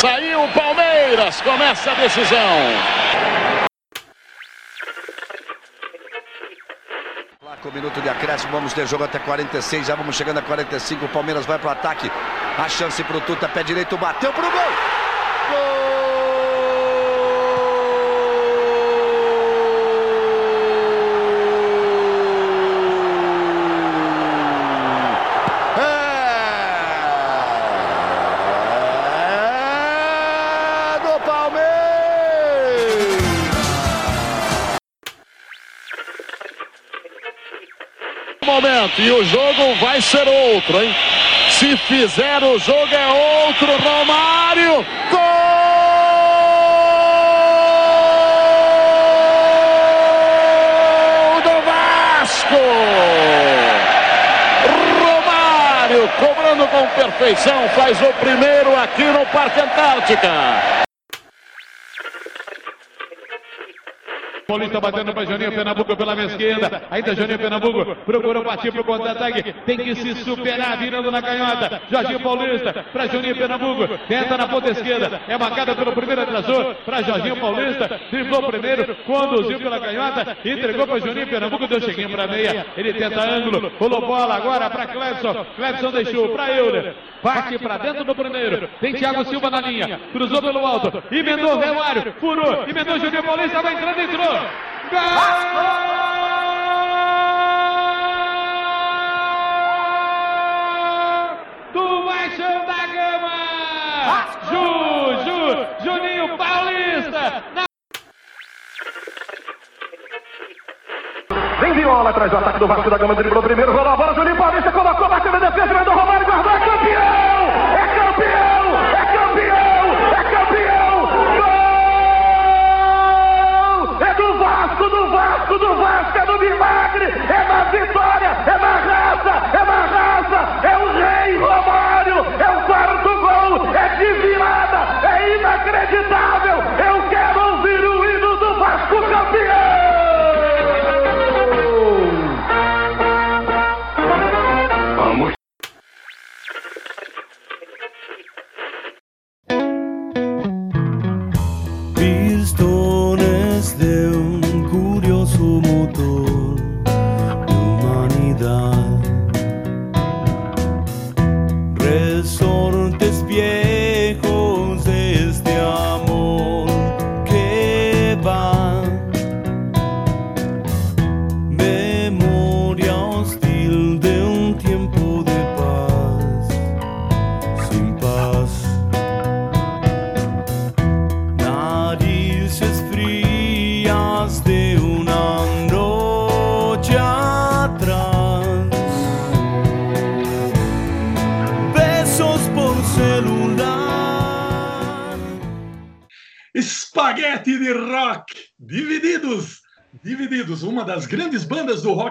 Saiu o Palmeiras, começa a decisão. Com o minuto de acréscimo, vamos ter jogo até 46, já vamos chegando a 45, o Palmeiras vai para o ataque. A chance para o Tuta, pé direito, bateu para o gol. E o jogo vai ser outro, hein? Se fizer o jogo é outro, Romário. Gol do Vasco! Romário cobrando com perfeição, faz o primeiro aqui no Parque Antártica. Paulista batendo para Juninho Pernambuco pela minha esquerda. Ainda Juninho Pernambuco procurou partir para o contra-ataque. Tem que se superar, virando na canhota. Jorginho Paulista para Juninho Pernambuco. Tenta na ponta esquerda. É marcada pelo primeiro atrasor para Jorginho Paulista. Driblou primeiro, conduziu pela canhota. Entregou para Juninho Pernambuco. Deu cheguinho para meia. Ele tenta ângulo. Rolou bola agora para Clebson. Clebson deixou para Euler. Parte para dentro do primeiro. Tem Thiago Silva na linha. Cruzou pelo alto. Emendou o Romário. Furou. Emendou Juninho Paulista. Vai entrando, entrou. Gol! Do Baixão da Gama! Ju, Ju, Juninho Paulista! Na Vem Viola atrás do ataque do Vasco da Gama, driblou primeiro, rolou a bola, Juninho Paulista colocou, bateu na defesa, Romário, é o quarto gol, é de virada, é inacreditável, eu quero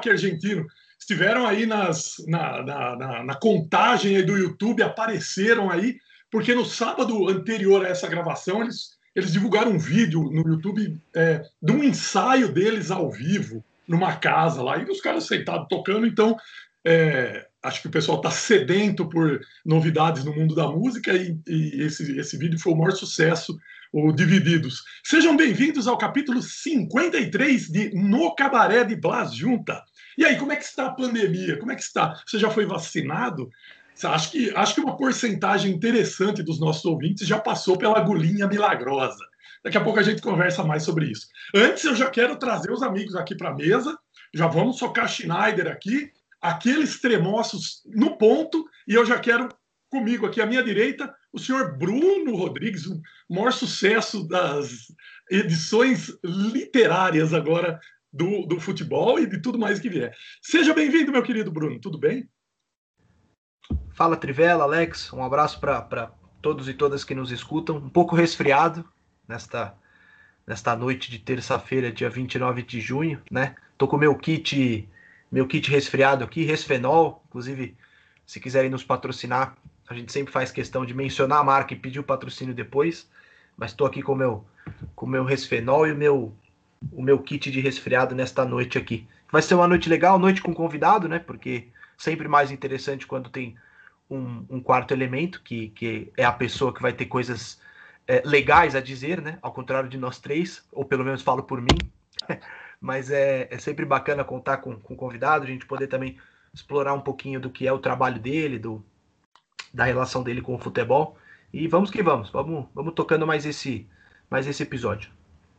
argentino. Estiveram aí nas, na, na, na- na contagem do YouTube, apareceram aí, porque no sábado anterior a essa gravação, eles, eles divulgaram um vídeo no YouTube é, de um ensaio deles ao vivo, numa casa lá, e os caras sentados tocando, então é, acho que o pessoal está sedento por novidades no mundo da música, e, e esse, esse vídeo foi o maior sucesso o Divididos. Sejam bem-vindos ao capítulo 53 de No Cabaré de Blas Junta. E aí, como é que está a pandemia? Como é que está? Você já foi vacinado? Acho que, acho que uma porcentagem interessante dos nossos ouvintes já passou pela agulhinha milagrosa. Daqui a pouco a gente conversa mais sobre isso. Antes, eu já quero trazer os amigos aqui para a mesa. Já vamos socar Schneider aqui, aqueles tremoços no ponto, e eu já quero comigo aqui à minha direita o senhor Bruno Rodrigues, o maior sucesso das edições literárias agora do, do futebol e de tudo mais que vier. Seja bem-vindo, meu querido Bruno, tudo bem? Fala Trivela, Alex, um abraço para todos e todas que nos escutam. Um pouco resfriado nesta, nesta noite de terça-feira, dia 29 de junho, né? Tô com meu kit, meu kit resfriado aqui, Resfenol, inclusive, se quiserem nos patrocinar, a gente sempre faz questão de mencionar a marca e pedir o patrocínio depois, mas estou aqui com meu com meu Resfenol e o meu o meu kit de resfriado nesta noite aqui. Vai ser uma noite legal, noite com convidado, né? Porque sempre mais interessante quando tem um, um quarto elemento, que, que é a pessoa que vai ter coisas é, legais a dizer, né? Ao contrário de nós três, ou pelo menos falo por mim. Mas é, é sempre bacana contar com, com convidado, a gente poder também explorar um pouquinho do que é o trabalho dele, do, da relação dele com o futebol. E vamos que vamos, vamos, vamos tocando mais esse, mais esse episódio.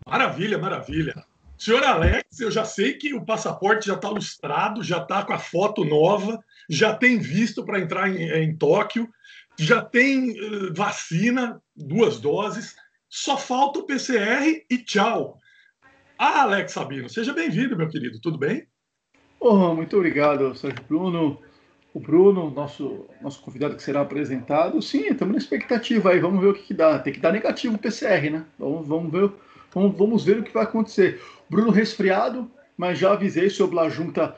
Maravilha, maravilha. Senhor Alex, eu já sei que o passaporte já está lustrado, já está com a foto nova, já tem visto para entrar em, em, Tóquio, já tem uh, vacina, duas doses, só falta o PCR e tchau. Ah, Alex Sabino, seja bem-vindo, meu querido, tudo bem? Oh, muito obrigado, Sérgio Bruno. O Bruno, nosso, nosso convidado que será apresentado. Sim, estamos na expectativa aí, vamos ver o que, que dá. Tem que dar negativo o PCR, né? Vamos, vamos, ver, vamos, vamos ver o que vai acontecer. Bruno resfriado, mas já avisei sobre a junta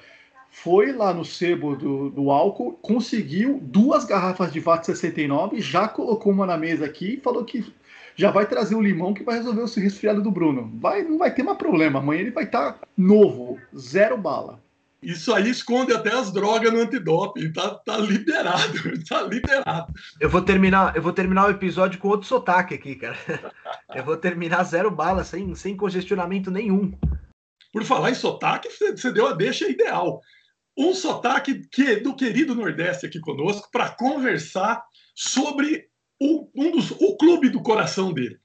foi lá no sebo do, do álcool, conseguiu duas garrafas de VAT 69, já colocou uma na mesa aqui e falou que já vai trazer o limão que vai resolver o resfriado do Bruno. Vai, não vai ter mais problema. Amanhã ele vai estar tá novo, zero bala. Isso aí esconde até as drogas no antidoping. Tá, tá liberado, tá liberado. Eu vou terminar, eu vou terminar o episódio com outro sotaque aqui, cara. Eu vou terminar zero bala, sem, sem congestionamento nenhum. Por falar em sotaque, você deu a deixa ideal. Um sotaque que, do querido Nordeste aqui conosco para conversar sobre o, um dos, o clube do coração dele.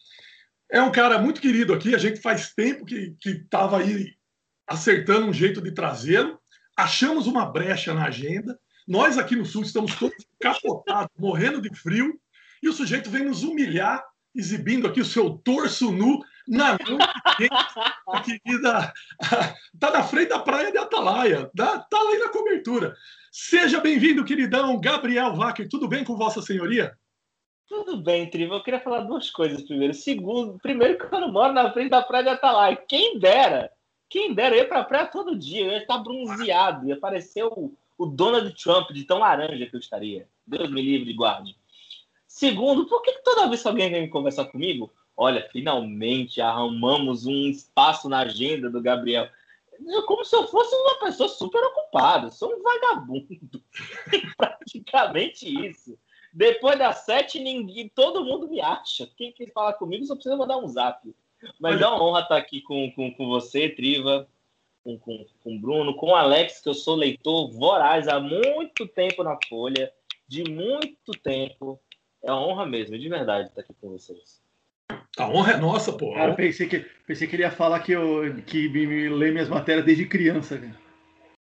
É um cara muito querido aqui, a gente faz tempo que estava aí acertando um jeito de trazê-lo, achamos uma brecha na agenda, nós aqui no Sul estamos todos capotados, morrendo de frio, e o sujeito vem nos humilhar, exibindo aqui o seu torso nu na a querida tá na frente da praia de Atalaia, tá, tá ali na cobertura. Seja bem-vindo, queridão Gabriel Wacker. Tudo bem com Vossa Senhoria? Tudo bem, Trivo. Eu queria falar duas coisas primeiro. Segundo, primeiro que eu não moro na frente da praia de Atalaia. Quem dera, quem dera, eu ia pra praia todo dia, eu ia estar bronzeado, ia parecer o, o Donald Trump de tão laranja que eu estaria. Deus me livre de guarde. Segundo, por que toda vez que alguém vem conversar comigo, olha, finalmente arrumamos um espaço na agenda do Gabriel. Como se eu fosse uma pessoa super ocupada, sou um vagabundo. Praticamente isso. Depois das sete, ninguém, todo mundo me acha. Quem quer falar comigo só precisa mandar um zap. Mas é uma honra estar aqui com, com, com você, Triva, com, com, com o Bruno, com o Alex, que eu sou leitor voraz há muito tempo na Folha, de muito tempo. É uma honra mesmo, de verdade, estar aqui com vocês. A honra é nossa, pô. Cara, pensei que, pensei que ele ia falar que, eu, que me, me lê minhas matérias desde criança.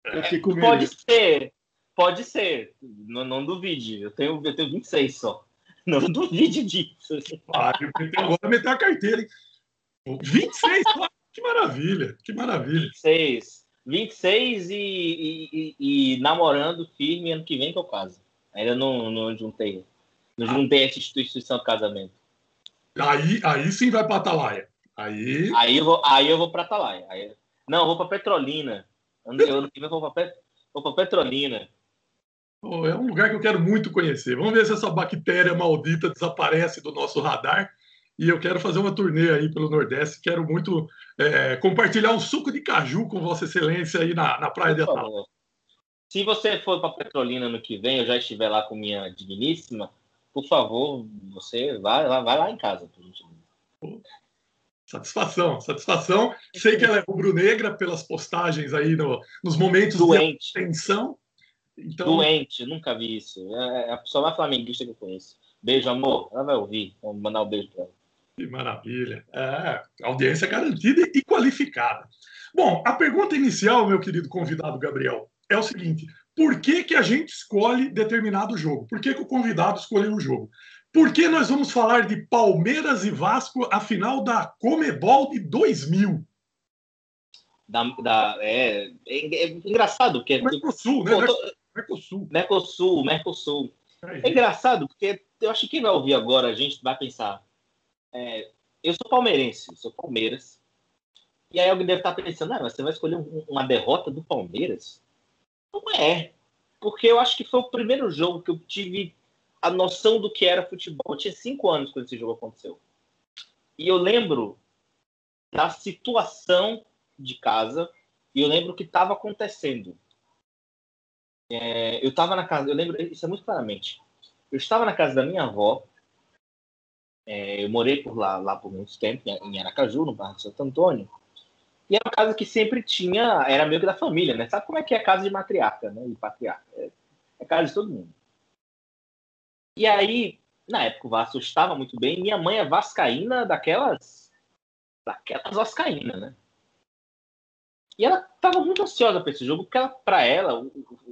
É, pode ser, pode ser. Não, não duvide. Eu tenho, eu tenho 26 só. Não duvide disso. Ah, agora meter a carteira, hein? 26, que maravilha, que maravilha. 26. 26 e, e, e, e, namorando firme ano que vem que eu caso. Ainda não, não juntei. Não juntei essa instituição de casamento. Aí, aí sim vai para Atalaia. Aí... Aí, eu vou, aí eu vou para Atalaia. Aí... Não, eu vou para Petrolina. Ano que vem eu vou para Pet... Petrolina. Oh, é um lugar que eu quero muito conhecer. Vamos ver se essa bactéria maldita desaparece do nosso radar e eu quero fazer uma turnê aí pelo Nordeste. Quero muito é, compartilhar um suco de caju com Vossa Excelência aí na, na Praia de Atalaia. Se você for para Petrolina no que vem, eu já estiver lá com minha digníssima, por favor, você vai, vai lá em casa. Satisfação, satisfação. Sei que ela é rubro-negra pelas postagens aí no, nos momentos Doente. de tensão. Então... Doente, nunca vi isso. É, é a pessoa mais flamenguista que eu conheço. Beijo, amor. Ela vai ouvir. Vamos mandar um beijo para ela. Que maravilha. É, audiência garantida e qualificada. Bom, a pergunta inicial, meu querido convidado Gabriel, é o seguinte: por que, que a gente escolhe determinado jogo? Por que, que o convidado escolheu o jogo? Por que nós vamos falar de Palmeiras e Vasco, a final da Comebol de 2000? Da, da, é, é, é engraçado, porque... Mercosul, né? Mercosul. Mercosul, Mercosul. É engraçado, porque eu acho que quem vai ouvir agora, a gente vai pensar é, eu sou palmeirense, sou Palmeiras. E aí alguém deve estar pensando, ah, mas você vai escolher um, uma derrota do Palmeiras? Não é. Porque eu acho que foi o primeiro jogo que eu tive a noção do que era futebol. Eu tinha cinco anos quando esse jogo aconteceu. E eu lembro da situação de casa e eu lembro o que estava acontecendo. É, eu estava na casa, eu lembro isso é muito claramente. Eu estava na casa da minha avó É, eu morei por lá, lá por muito tempo, em Aracaju, no bairro de Santo Antônio. E era uma casa que sempre tinha, era meio que da família, né? Sabe como é que é a casa de matriarca, né? E patriarca. É, é casa de todo mundo. E aí, na época, o Vasco estava muito bem. Minha mãe é vascaína daquelas. daquelas vascaína, né? E ela estava muito ansiosa para esse jogo, porque para ela,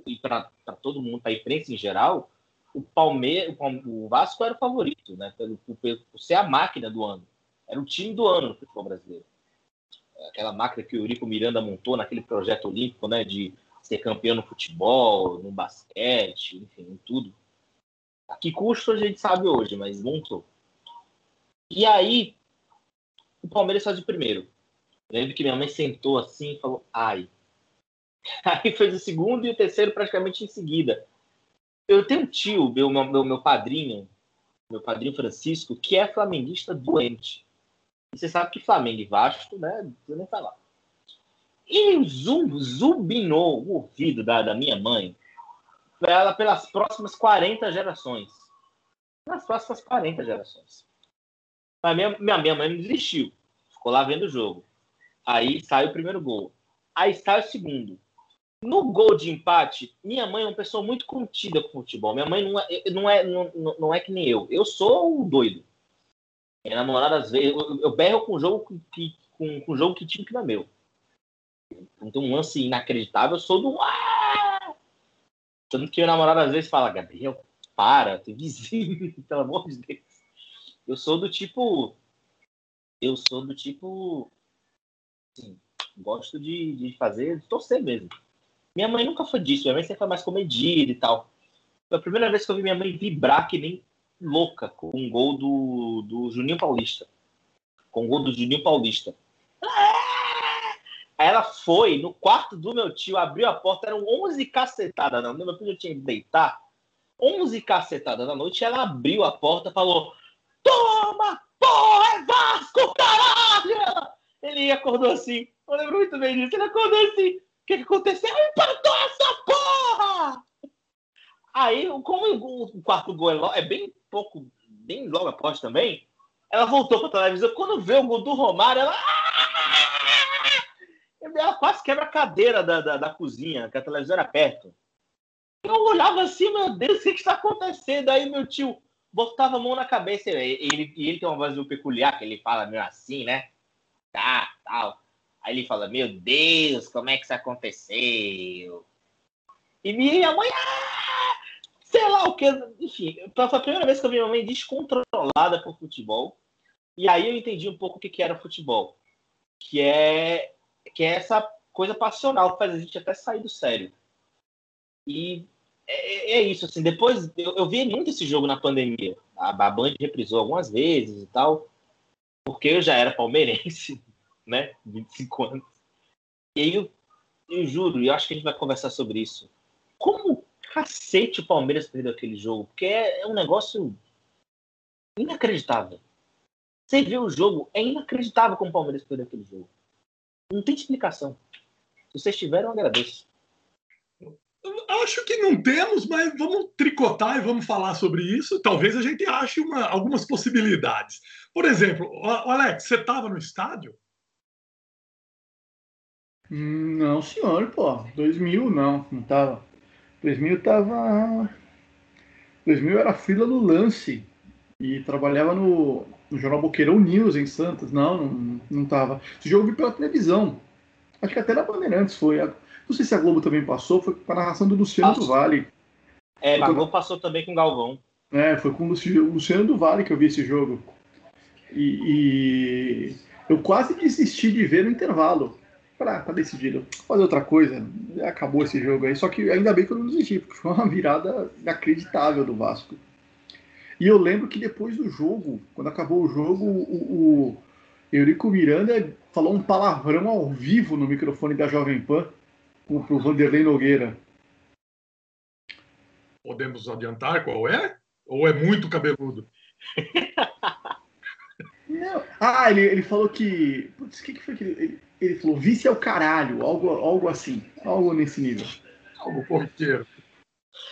e para todo mundo, para a imprensa em geral, o Palmeiras, o Vasco era o favorito, né? Pelo, por, por ser a máquina do ano. Era o time do ano no futebol brasileiro. Aquela máquina que o Eurico Miranda montou naquele projeto olímpico, né? De ser campeão no futebol, no basquete, enfim, em tudo. A que custo a gente sabe hoje, mas montou. E aí, o Palmeiras faz o primeiro. lembro que minha mãe sentou assim e falou, ai. Aí fez o segundo e o terceiro praticamente em seguida. Eu tenho um tio, meu, meu, meu padrinho, meu padrinho Francisco, que é flamenguista doente. E você sabe que Flamengo e Vasco, né? Precisa nem falar. E zum, zubinou o ouvido da, da minha mãe ela pelas próximas 40 gerações. Nas próximas 40 gerações. Mas minha, minha, minha mãe não desistiu. Ficou lá vendo o jogo. Aí sai o primeiro gol. Aí sai o segundo. No gol de empate, minha mãe é uma pessoa muito contida com futebol. Minha mãe não é, não é, não, não é que nem eu. Eu sou o doido. Minha namorada, às vezes, eu, eu berro com jogo que, com, com jogo que time que não é meu. Então, um lance inacreditável, eu sou do. Ah! Tanto que meu namorado às vezes fala, Gabriel, para, tem vizinho, pelo amor de Deus. Eu sou do tipo. Eu sou do tipo. Assim, gosto de, de fazer, de torcer mesmo. Minha mãe nunca foi disso, minha mãe sempre foi mais comedida e tal. Foi a primeira vez que eu vi minha mãe vibrar que nem louca com um gol do, do Juninho Paulista. Com o um gol do Juninho Paulista. Ela foi no quarto do meu tio, abriu a porta, eram 11 cacetadas não. Meu filho tinha que deitar. 11 cacetadas da noite, ela abriu a porta falou: Toma, porra, é Vasco, caralho! Ele acordou assim, eu lembro muito bem disso. Ele acordou assim: que, que aconteceu? Empatou essa porra! Aí, como o quarto gol é, é bem pouco, bem logo após também, ela voltou para a televisão. Quando vê o gol do Romário, ela. Ela quase quebra a cadeira da, da, da cozinha, que a televisão era perto. Eu olhava assim, meu Deus, o que está acontecendo? Aí meu tio botava a mão na cabeça. Ele, ele, ele tem uma voz peculiar, que ele fala meio assim, né? Tá, tal. Aí ele fala: Meu Deus, como é que isso aconteceu? E minha mãe, ah, sei lá o que. Enfim, foi a primeira vez que eu vi minha mãe descontrolada por futebol. E aí eu entendi um pouco o que, que era futebol. Que é, que é essa coisa passional que faz a gente até sair do sério. E é, é isso, assim. Depois eu, eu, vi muito esse jogo na pandemia. A, a Band reprisou algumas vezes e tal. Porque eu já era palmeirense né? 25 anos. E aí eu, eu juro, e acho que a gente vai conversar sobre isso. Como cacete o Palmeiras perdeu aquele jogo? Porque é, é um negócio inacreditável. Você vê o jogo, é inacreditável como o Palmeiras perdeu aquele jogo. Não tem explicação. Se vocês tiverem, eu agradeço. Acho que não temos, mas vamos tricotar e vamos falar sobre isso. Talvez a gente ache uma, algumas possibilidades. Por exemplo, Alex, você estava no estádio? Não, senhor, pô. 2000 não, não tava. 2000 tava. 2000 era fila no lance e trabalhava no, no jornal Boqueirão News em Santos. Não, não, não tava. Esse jogo eu vi pela televisão. Acho que até na Bandeirantes foi. Não sei se a Globo também passou, foi com a narração do Luciano Passou. do Vale. É, a Globo passou também com o Galvão. É, foi com o Luciano do Vale que eu vi esse jogo. E, e eu quase desisti de ver no intervalo para tá decidido. Fazer outra coisa, acabou esse jogo aí. Só que ainda bem que eu não desisti, porque foi uma virada inacreditável do Vasco. E eu lembro que depois do jogo, quando acabou o jogo, o, o Eurico Miranda falou um palavrão ao vivo no microfone da Jovem Pan pro Vanderlei Nogueira. Podemos adiantar qual é? Ou é muito cabeludo? Não. Ah, ele, ele falou que. Putz, o que, que foi que ele ele falou, vice é o caralho, algo, algo assim, algo nesse nível. Algo corriqueiro.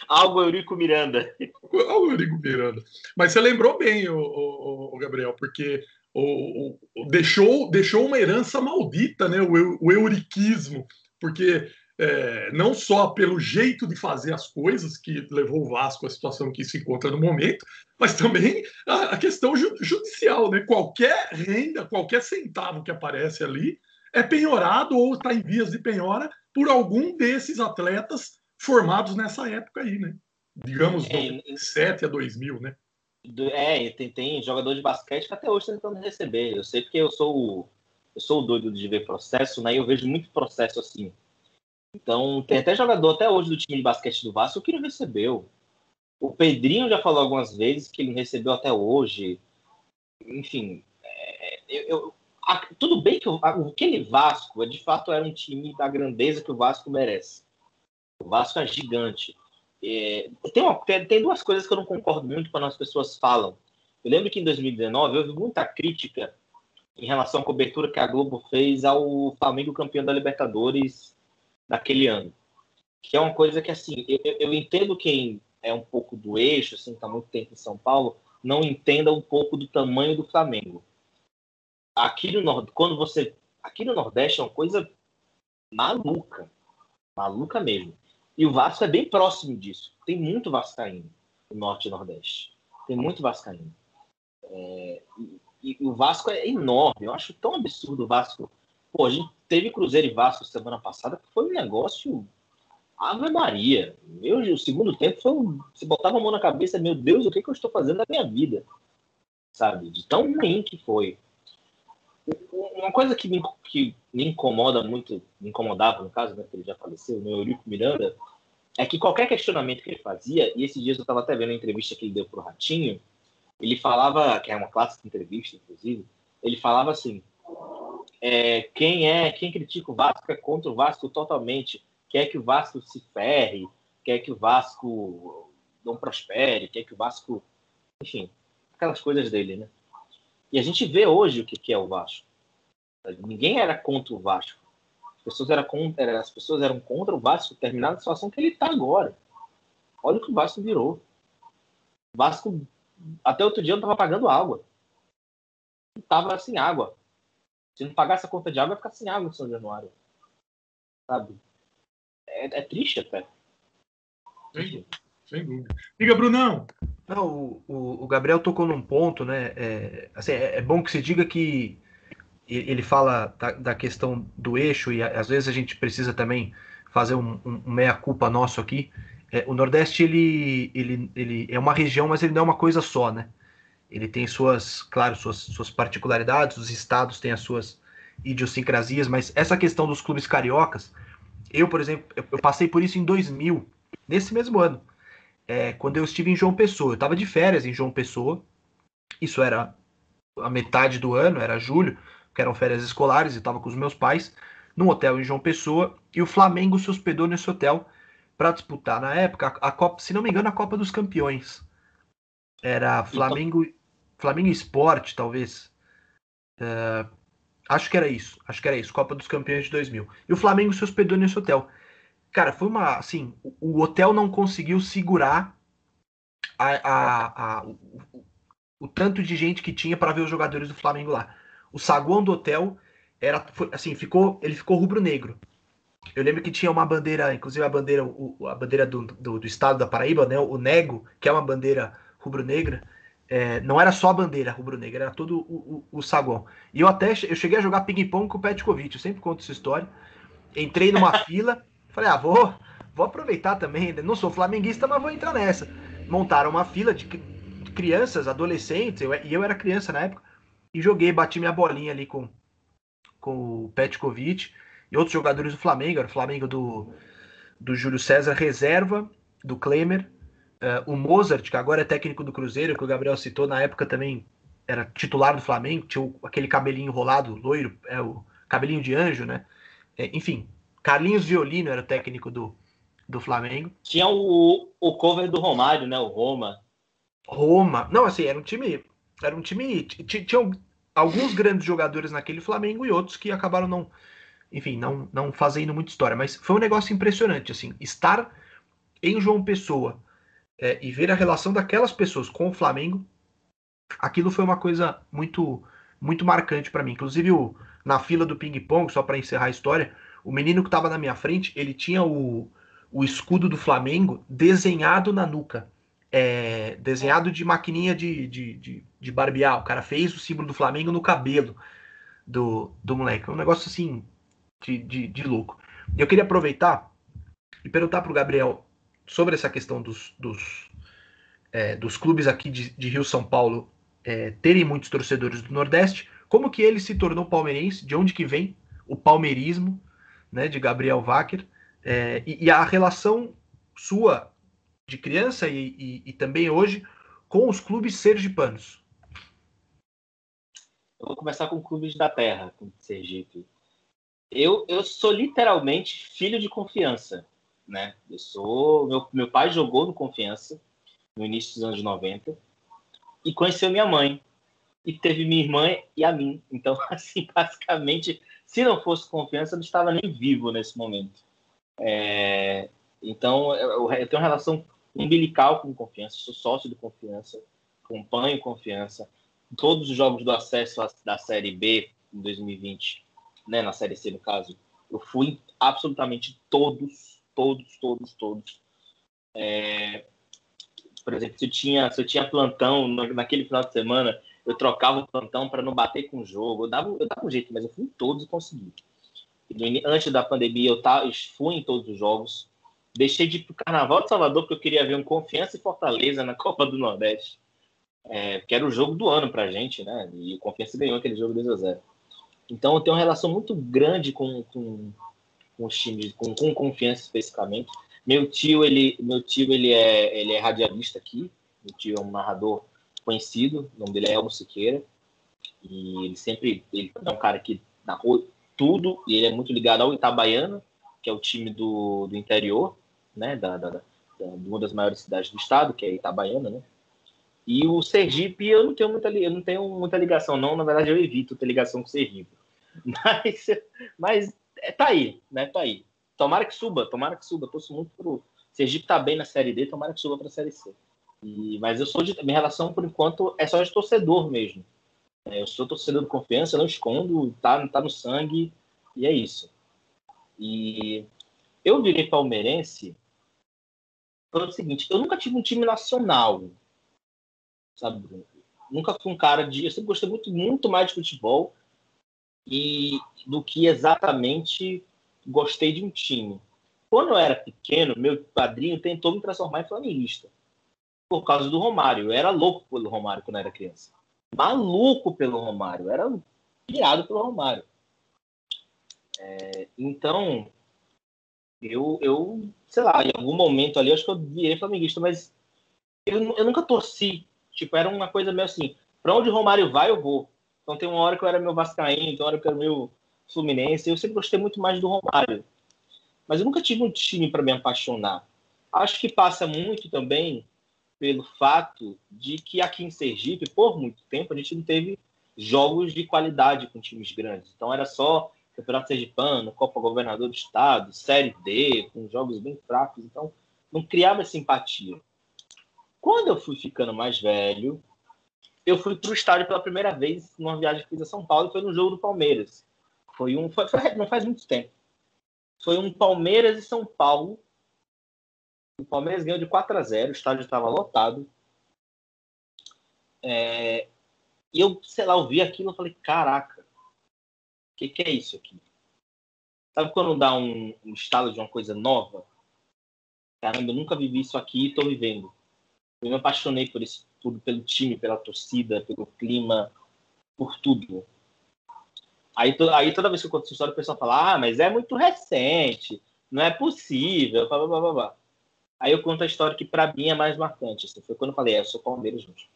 Algo Eurico Miranda. Algo Eurico Miranda. Mas você lembrou bem, o, o, o Gabriel, porque o, o, deixou, deixou uma herança maldita, né? O, o euriquismo, porque é, não só pelo jeito de fazer as coisas que levou o Vasco à situação que se encontra no momento, mas também a, a questão ju, judicial, né? Qualquer renda, qualquer centavo que aparece ali é penhorado ou está em vias de penhora por algum desses atletas formados nessa época aí, né? Digamos, é, 7 a 2000, né? É, tem, tem jogador de basquete que até hoje está tentando receber. Eu sei porque eu sou o, eu sou doido de ver processo, né? Eu vejo muito processo assim. Então, tem até jogador até hoje do time de basquete do Vasco que não recebeu. O Pedrinho já falou algumas vezes que ele recebeu até hoje. Enfim, é, eu, eu a, tudo bem que o, aquele Vasco, de fato, era um time da grandeza que o Vasco merece. O Vasco é gigante. É, tem, uma, tem duas coisas que eu não concordo muito quando as pessoas falam. Eu lembro que em 2019 houve muita crítica em relação à cobertura que a Globo fez ao Flamengo campeão da Libertadores daquele ano. Que é uma coisa que, assim, eu, eu entendo quem é um pouco do eixo, assim, está muito tempo em São Paulo, não entenda um pouco do tamanho do Flamengo. Aqui no Nordeste, quando você. Aqui no Nordeste é uma coisa maluca. Maluca mesmo. E o Vasco é bem próximo disso. Tem muito Vascaíno no Norte e Nordeste. Tem muito Vascaíno. É, e, e, o Vasco é enorme. Eu acho tão absurdo o Vasco. Pô, a gente teve Cruzeiro e Vasco semana passada, que foi um negócio. Ave Maria. Meu, o segundo tempo foi um. Você botava a mão na cabeça, meu Deus, o que, que eu estou fazendo na minha vida? Sabe? De tão ruim que foi. Uma coisa que me, que me incomoda muito, me incomodava no caso, né, que ele já faleceu, o meu Eurico Miranda, é que qualquer questionamento que ele fazia, e esses dias eu estava até vendo a entrevista que ele deu para o Ratinho, ele falava, que é uma clássica entrevista, inclusive, ele falava assim: é, quem é, quem critica o Vasco é contra o Vasco totalmente, quer que o Vasco se ferre, quer que o Vasco não prospere, quer que o Vasco, enfim, aquelas coisas dele, né? E a gente vê hoje o que, é o Vasco. Ninguém era contra o Vasco. As pessoas, eram contra, as pessoas eram contra o Vasco terminar na situação que ele está agora. Olha o que o Vasco virou. O Vasco, até outro dia, não estava pagando água. Estava sem água. Se não pagasse a conta de água, ia ficar sem água no São Januário. Sabe? É, é triste até. Sem, sem dúvida. Diga, Brunão. Não, o, o, Gabriel tocou num ponto, né? É, assim, é, é, bom que se diga que ele fala da, da, questão do eixo e às vezes a gente precisa também fazer um, um, um meia-culpa nosso aqui. É, o Nordeste ele, ele, ele é uma região, mas ele não é uma coisa só, né? Ele tem suas, claro, suas, suas particularidades, os estados têm as suas idiosincrasias, mas essa questão dos clubes cariocas, eu, por exemplo, eu passei por isso em 2000, nesse mesmo ano é, quando eu estive em João Pessoa. Eu estava de férias em João Pessoa, isso era a metade do ano, era julho, que eram férias escolares, e estava com os meus pais, num hotel em João Pessoa, e o Flamengo se hospedou nesse hotel para disputar, na época, a Copa, se não me engano, a Copa dos Campeões. Era Flamengo, Flamengo Esporte, talvez. Uh, acho que era isso, acho que era isso, Copa dos Campeões de 2000. E o Flamengo se hospedou nesse hotel. Cara, foi uma. Assim, o, hotel não conseguiu segurar a, a, a o, o, tanto de gente que tinha para ver os jogadores do Flamengo lá. O saguão do hotel era. Foi, assim, ficou. Ele ficou rubro-negro. Eu lembro que tinha uma bandeira, inclusive a bandeira, o, a bandeira do, do, do, estado da Paraíba, né? O Nego, que é uma bandeira rubro-negra. É, não era só a bandeira rubro-negra, era todo o, o, o, saguão. E eu até eu cheguei a jogar ping-pong com o Petkovic, eu sempre conto essa história. Entrei numa fila, Falei, ah, vou, vou aproveitar também. Né? Não sou flamenguista, mas vou entrar nessa. Montaram uma fila de crianças, adolescentes, eu, e eu era criança na época, e joguei, bati minha bolinha ali com, com o Petkovic e outros jogadores do Flamengo, era o Flamengo do, do Júlio César, reserva, do Klemer, uh, o Mozart, que agora é técnico do Cruzeiro, que o Gabriel citou, na época também era titular do Flamengo, tinha aquele cabelinho enrolado, loiro, é o cabelinho de anjo, né? É, enfim, Carlinhos Violino era o técnico do, do Flamengo. Tinha o, o cover do Romário, né? O Roma. Roma. Não, assim, era um time. Era um time. Tinham alguns grandes jogadores naquele Flamengo e outros que acabaram não. Enfim, não, não fazendo muita história. Mas foi um negócio impressionante, assim. Estar em João Pessoa é, e ver a relação daquelas pessoas com o Flamengo aquilo foi uma coisa muito muito marcante para mim. Inclusive, o, na fila do ping-pong, só para encerrar a história, o menino que estava na minha frente, ele tinha o, o escudo do Flamengo desenhado na nuca. É, desenhado de maquininha de, de, de, de, barbear. O cara fez o símbolo do Flamengo no cabelo do, do moleque. Um negócio assim de, de, de louco. Eu queria aproveitar e perguntar para o Gabriel sobre essa questão dos, dos, é, dos clubes aqui de, de Rio São Paulo é, terem muitos torcedores do Nordeste, como que ele se tornou palmeirense, de onde que vem o palmeirismo, né, de Gabriel Wacker, é, e, e, a relação sua de criança e, e, e, também hoje com os clubes sergipanos. Eu vou começar com clubes da terra, com Sergipe. Eu, eu sou literalmente filho de confiança, né? Eu sou meu, meu pai jogou no Confiança no início dos anos 90 e conheceu minha mãe. E teve minha irmã e a mim. Então, assim, basicamente, se não fosse confiança, eu não estava nem vivo nesse momento. É, então, eu, eu, tenho uma relação umbilical com confiança, sou sócio de confiança, acompanho confiança. Todos os jogos do acesso da Série B em 2020, né, na Série C no caso, eu fui absolutamente todos, todos, todos, todos. É, por exemplo, se eu tinha, se eu tinha plantão naquele final de semana, eu trocava o plantão para não bater com o jogo. Eu dava, eu dava um jeito, mas eu fui em todos e consegui. Antes da pandemia, eu tava, fui em todos os jogos. Deixei de ir para o Carnaval de Salvador, porque eu queria ver um Confiança e Fortaleza na Copa do Nordeste. É, que era o jogo do ano para a gente, né? E o Confiança ganhou aquele jogo 2 a 0 Então eu tenho uma relação muito grande com, com, com os times, com, com Confiança especificamente. Meu tio, ele, meu tio, ele é, ele é radialista aqui. Meu tio é um narrador conhecido. O nome dele é Elmo Siqueira. E ele sempre, ele é um cara que narrou tudo. E ele é muito ligado ao Itabaiana, que é o time do, do interior, né? Da, da, da, de uma das maiores cidades do estado, que é Itabaiana, né? E o Sergipe, eu não tenho muita, eu não tenho muita ligação, não. Na verdade, eu evito ter ligação com o Sergipe. Mas, mas é, tá aí, né? Tá aí. Tomara que suba, tomara que suba. Torço muito pro. Sergipe tá bem na Série D, tomara que suba pra Série C. E, mas eu sou de. Minha relação, por enquanto, é só de torcedor mesmo. É, eu sou torcedor de confiança, não escondo, tá, tá no sangue, e é isso. E eu virei palmeirense pelo seguinte: eu nunca tive um time nacional, sabe, Bruno? Nunca fui um cara de. Eu sempre gostei muito, muito mais de futebol e do que exatamente gostei de um time. Quando eu era pequeno, meu padrinho tentou me transformar em flamenguista. Por causa do Romário. Eu era louco pelo Romário quando era criança. Maluco pelo Romário. Eu era pirado pelo Romário. É, então, eu, eu, sei lá, em algum momento ali, acho que eu virei flamenguista, mas eu, eu nunca torci. Tipo, era uma coisa meio assim, pra onde o Romário vai, eu vou. Então tem uma hora que eu era meu Vascaíno, tem uma hora que eu era meu Fluminense. Eu sempre gostei muito mais do Romário. Mas eu nunca tive um time para me apaixonar. Acho que passa muito também pelo fato de que aqui em Sergipe, por muito tempo, a gente não teve jogos de qualidade com times grandes. Então era só Campeonato Sergipano, Copa Governador do Estado, Série D, com jogos bem fracos. Então não criava simpatia. Quando eu fui ficando mais velho, eu fui para o estádio pela primeira vez numa viagem que fiz a São Paulo, foi no jogo do Palmeiras. Foi um. Foi, foi, não faz muito tempo. Foi um Palmeiras e São Paulo. O Palmeiras ganhou de 4 a 0 o estádio estava lotado. É, e eu, sei lá, eu vi aquilo e falei, caraca, o que, que é isso aqui? Sabe quando dá um, um de uma coisa nova? Caramba, eu nunca vivi isso aqui e estou vivendo. Eu me apaixonei por isso, por, pelo time, pela torcida, pelo clima, por tudo. Aí, to, aí toda vez que eu conto essa história, o pessoal fala, ah, mas é muito recente, não é possível, blá, blá, blá, blá. Aí eu conto a história que para mim é mais marcante. Assim, foi quando eu falei, é, eu sou palmeiras, gente.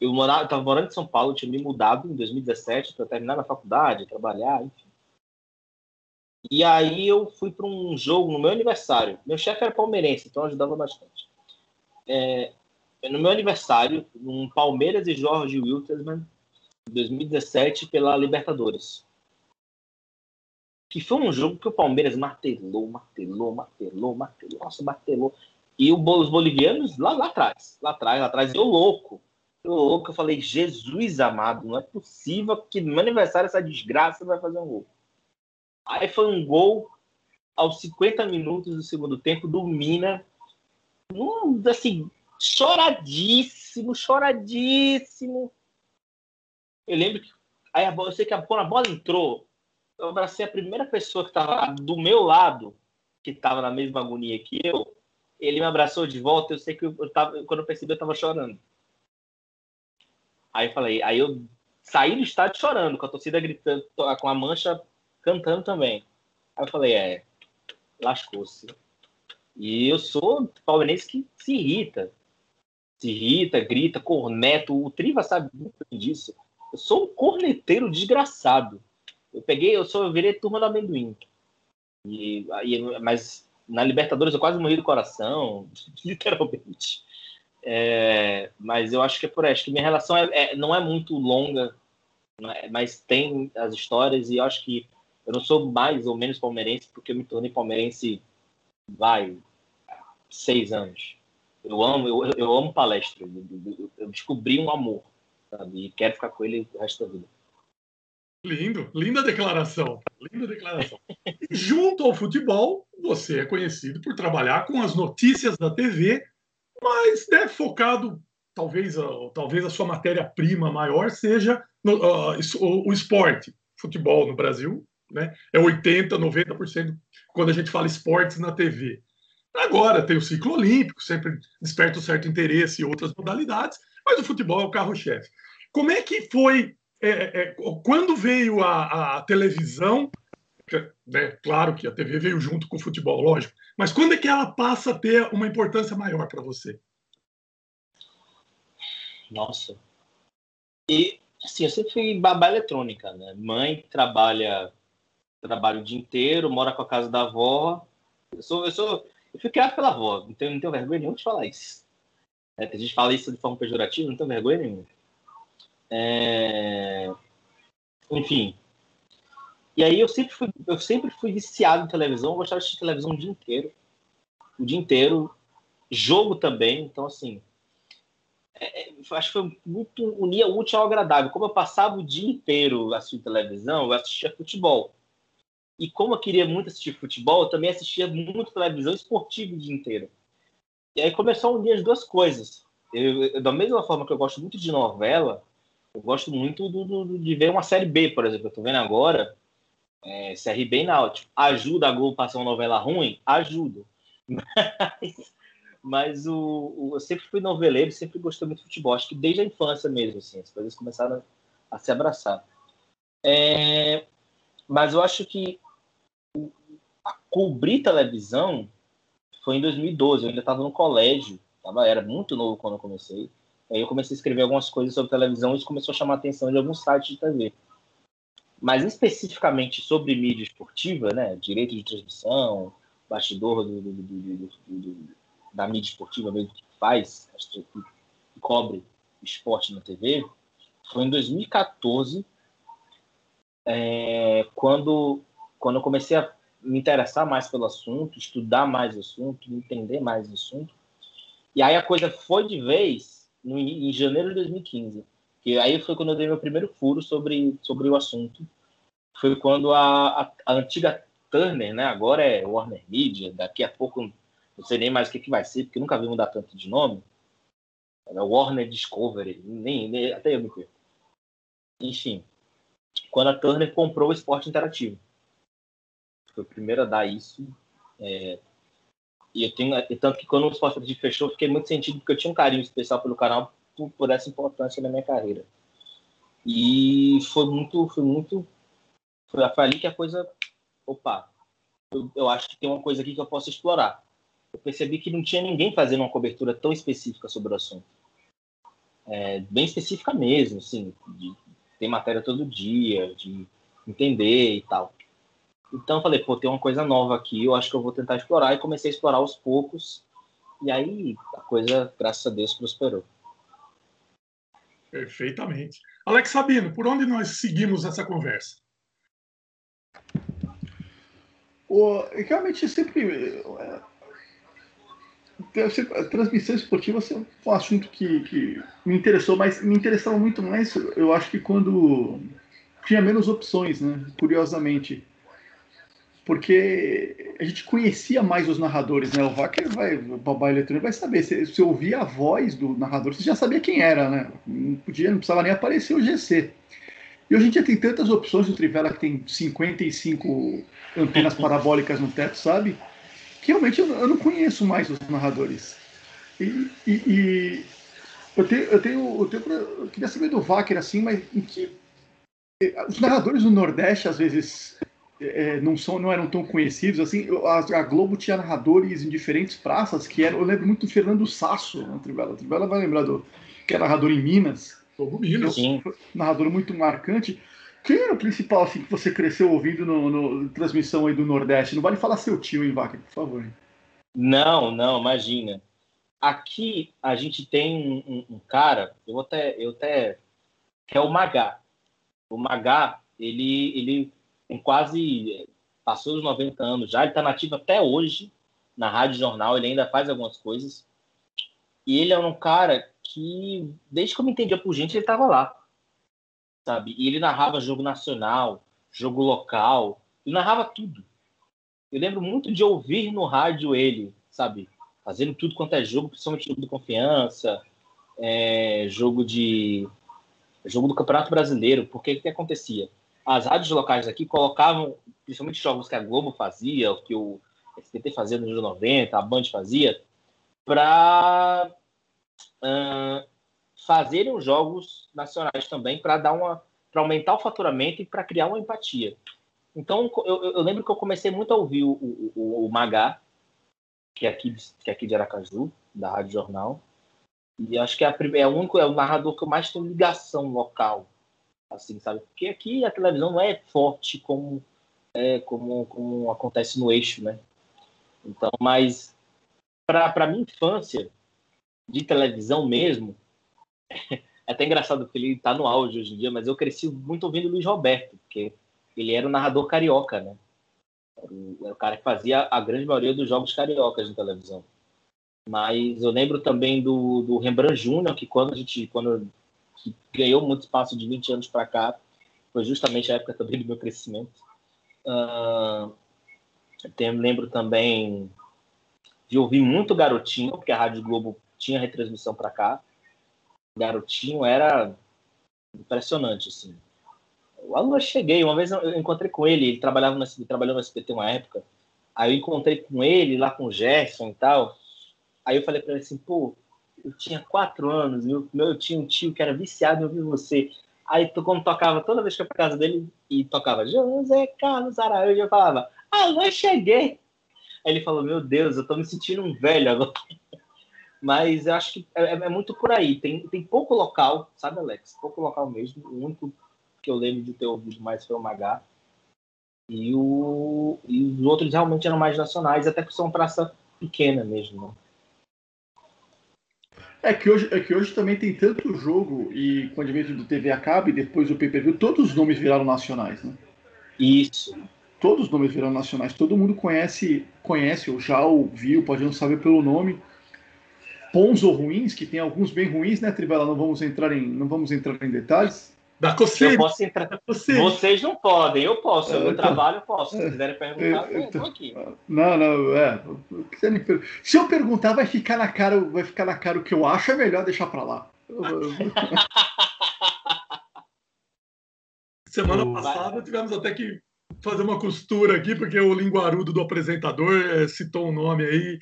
Eu morava, estava morando em São Paulo, tinha me mudado em 2017 para terminar na faculdade, trabalhar, enfim. E aí eu fui para um jogo no meu aniversário. Meu chefe era palmeirense, então ajudava bastante. É, no meu aniversário, um Palmeiras e Jorge Wilterman 2017 pela Libertadores. Que foi um jogo que o Palmeiras martelou, martelou, martelou, martelou, nossa, martelou. E os bolivianos lá, lá atrás, lá atrás, lá atrás, eu louco Eu louco, eu falei, Jesus amado, não é possível que no meu aniversário essa desgraça vai fazer um gol. Aí foi um gol aos 50 minutos do segundo tempo do Mina. Um, assim, choradíssimo, choradíssimo. Eu lembro que aí a bola, eu sei que a, quando a bola entrou, eu abracei a primeira pessoa que estava do meu lado, que estava na mesma agonia que eu. Ele me abraçou de volta. Eu sei que eu tava, quando eu percebi, eu estava chorando. Aí eu falei, aí eu saí do estádio chorando, com a torcida gritando, com a mancha cantando também. Aí eu falei, é, lascou-se. E eu sou palmeirense que se irrita. Se irrita, grita, corneta. O Triva sabe muito disso. Eu sou um corneteiro desgraçado. Eu peguei, eu sou, eu virei turma do amendoim. E, e, mas na Libertadores eu quase morri do coração, literalmente. É, mas eu acho que é por. Acho que minha relação é, é não é muito longa, é, mas tem as histórias e eu acho que eu não sou mais ou menos palmeirense porque eu me tornei palmeirense, vai, seis anos. Eu amo, eu, eu amo palestra. Eu, eu descobri um amor, sabe? E quero ficar com ele o resto da vida. Lindo, linda declaração. Linda declaração. junto ao futebol, você é conhecido por trabalhar com as notícias da TV, mas né, focado, talvez, uh, talvez a sua matéria-prima maior seja no, uh, o, o, esporte. Futebol no Brasil né, é 80%, 90% quando a gente fala esportes na TV. Agora tem o ciclo olímpico, sempre desperta um certo interesse em outras modalidades, mas o futebol é o carro-chefe. Como é que foi é, é, quando veio a, a televisão, né, claro que a TV veio junto com o futebol, lógico, mas quando é que ela passa a ter uma importância maior para você? Nossa. E, assim, eu sempre fui babá eletrônica, né? Mãe trabalha, trabalha o dia inteiro, mora com a casa da avó. Eu sou, eu sou, eu fui criado pela avó, tenho, não tenho vergonha nenhuma de falar isso. É, a gente fala isso de forma pejorativa, não tenho vergonha nenhuma. É... Enfim. E aí eu sempre fui, eu sempre fui viciado em televisão, eu gostava de assistir televisão o dia inteiro. O dia inteiro. Jogo também, então assim. É, é acho que foi muito unir o útil ao agradável. Como eu passava o dia inteiro assistindo televisão, eu assistia futebol. E como eu queria muito assistir futebol, eu também assistia muito televisão esportiva o dia inteiro. E aí começou a unir as duas coisas. Eu, eu, da mesma forma que eu gosto muito de novela, eu gosto muito do, do, de ver uma série B, por exemplo. Eu tô vendo agora é, CRB e Náutico. Ajuda a Globo a passar uma novela ruim? Ajuda. Mas, mas o, o, eu sempre fui noveleiro, sempre gostei muito de futebol. Acho que desde a infância mesmo, assim, as coisas começaram a, a se abraçar. É, mas eu acho que cobrir televisão foi em 2012. Eu ainda estava no colégio, tava, era muito novo quando eu comecei. Aí eu comecei a escrever algumas coisas sobre televisão e isso começou a chamar a atenção de alguns sites de TV. Mas especificamente sobre mídia esportiva, né, direito de transmissão, bastidor do, do, do, da mídia esportiva mesmo que faz, que cobre esporte na TV, foi em 2014, é, quando, quando eu comecei a me interessar mais pelo assunto, estudar mais o assunto, entender mais o assunto. E aí a coisa foi de vez no, em janeiro de 2015. Que aí foi quando eu dei meu primeiro furo sobre, sobre o assunto. Foi quando a, a, a antiga Turner, né, agora é Warner Media, daqui a pouco não sei nem mais o que, que vai ser, porque nunca vi mudar tanto de nome. É Warner Discovery, nem, nem, até eu me perco. Enfim, quando a Turner comprou o esporte interativo. Foi o primeiro a dar isso. É, e eu tenho, tanto que quando o Sport TV fechou, fiquei muito sentido, porque eu tinha um carinho especial pelo canal por, por, essa importância na minha carreira. E foi muito, foi muito, foi, foi ali que a coisa, opa, eu, eu acho que tem uma coisa aqui que eu posso explorar. Eu percebi que não tinha ninguém fazendo uma cobertura tão específica sobre o assunto. É, bem específica mesmo, assim, de ter matéria todo dia, de entender e tal. Então eu falei, pô, tem uma coisa nova aqui, eu acho que eu vou tentar explorar. E comecei a explorar aos poucos. E aí a coisa, graças a Deus, prosperou. Perfeitamente. Alex Sabino, por onde nós seguimos essa conversa? O, realmente sempre. É, a transmissão esportiva assim, foi um assunto que, que me interessou, mas me interessava muito mais, eu acho que quando tinha menos opções, né? Curiosamente. Porque a gente conhecia mais os narradores, né? O Wacker vai, o babá eletrônico vai saber. Se, se ouvia a voz do narrador, você já sabia quem era, né? Não podia, não precisava nem aparecer o GC. E hoje em dia tem tantas opções, o Trivela que tem 55 antenas parabólicas no teto, sabe? Que realmente eu, eu não conheço mais os narradores. E, e, e eu, tenho, eu, tenho, eu, tenho, eu queria saber do Wacker, assim, mas em que. Os narradores do Nordeste, às vezes, é, não, são, não eram tão conhecidos. assim a, a, Globo tinha narradores em diferentes praças, que eram, eu lembro muito do Fernando Sasso na Trivela. A Trivela vai lembrar do que é narrador em Minas. Minas. Sim. Narrador muito marcante. Quem era o principal assim, que você cresceu ouvindo no, no transmissão aí do Nordeste? Não vale falar seu tio, hein, Vaca, por favor. Não, não, imagina. Aqui a gente tem um, um, um cara, eu até, eu até, que é o Magá. O Magá, ele, ele tem quase, passou os 90 anos já, ele está nativo até hoje na Rádio Jornal, ele ainda faz algumas coisas. E ele é um cara que, desde que eu me entendia por gente, ele estava lá sabe? E ele narrava jogo nacional, jogo local, ele narrava tudo. Eu lembro muito de ouvir no rádio ele, sabe? Fazendo tudo quanto é jogo, principalmente jogo de confiança, é, jogo de jogo do Campeonato Brasileiro, porque o que acontecia? As rádios locais aqui colocavam, principalmente jogos que a Globo fazia, que o SBT fazia nos anos 90, a Band fazia, para uh, fazerem os jogos nacionais também para dar uma para aumentar o faturamento e para criar uma empatia. Então eu, eu, lembro que eu comecei muito a ouvir o, o, o Magá, que é aqui que é aqui de Aracaju, da Rádio Jornal, e acho que é, a, é o único é o narrador que eu mais tenho ligação local, assim, sabe? Porque aqui a televisão não é forte como é, como, como acontece no eixo, né? Então, mas para minha infância de televisão mesmo, é até engraçado porque ele está no auge hoje em dia, mas eu cresci muito ouvindo Luiz Roberto, porque ele era o narrador carioca, né? Era o, era o cara que fazia a grande maioria dos jogos cariocas na televisão. Mas eu lembro também do, do Rembrandt Júnior, que quando a gente quando que ganhou muito espaço de 20 anos para cá, foi justamente a época também do meu crescimento. Uh, tem, lembro também de ouvir muito Garotinho, porque a Rádio Globo tinha retransmissão para cá garotinho era impressionante, assim. Logo eu cheguei, uma vez eu encontrei com ele, ele trabalhava no, ele trabalhou no SBT uma época, aí eu encontrei com ele lá com o Gerson e tal, aí eu falei para ele assim, pô, eu tinha quatro anos, meu, eu tinha um tio que era viciado em ouvir você, aí quando tocava, toda vez que eu ia pra casa dele, e tocava José Carlos Araújo, eu falava, alô, cheguei! Aí ele falou, meu Deus, eu tô me sentindo um velho agora. Mas eu acho que é, é, muito por aí. Tem, tem pouco local, sabe, Alex? Pouco local mesmo. O único que eu lembro de ter ouvido mais foi o Magá. E, o, e os outros realmente eram mais nacionais, até que são praça pequena mesmo. É que, hoje, é que hoje também tem tanto jogo, e com o advento do TV a cabo e depois do pay-per-view, todos os nomes viraram nacionais, né? Isso. Todos os nomes viraram nacionais. Todo mundo conhece, conhece ou já ouviu, pode não saber pelo nome, bons ou ruins, que tem alguns bem ruins, né, Trivela? Não vamos entrar em, não vamos entrar em detalhes. Da coceira. Eu posso entrar. Vocês não podem, eu posso. Eu é, então, trabalho, eu posso. Se quiserem perguntar, eu estou aqui. Não, não, é. Se eu perguntar, vai ficar na cara, vai ficar na cara o que eu acho, é melhor deixar para lá. Semana passada tivemos até que fazer uma costura aqui, porque o linguarudo do apresentador é, citou um nome aí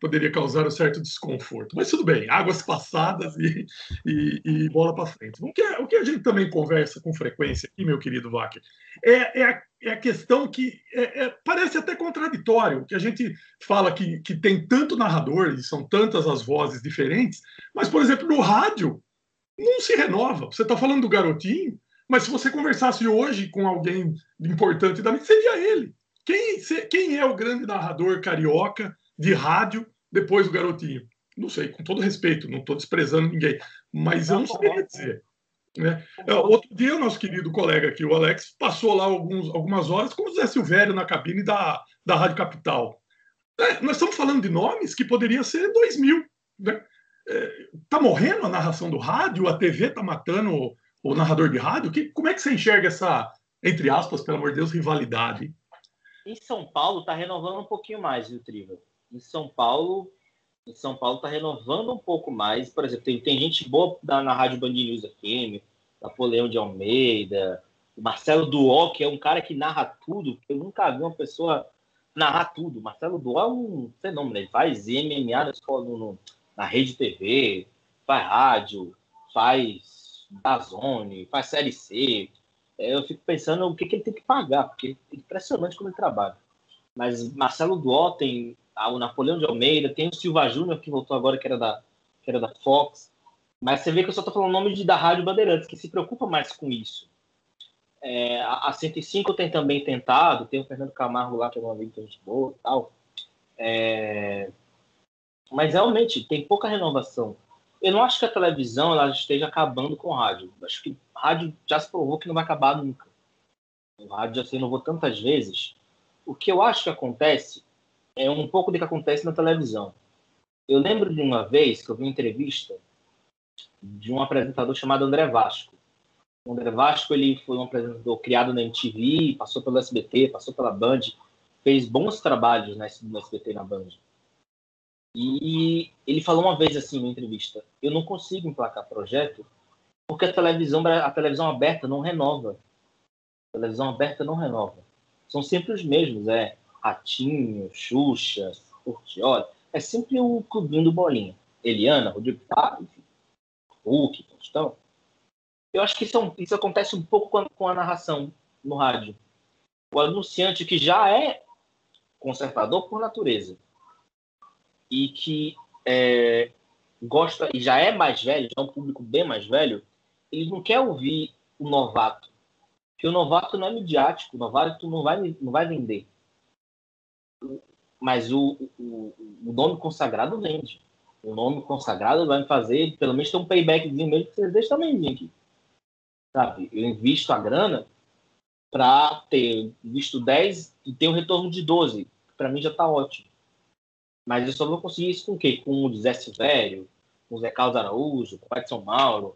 poderia causar um certo desconforto. Mas tudo bem, águas passadas e, e, e bola para frente. O que, é, o que a gente também conversa com frequência aqui, meu querido Wacker, é, é, a, é a questão que é, é, parece até contraditório, que a gente fala que, que tem tanto narrador e são tantas as vozes diferentes, mas, por exemplo, no rádio não se renova. Você está falando do garotinho, mas se você conversasse hoje com alguém importante da mídia, seria ele. Quem, quem é o grande narrador carioca de rádio depois do garotinho. Não sei, com todo respeito, não estou desprezando ninguém, mas eu não sei dizer. Né? É, outro dia, o nosso querido colega aqui, o Alex, passou lá alguns, algumas horas com o Zé Silvério na cabine da, da Rádio Capital. É, nós estamos falando de nomes que poderia ser 2000. Né? É, tá morrendo a narração do rádio, a TV tá matando o, o narrador de rádio. Que, como é que você enxerga essa, entre aspas, pelo amor de Deus, rivalidade? Em São Paulo tá renovando um pouquinho mais, viu, Triva? Em São Paulo, em São Paulo tá renovando um pouco mais. Por exemplo, tem, tem gente boa na Rádio Band News FM, Napoleão de Almeida, o Marcelo Duó, que é um cara que narra tudo. Eu nunca vi uma pessoa narrar tudo. Marcelo Duó é um fenômeno. Ele faz MMA na, escola, no, na rede TV, faz rádio, faz Dazone, faz Série C. É, eu fico pensando o que, que ele tem que pagar, porque é impressionante como ele trabalha. Mas Marcelo Duó tem o Napoleão de Almeida, tem o Silva Júnior, que voltou agora, que era da, que era da Fox. Mas você vê que eu só estou falando nome de, da Rádio Bandeirantes, que se preocupa mais com isso. É, a, a 105 tem também tentado, tem o Fernando Camargo lá, que é um amigo que a gente boa e tal. É, mas realmente tem pouca renovação. Eu não acho que a televisão ela esteja acabando com o rádio. Acho que rádio já se provou que não vai acabar nunca. O rádio já se renovou tantas vezes. O que eu acho que acontece é um pouco do que acontece na televisão. Eu lembro de uma vez que eu vi uma entrevista de um apresentador chamado André Vasco. O André Vasco ele foi um apresentador criado na MTV, passou pelo SBT, passou pela Band, fez bons trabalhos no SBT na Band. E ele falou uma vez assim na entrevista: eu não consigo emplacar projeto porque a televisão a televisão aberta não renova. A televisão aberta não renova. São sempre os mesmos, é Ratinho, Xuxa, Portioli, é sempre o clubinho do Bolinha. Eliana, Rodrigo Pá, enfim, Hulk, Faustão. Eu acho que isso, é isso acontece um pouco com a, com a narração no rádio. O anunciante que já é conservador por natureza e que é, gosta e já é mais velho, já é um público bem mais velho, ele não quer ouvir o novato. Porque o novato não é midiático, o novato não vai, não vai vender. Mas o, o, o nome consagrado vende. O nome consagrado vai me fazer, pelo menos, ter um paybackzinho mesmo que vocês deixam também aqui sabe? Eu invisto a grana para ter visto 10 e ter um retorno de 12. Para mim já está ótimo. Mas eu só vou conseguir isso com o quê? Com o Zé Silvério, com o Zé Carlos Araújo, com o Edson Mauro.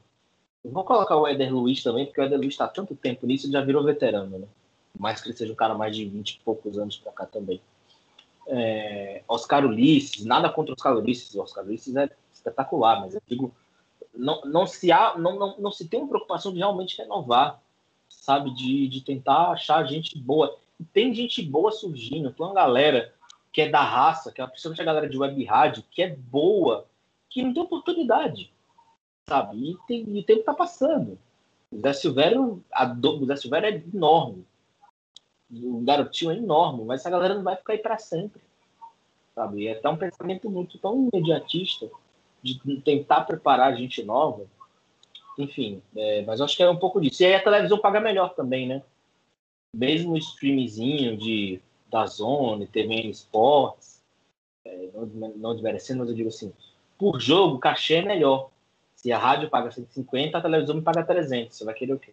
Vou colocar o Éder Luiz também, porque o Éder Luiz está tanto tempo nisso e já virou veterano, né? Mais que ele seja um cara mais de 20 e poucos anos para cá também. É, Oscar Ulisses, nada contra Oscar Ulisses. Oscar Ulisses é espetacular, mas eu digo não, não, se há, não, não, não se tem uma preocupação de realmente renovar, sabe? De, de tentar achar gente boa. E tem gente boa surgindo, tem uma galera que é da raça, que é principalmente a galera de web rádio, que é boa, que não tem oportunidade, sabe? E, tem, e o tempo tá passando. O Zé Silvério, a do, o Zé Silvério é enorme. O garotinho é enorme, mas essa galera não vai ficar aí para sempre. Sabe? É até um pensamento muito tão imediatista de tentar preparar gente nova. Enfim, é, mas acho que é um pouco disso. E aí a televisão paga melhor também, né? Mesmo o streamzinho de, da Zone, TV Sports, é, não, não desmerecendo, mas eu digo assim, por jogo, cachê é melhor. Se a rádio paga 150, a televisão me paga 300. Você vai querer o quê?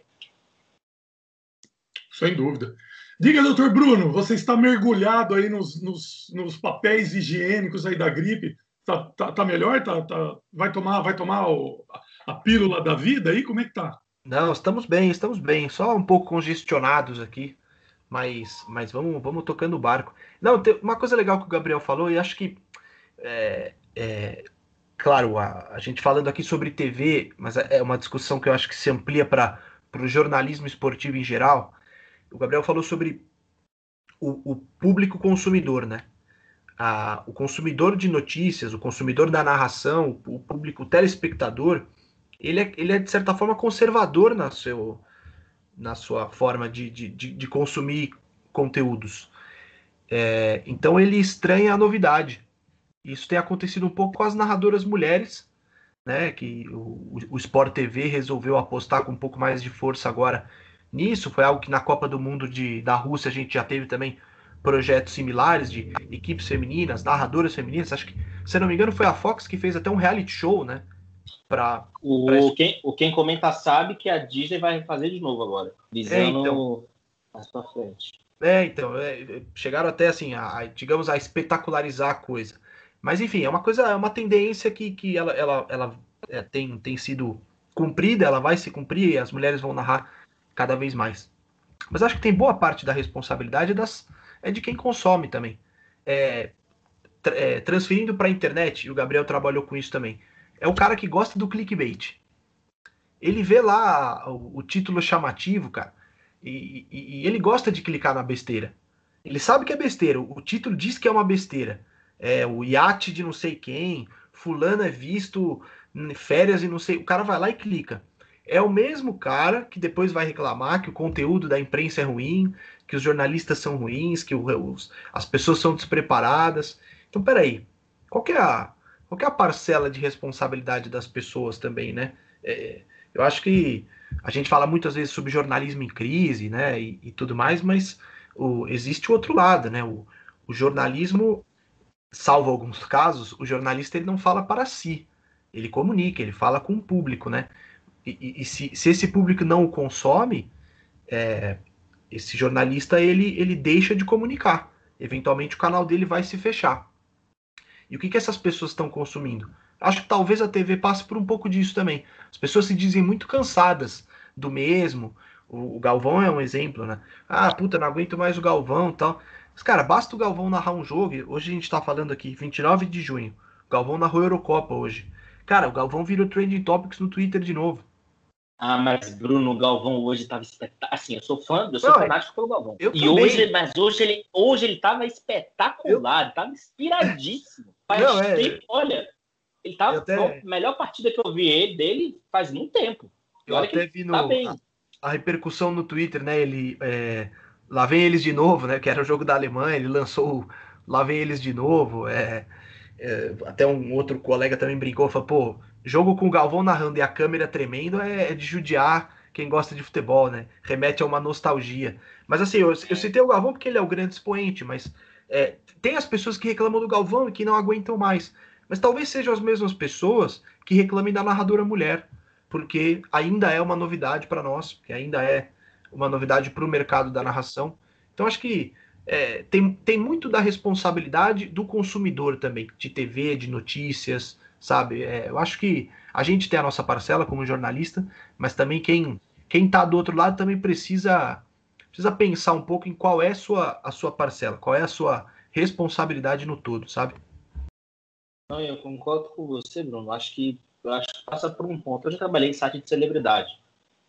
Sem dúvida. Diga, doutor Bruno, você está mergulhado aí nos, nos, nos papéis higiênicos aí da gripe. Tá, tá, tá melhor? Tá, tá, vai tomar, vai tomar o, a pílula da vida aí? Como é que tá? Não, estamos bem, estamos bem. Só um pouco congestionados aqui, mas, mas vamos, vamos tocando o barco. Não, uma coisa legal que o Gabriel falou, e acho que, é, é, claro, a, a, gente falando aqui sobre TV, mas é, é uma discussão que eu acho que se amplia para o jornalismo esportivo em geral. O Gabriel falou sobre o, o público consumidor, né? a, o consumidor de notícias, o consumidor da narração, o público, o telespectador, ele é, ele é de certa forma conservador na, seu, na sua forma de, de, de, de consumir conteúdos. É, então ele estranha a novidade. Isso tem acontecido um pouco com as narradoras mulheres, né? Que o, o Sport TV resolveu apostar com um pouco mais de força agora nisso. Foi algo que na Copa do Mundo de, da Rússia a gente já teve também projetos similares de equipes femininas, narradoras femininas. Acho que, se não me engano, foi a Fox que fez até um reality show, né? Pra, o, pra... Quem, o quem comenta sabe que a Disney vai fazer de novo agora, visando é, então, mais pra frente. É, então, é, chegaram até assim, a, a, digamos, a espetacularizar a coisa. Mas enfim, é uma coisa, é uma tendência que, que ela, ela, ela é, tem, tem sido cumprida, ela vai se cumprir e as mulheres vão narrar cada vez mais. Mas acho que tem boa parte da responsabilidade das, é de quem consome também. É, é, transferindo para a internet, e o Gabriel trabalhou com isso também, é o cara que gosta do clickbait. Ele vê lá o, o título chamativo, cara, e, e, e, ele gosta de clicar na besteira. Ele sabe que é besteira, o, o título diz que é uma besteira. É o iate de não sei quem, fulano é visto férias e não sei. O cara vai lá e clica. É o mesmo cara que depois vai reclamar que o conteúdo da imprensa é ruim, que os jornalistas são ruins, que os, as pessoas são despreparadas. Então, peraí, qual é a, qual é a parcela de responsabilidade das pessoas também, né? É, eu acho que a gente fala muitas vezes sobre jornalismo em crise, né, e, e tudo mais, mas o, existe o outro lado, né? O, o, jornalismo, salvo alguns casos, o jornalista ele não fala para si, ele comunica, ele fala com o público, né? E, e, se, se, esse público não o consome, é, esse jornalista ele, ele deixa de comunicar. Eventualmente o canal dele vai se fechar. E o que, que essas pessoas estão consumindo? Acho que talvez a TV passe por um pouco disso também. As pessoas se dizem muito cansadas do mesmo. O, o Galvão é um exemplo, né? Ah, puta, não aguento mais o Galvão tal. Mas, cara, basta o Galvão narrar um jogo. Hoje a gente tá falando aqui, 29 de junho. O Galvão narrou Eurocopa hoje. Cara, o Galvão virou trending topics no Twitter de novo. Ah, mas Bruno Galvão hoje estava espetacular. Assim, eu sou fã, eu sou não, fanático pelo Galvão. e também. hoje, mas hoje ele, hoje ele tava espetacular, eu... tava inspiradíssimo. Faz não, é... tempo, olha, ele tava até... a melhor partida que eu vi ele dele faz muito tempo. Eu até vi no, tá a, a, repercussão no Twitter, né? Ele é, lá vem eles de novo, né? Que era o jogo da Alemanha, ele lançou lá vem eles de novo. É, é, até um outro colega também brincou, falou, pô, jogo com o Galvão narrando e a câmera tremendo é, é, de judiar quem gosta de futebol, né? Remete a uma nostalgia. Mas assim, eu, eu citei o Galvão porque ele é o grande expoente, mas é, tem as pessoas que reclamam do Galvão e que não aguentam mais. Mas talvez sejam as mesmas pessoas que reclamem da narradora mulher, porque ainda é uma novidade para nós, que ainda é uma novidade para o mercado da narração. Então acho que é, tem, tem muito da responsabilidade do consumidor também, de TV, de notícias, sabe? É, eu acho que a gente tem a nossa parcela como jornalista, mas também quem quem está do outro lado também precisa precisa pensar um pouco em qual é a sua, a sua parcela, qual é a sua responsabilidade no todo, sabe? Não, eu concordo com você, Bruno. Acho que acho que passa por um ponto. Eu já trabalhei em site de celebridade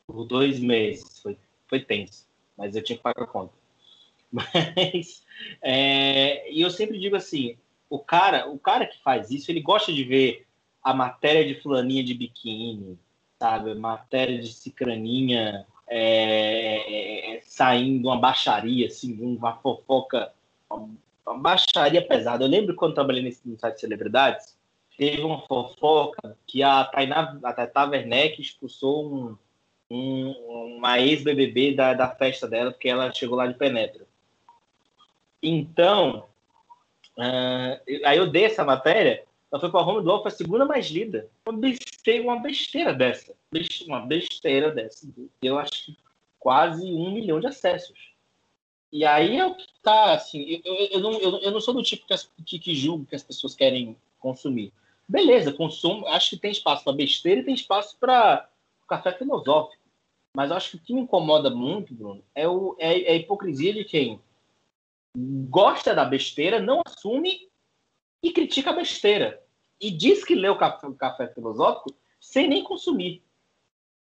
por dois meses, foi, foi tenso, mas eu tinha que pagar a conta. Mas é, e eu sempre digo assim, o cara, o cara que faz isso, ele gosta de ver a matéria de fulaninha de biquíni, sabe? Matéria de cicraninha é, é, é, saindo uma baixaria, assim, uma fofoca, uma, baixaria pesada. Eu lembro quando trabalhei nesse no site de celebridades, teve uma fofoca que a Tainá, a Tata Werneck expulsou um, um, uma ex-BBB da, da festa dela, porque ela chegou lá de penetra. Então, uh, aí eu dei essa matéria, ela foi para Home do foi a segunda mais lida. Uma besteira, uma besteira dessa. Uma besteira dessa. Eu acho que quase um milhão de acessos. E aí é que tá, assim, eu, eu, não, eu, eu não sou do tipo que, as, que, que julgo que as pessoas querem consumir. Beleza, consumo, acho que tem espaço para besteira e tem espaço para café filosófico. Mas acho que o que me incomoda muito, Bruno, é, o, é, é a hipocrisia de quem gosta da besteira, não assume e critica a besteira. E diz que o café, café filosófico sem nem consumir.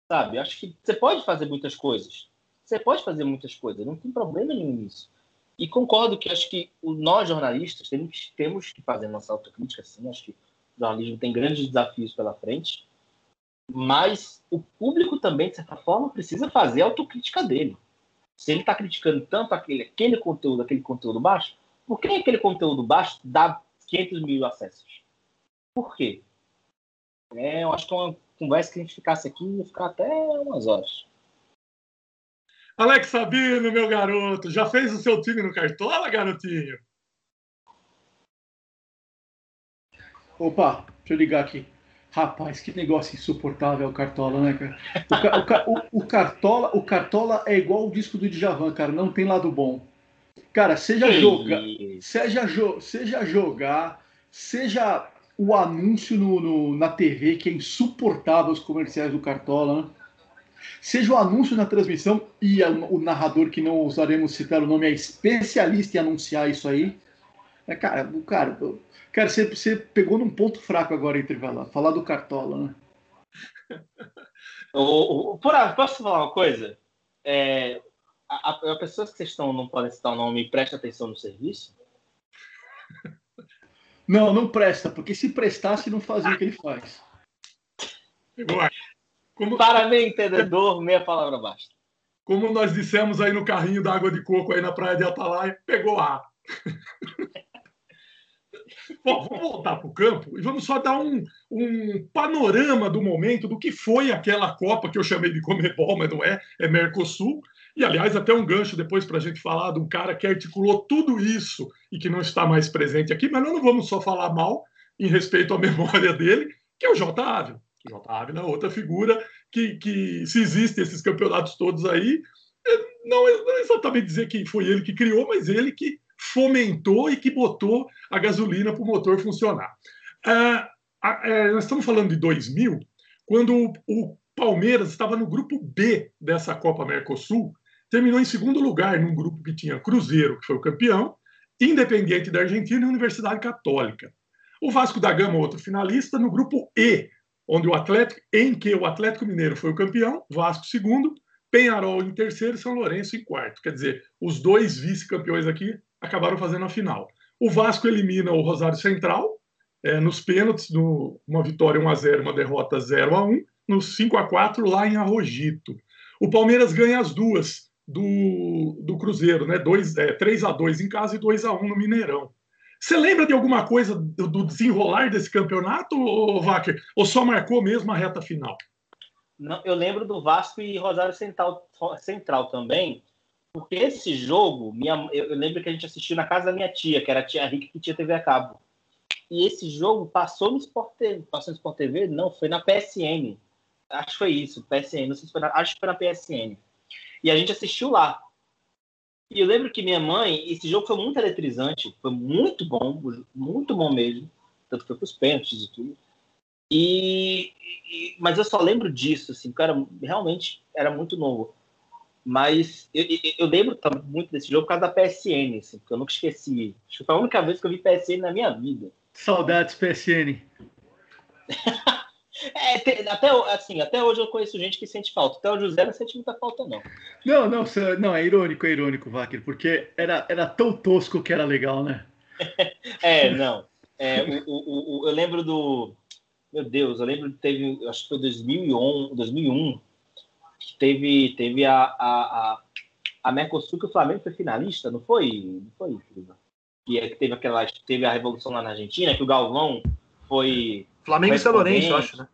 Sabe? Acho que você pode fazer muitas coisas. Você pode fazer muitas coisas, não tem problema nenhum nisso. E concordo que acho que nós jornalistas temos, temos que fazer nossa autocrítica, sim. Acho que o jornalismo tem grandes desafios pela frente, mas o público também, de certa forma, precisa fazer a autocrítica dele. Se ele está criticando tanto aquele, aquele conteúdo, aquele conteúdo baixo, por que aquele conteúdo baixo dá 500 mil acessos? Por quê? É, eu acho que é uma conversa que a gente ficasse aqui ia ficar até umas horas. Alex Sabino, meu garoto, já fez o seu time no Cartola, garotinho? Opa, deixa eu ligar aqui. Rapaz, que negócio insuportável o Cartola, né, cara? O, o, o, o, Cartola, o Cartola é igual o disco do Djavan, cara, não tem lado bom. Cara, seja jogar, seja, jo- seja jogar, seja o anúncio no, no- na TV que é insuportável os comerciais do Cartola, né? seja o anúncio na transmissão e a- o narrador que não ousaremos citar o nome é especialista em anunciar isso aí. É, cara, o cara, eu- cara, você, você pegou num ponto fraco agora entre lá, falar do Cartola, né? O, o, por, a- posso falar uma coisa? É, a, a, a pessoas que vocês estão, não podem citar o nome, presta atenção no serviço? Não, não presta, porque se prestasse não fazia o que ele faz. A- Como, Para mim, entendedor, meia palavra basta. como nós dissemos aí no carrinho da água de coco aí na praia de Atalaia, pegou ar. Bom, vamos voltar para o campo e vamos só dar um, um panorama do momento do que foi aquela Copa que eu chamei de Comebol, mas não é, é Mercosul. E, aliás, até um gancho depois para a gente falar de um cara que articulou tudo isso e que não está mais presente aqui, mas nós não vamos só falar mal em respeito à memória dele, que é o J. Ávila. O. Ávila é outra figura que, que, se existem esses campeonatos todos aí, não, não exatamente dizer que foi ele que criou, mas ele que fomentou e que botou a gasolina para o motor funcionar. Ah, nós estamos falando de 2000, quando o, o Palmeiras estava no grupo B dessa Copa Mercosul, terminou em segundo lugar num grupo que tinha Cruzeiro, que foi o campeão, Independiente da Argentina e Universidade Católica. O Vasco da Gama, outro finalista, no grupo E, onde o Atlético, em que o Atlético Mineiro foi o campeão, Vasco segundo, Penharol em terceiro e São Lourenço em quarto. Quer dizer, os dois vice-campeões aqui acabaram fazendo a final. O Vasco elimina o Rosário Central é, nos pênaltis, no, uma vitória 1 a 0 uma derrota 0 a 1 nos 5 a 4 lá em Arrojito. O Palmeiras ganha as duas do, do Cruzeiro, né? Dois, é, 3 a 2 em casa e 2 a 1 no Mineirão. Você lembra de alguma coisa do, desenrolar desse campeonato, Wacker? Ou só marcou mesmo a reta final? Não, eu lembro do Vasco e Rosário Central, Central também, porque esse jogo, minha, eu, eu lembro que a gente assistiu na casa da minha tia, que era a tia Rica que tinha TV a cabo. E esse jogo passou no Sport TV, passou no Sport TV? Não, foi na PSN. Acho que foi isso, PSN, não sei se foi na, acho que foi na PSN. E a gente assistiu lá. E eu lembro que minha mãe, esse jogo foi muito eletrizante, foi muito bom, muito bom mesmo. Tanto foi para os pênaltis e tudo. E, e- mas eu só lembro disso, assim, porque era, realmente era muito novo. Mas eu, eu- lembro muito desse jogo por causa da PSN, assim, porque eu nunca esqueci. Acho que foi a única vez que eu vi PSN na minha vida. Saudades, PSN. É, até, assim, até hoje eu conheço gente que sente falta. Até o José não sente muita falta, não. Não, não, não, é irônico, é irônico, Wacker, porque era, era tão tosco que era legal, né? É, não. É, o, o, o- eu lembro do. Meu Deus, eu lembro que teve. Acho que foi 2011, 2001, que teve, teve a, a, a, a Mercosul que o Flamengo foi finalista, não foi? Não foi, Frieza? Que, é, que teve aquela. Teve a revolução lá na Argentina, que o Galvão foi. Flamengo e São Lourenço, acho, né?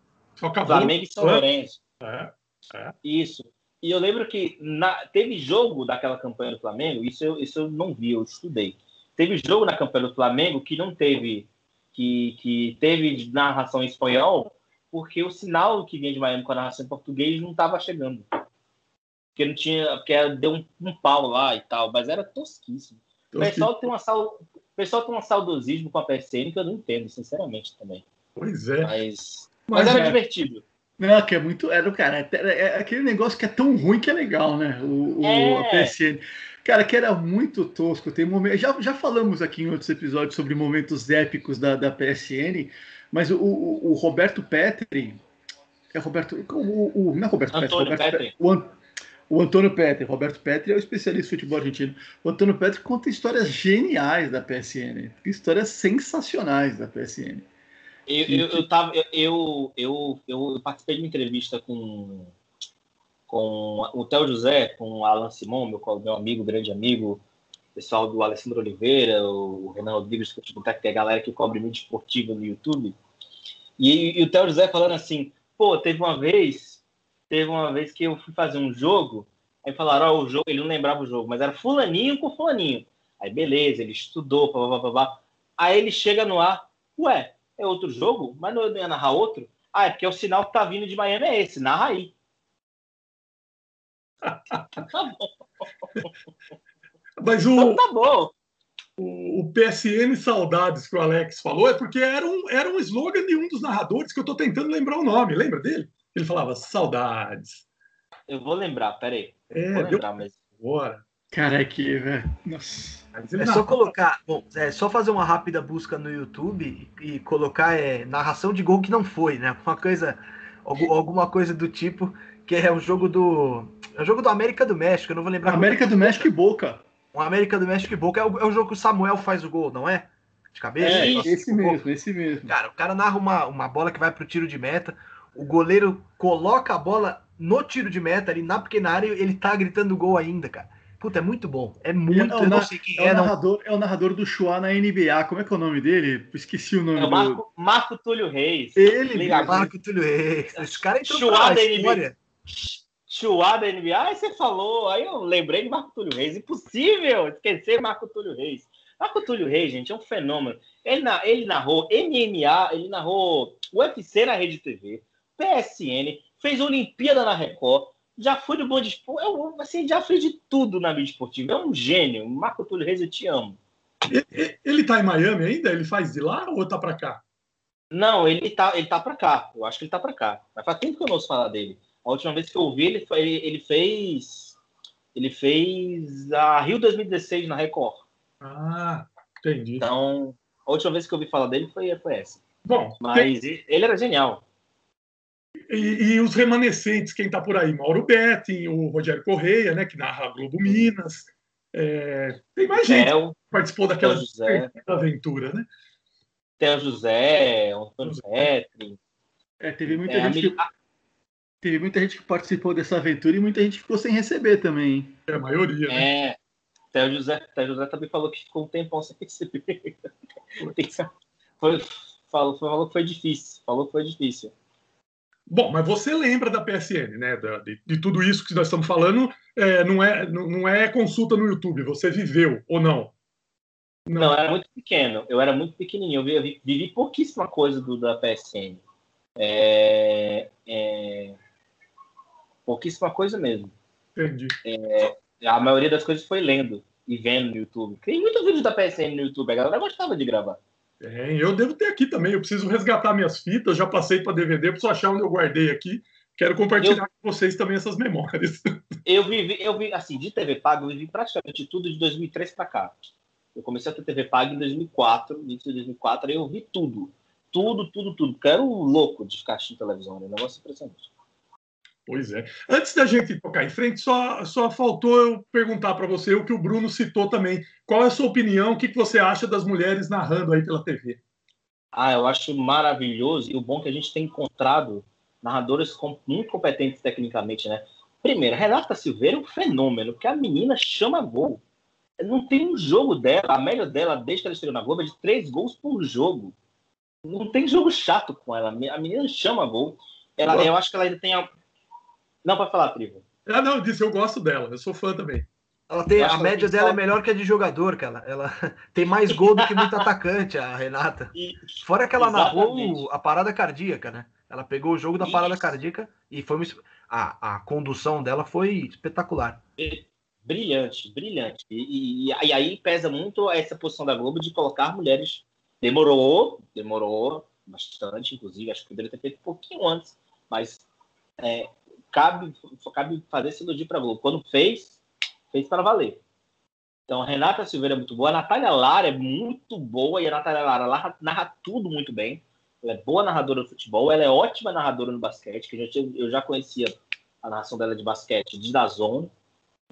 Flamengo e São Hã? Lourenço. É. Isso. E eu lembro que na- teve jogo daquela campanha do Flamengo, isso eu, isso eu não vi, eu estudei. Teve jogo na campanha do Flamengo que não teve, que, que teve narração em espanhol, porque o sinal que vinha de Miami com a narração em português não estava chegando. Porque não tinha, porque deu um, um pau lá e tal, mas era tosquíssimo. O pessoal tem, uma sal, o pessoal tem um saudosismo com a PSN que eu não entendo, sinceramente, também. Pois é. Mas, Mas mas era é. divertido. Não, que é muito. Era, cara, é, é aquele negócio que é tão ruim que é legal, né? O, o- É. a PSN. Cara, que era muito tosco. Tem momento, já, já falamos aqui em outros episódios sobre momentos épicos da, da PSN, mas o, o, o Roberto Petri. É Roberto. O, o, não é Roberto Petri, Antônio Roberto Petri. O, An- o Antônio Petri. Roberto Petri é o especialista em futebol argentino. O Antônio Petri conta histórias geniais da PSN. Histórias sensacionais da PSN. Eu, eu, eu, tava, eu, eu, eu, participei de uma entrevista com, com o Theo José, com o Alan Simon, meu, meu amigo, grande amigo, pessoal do Alessandro Oliveira, o Renan Rodrigues, que é a galera que cobre mídia esportiva no YouTube. E, e o Theo José falando assim, pô, teve uma vez, teve uma vez que eu fui fazer um jogo, aí falaram, ó, o jogo, ele não lembrava o jogo, mas era fulaninho com fulaninho. Aí beleza, ele estudou, blá, blá, blá. Aí ele chega no ar, ué, é outro jogo? Mas não ia narrar outro? Ah, é porque o sinal que tá vindo de Miami é esse, narra aí. Tá bom. Mas o, Então tá bom. o, o PSN Saudades que o Alex falou é porque era um, era um slogan de um dos narradores que eu tô tentando lembrar o nome. Lembra dele? Ele falava saudades. Eu vou lembrar, peraí. É, Vou deu lembrar mesmo. agora. Cara, que, velho. Nossa. Ele É só colocar, bom, é só fazer uma rápida busca no YouTube e, colocar é, narração de gol que não foi, né? Uma coisa, algu- alguma coisa do tipo que é o jogo do, é o jogo do América do México. Eu não vou lembrar. América do México e Boca. O América do México e Boca é o, é o jogo que o Samuel faz o gol, não é? De cabeça. É, esse mesmo, esse mesmo. Cara, o cara narra uma, uma bola que vai pro tiro de meta, o goleiro coloca a bola no tiro de meta, ali na pequena área, e ele tá gritando gol ainda, cara. Puta, é muito bom. É muito. É eu não sei quem É é, o, não. narrador, é o narrador do Chua na NBA. Como é que é o nome dele? Esqueci o nome É o do. Marco, Marco Túlio Reis. Ele. Marco Túlio Reis. Esse cara entrou Chuá pra da história. Chuá da NBA, aí você falou, aí eu lembrei de Marco Túlio Reis. Impossível esquecer Marco Túlio Reis. Marco Túlio Reis, gente, é um fenômeno. Ele, na- ele narrou MMA, ele narrou UFC na Rede TV, PSN, fez Olimpíada na Record, já foi do Bom Esporte, é um- assim, já fez de tudo na mídia esportiva. É um gênio. Marco Túlio Reis, eu te amo. Ele tá em Miami ainda? Ele faz de lá ou tá pra cá? Não, ele tá, ele tá pra cá. Eu acho que ele tá pra cá. Mas faz tempo que eu não ouço falar dele. A última vez que eu ouvi, ele, foi- ele, fez. Ele fez a Rio 2016 na Record. Ah, entendi. Então, a última vez que eu ouvi falar dele foi, foi essa. Bom, tem- Mas ele ele era genial. e, e os remanescentes, quem tá por aí? Mauro Betting, o Rogério Correia, né, que narra a Globo Minas. É, tem mais gente Theo, que participou daquela aventura, né? Theo José, Antônio Petri. É, teve muita É, a gente mi- que, teve muita gente que participou dessa aventura e muita gente ficou sem receber também. É a maioria, né? É. Theo José, Theo José também falou que ficou um tempão sem receber. Foi, falou, falou que foi difícil. Falou que foi difícil. Bom, mas você lembra da PSN, né? Da- de, de tudo isso que nós estamos falando, é, não, é, não, não é consulta no YouTube, você viveu ou não? Não, eu era muito pequeno. Eu era muito pequenininho. Eu vi- eu vi- vivi pouquíssima coisa do, da PSN. É, é, pouquíssima coisa mesmo. Entendi. A maioria das coisas foi lendo e vendo no YouTube. Tem muitos vídeos da PSN no YouTube. A galera gostava de gravar. É, eu devo ter aqui também. Eu preciso resgatar minhas fitas. Já passei para DVD, preciso achar onde eu guardei aqui. Quero compartilhar com vocês também essas memórias. Eu vivi, eu vi, assim, de TV paga, eu vivi praticamente tudo de 2003 para cá. Eu comecei a ter TV paga em 2004, início de 2004, aí eu vi tudo. Tudo, tudo, tudo. Porque eu era um louco de ficar assistindo televisão, né? um negócio impressionante. Pois é. Antes da gente tocar em frente, só, só faltou eu perguntar para você o que o Bruno citou também. Qual é a sua opinião? O que, que você acha das mulheres narrando aí pela TV? Ah, eu acho maravilhoso e o bom é que a gente tem encontrado narradores muito competentes tecnicamente, né? Primeiro, Renata Silveira é um fenômeno, porque a menina chama gol. Não tem um jogo dela, a média dela, desde que ela estreou na Globo, é de três gols por jogo. Não tem jogo chato com ela. A menina chama gol. Ela, eu acho que ela ainda tem. Não, para falar, Trivo. Ah, não, eu disse, eu gosto dela, eu sou fã também. Ela tem, a média dela é melhor que a de jogador, cara. Ela tem mais gol do que muito atacante, a Renata. E, Fora que ela narrou Exatamente. a parada cardíaca, né? Ela pegou o jogo da parada Isso. cardíaca e foi uma a, a condução dela foi espetacular. brilhante, brilhante. E, e- e aí pesa muito essa posição da Globo de colocar mulheres. Demorou, demorou bastante, inclusive, acho que poderia ter feito um pouquinho antes, mas é, cabe, cabe fazer esse elogio para Globo. Quando fez, fez para valer. Então, a Renata Silveira é muito boa, a Natália Lara é muito boa, e a Natália Lara narra, narra tudo muito bem. Ela é boa narradora de futebol, ela é ótima narradora no basquete, que eu já, eu já conhecia a narração dela de basquete de Dazon,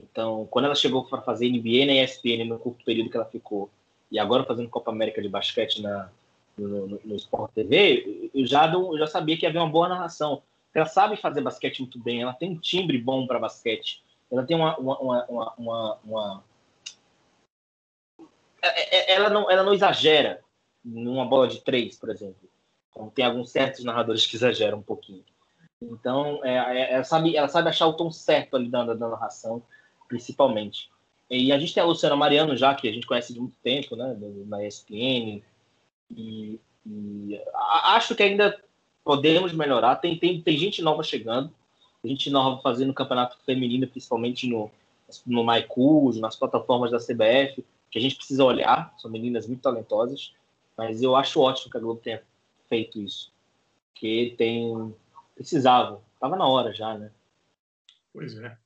então, quando ela chegou para fazer NBA na ESPN no curto período que ela ficou, e agora fazendo Copa América de basquete na, no, no, no Sport TV, eu já, eu já sabia que havia uma boa narração. Ela sabe fazer basquete muito bem, ela tem um timbre bom para basquete, ela tem uma. uma, uma, uma, uma- uma- É- é- Ela, não, ela não exagera numa bola de três, por exemplo. Como tem alguns certos narradores que exageram um pouquinho. Então, é, é- ela, sabe, ela sabe achar o tom certo ali da, da narração principalmente. E a gente tem a Luciana Mariano já, que a gente conhece de muito tempo, né, na ESPN, e, e acho que ainda podemos melhorar. Tem, tem, tem gente nova chegando, gente nova fazendo campeonato feminino, principalmente no, no MyCool, nas plataformas da CBF, que a gente precisa olhar, são meninas muito talentosas, mas eu acho ótimo que a Globo tenha feito isso, porque tem precisavam, estava na hora já, né? Pois é.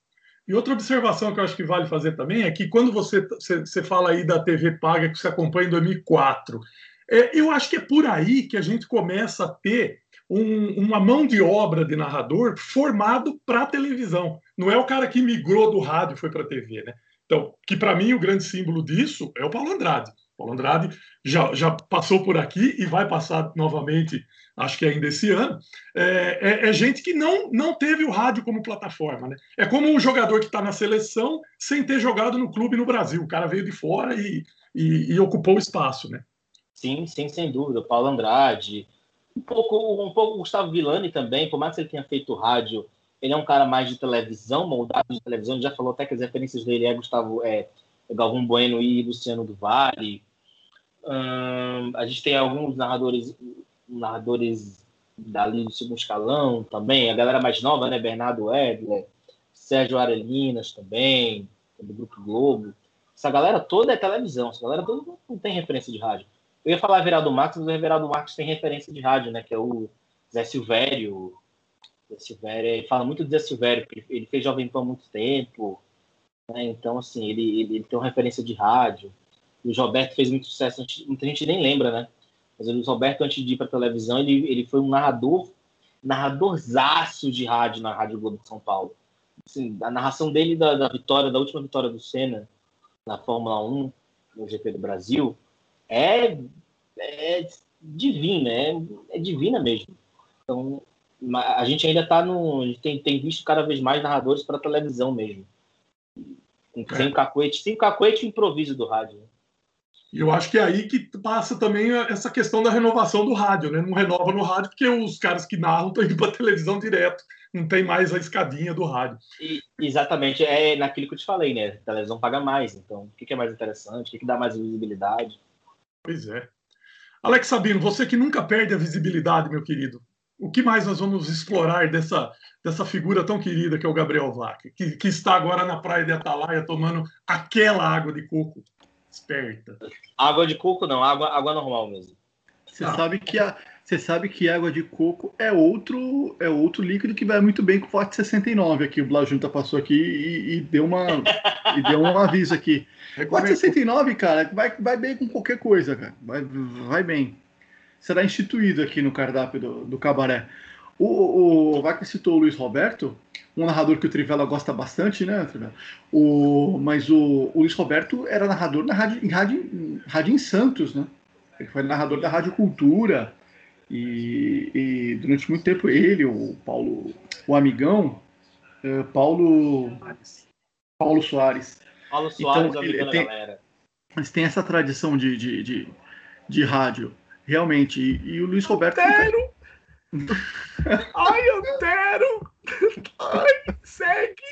E outra observação que eu acho que vale fazer também é que quando você, você fala aí da TV paga que você acompanha em 2004, é, eu acho que é por aí que a gente começa a ter um, uma mão de obra de narrador formado para televisão. Não é o cara que migrou do rádio e foi para a TV, né? Então, que para mim o grande símbolo disso é o Paulo Andrade. O Paulo Andrade já, já passou por aqui e vai passar novamente, acho que ainda esse ano. É, é, é gente que não, não teve o rádio como plataforma. Né? É como um jogador que está na seleção sem ter jogado no clube no Brasil. O cara veio de fora e, e, e ocupou o espaço. Né? Sim, sim, sem dúvida. Paulo Andrade, um pouco, um pouco Gustavo Villani também, por mais que ele tenha feito rádio, ele é um cara mais de televisão, moldado de televisão. Ele já falou até que as referências dele é Gustavo, é, é Galvão Bueno e Luciano do Vale. Hum, a gente tem alguns narradores, narradores dali do segundo escalão também, a galera mais nova, né? Bernardo Edler, Sérgio Arelinas também, do Grupo Globo. Essa galera toda é televisão, essa galera toda não tem referência de rádio. Eu ia falar Everaldo Marques, mas o Everaldo Marques tem referência de rádio, né? Que é o Zé Silvério. Zé Silvério, ele fala muito do Zé Silvério, porque ele fez Jovem Pan há muito tempo. Né? Então, assim, ele, ele, ele, tem uma referência de rádio. O Roberto fez muito sucesso, muita gente nem lembra, né? Mas o Roberto, antes de ir para televisão, ele, ele foi um narrador, narradorzaço de rádio na Rádio Globo de São Paulo. Assim, a narração dele da, da vitória, da última vitória do Senna na Fórmula 1, no GP do Brasil, é, é divina, é, é divina mesmo. Então, a gente ainda está no. A gente tem, tem visto cada vez mais narradores para televisão mesmo. Sem o cacuete, sem o cacuete improviso do rádio. E eu acho que é aí que passa também essa questão da renovação do rádio, né? Não renova no rádio porque os caras que narram estão indo para televisão direto, não tem mais a escadinha do rádio. E, exatamente, é naquilo que eu te falei, né? A televisão paga mais, então o que, que é mais interessante, o que, que dá mais visibilidade. Pois é. Alex Sabino, você que nunca perde a visibilidade, meu querido, o que mais nós vamos explorar dessa, dessa figura tão querida que é o Gabriel Vaca, que, que está agora na praia de Atalaia tomando aquela água de coco esperta? Água de coco não, água, água normal mesmo. Você ah. sabe que a, você sabe que água de coco é outro é outro líquido que vai muito bem com o Forte 69 aqui. O Blajunta passou aqui e, e, deu uma e deu um aviso aqui. Forte 69, cara, vai, vai bem com qualquer coisa, cara. Vai, vai bem. Será instituído aqui no cardápio do, do cabaré. O, o Vaca citou o Luiz Roberto, um narrador que o Trivela gosta bastante, né, Trivela? O, mas o, o Luiz Roberto era narrador na rádio, em, rádio, rádio em Santos, né? Ele foi narrador da Rádio Cultura, e, e, durante muito tempo ele, o Paulo, o amigão, uh, Paulo Paulo Soares. Paulo Soares, então, ele tem, galera. Mas tem essa tradição de, de, de, de rádio, realmente. E, e o Luiz Roberto. Antero! Ai, Antero! Ai, segue!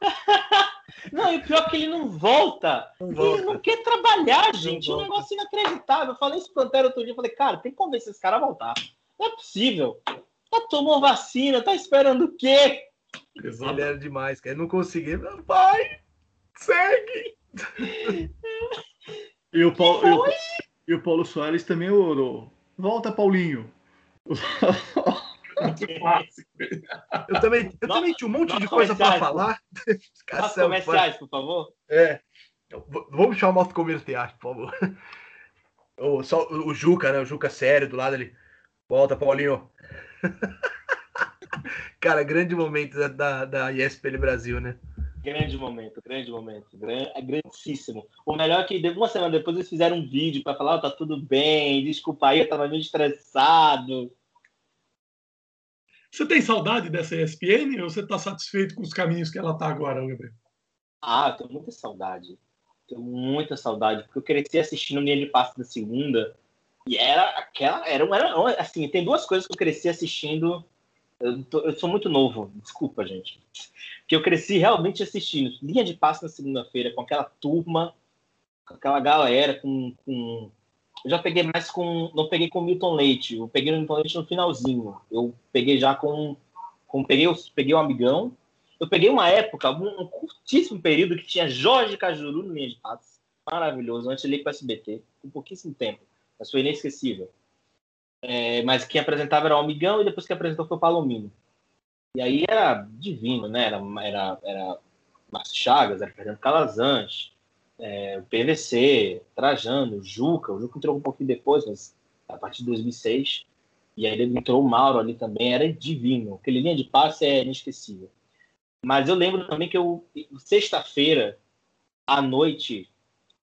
Não, e o pior é que ele não volta. Não volta. Ele não quer trabalhar, gente. É um negócio inacreditável. Eu falei isso pro Antero outro dia. Eu falei, cara, tem que convencer esse cara a voltar. Não é possível. Já tomou vacina, tá esperando o quê? Exato. Ele era demais, cara. Ele não conseguia. Pai, segue! e, o Paulo, e, o, e o Paulo Soares também, o, volta, Paulinho. Eu também, eu também tinha um monte de coisa para falar. Notas comerciais, por favor. É. Vamos chamar o nosso comerciais, por favor. O, só, o Juca, né? O Juca sério do lado ali. Volta, Paulinho. Cara, grande momento da, da, da ESPN Brasil, né? Grande momento, grande momento. Grande, é grandíssimo. O melhor é que uma semana depois eles fizeram um vídeo para falar: oh, tá tudo bem, desculpa aí, eu tava meio estressado. Você tem saudade dessa ESPN ou você está satisfeito com os caminhos que ela está agora, Gabriel? Ah, tenho muita saudade. Tenho muita saudade, porque eu cresci assistindo linha de passe da segunda e era aquela. Era, era, assim, tem duas coisas que eu cresci assistindo. Eu, tô, eu sou muito novo, desculpa, gente. Que eu cresci realmente assistindo linha de passe na segunda-feira com aquela turma, com aquela galera, com, com eu já peguei mais com. Não peguei com Milton Leite. Eu peguei o Milton Leite no finalzinho. Eu peguei já com. com peguei, peguei o amigão Eu peguei uma época, um, um curtíssimo período, que tinha Jorge Cajuru no linha de passes. Maravilhoso, antes de ir para o SBT, com pouquíssimo tempo. Mas foi inesquecível. É, mas quem apresentava era o Amigão e depois que apresentou foi o Palomino. E aí era divino, né? Era, era, era Márcio Chagas, era Fernando Calazans, é, o PVC, Trajano, Juca. O Juca entrou um pouquinho depois, mas a partir de 2006. E aí entrou o Mauro ali também, era divino. Aquele linha de passe é inesquecível. Mas eu lembro também que eu, sexta-feira, à noite,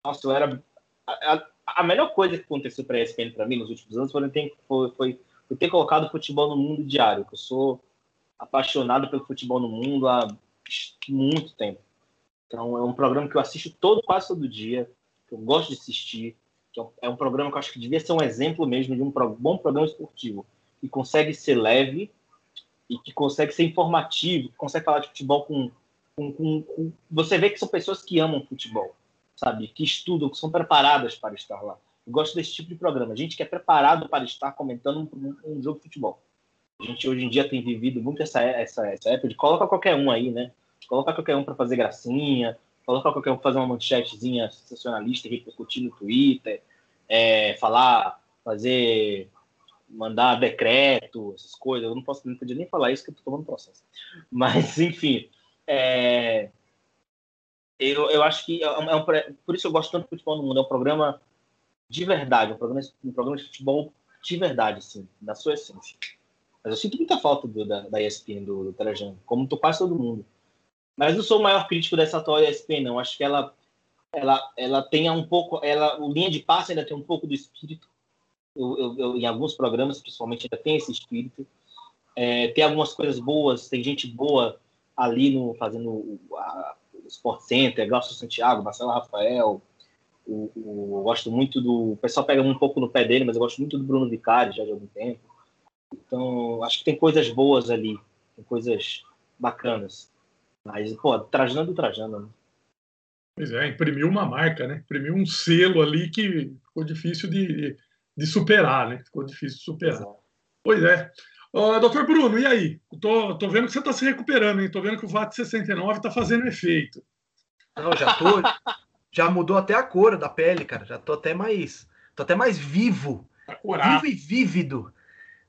nossa, eu era. A, a melhor coisa que aconteceu para a ESPN para mim nos últimos anos foi ter, foi, foi, foi ter colocado o futebol no mundo diário, que eu sou apaixonado pelo futebol no mundo há muito tempo. Então é um programa que eu assisto todo, quase todo dia, que eu gosto de assistir, que é um, é um programa que eu acho que devia ser um exemplo mesmo de um bom programa esportivo, que consegue ser leve e que consegue ser informativo, que consegue falar de futebol com, com, com, com, Você vê que são pessoas que amam futebol, sabe? Que estudam, que são preparadas para estar lá. Eu gosto desse tipo de programa. Gente que é preparado para estar comentando um, um jogo de futebol. A gente hoje em dia tem vivido muito essa, essa, essa época de coloca qualquer um aí, né? Coloca qualquer um para fazer gracinha, coloca qualquer um para fazer uma manchetezinha sensacionalista repercutir no Twitter, é, falar, fazer, mandar decreto, essas coisas. Eu não posso não podia nem falar isso que eu tô tomando processo. Mas, enfim, é, eu, eu acho que é um, é por isso eu gosto tanto do futebol no mundo. É um programa de verdade, um programa, um programa de futebol de verdade, assim, na sua essência. Mas eu sinto muita falta do, da, da ESPN, do, do Trajano, como tô quase todo mundo. Mas não sou o maior crítico dessa atual ESPN, não. Acho que ela, ela, ela tem um pouco, ela, o linha de passe ainda tem um pouco do espírito. Eu, eu, eu em alguns programas, principalmente, ainda tem esse espírito. É, tem algumas coisas boas, tem gente boa ali no fazendo o, a, o Sport Center, Glaucio Santiago, Marcelo Rafael. O, o, eu gosto muito do. O pessoal pega um pouco no pé dele, mas eu gosto muito do Bruno Vicari já de algum tempo. Então, acho que tem coisas boas ali, tem coisas bacanas. Mas, pô, trajando, trajando, né? Pois é, imprimiu uma marca, né? Imprimiu um selo ali que ficou difícil de, de superar, né? Ficou difícil de superar. Exato. Pois é. Uh, doutor Bruno, e aí? Tô, tô vendo que você está se recuperando, hein? Tô vendo que o VAT 69 está fazendo efeito. Não, já tô. já mudou até a cor da pele, cara. Já tô até mais. Tô até mais vivo. Tá vivo e vívido.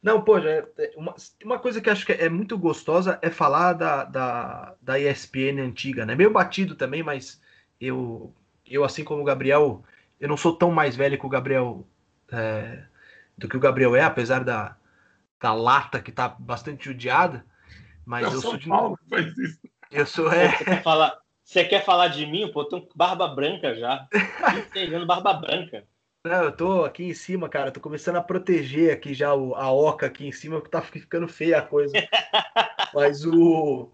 Não, pô, é, uma, uma coisa que acho que é muito gostosa é falar da, da, da ESPN antiga, né? Meio batido também, mas eu, eu assim como o Gabriel, eu não sou tão mais velho que o Gabriel, é, do que o Gabriel é, apesar da, da lata que tá bastante judiada, mas eu, eu sou de Paulo faz isso. Eu sou, é... Você quer falar, você quer falar de mim? Pô, eu tenho barba branca já. 26 anos, barba branca. Não, eu tô aqui em cima, cara. Tô começando a proteger aqui já o, a oca aqui em cima, porque tá ficando feia a coisa. Mas o.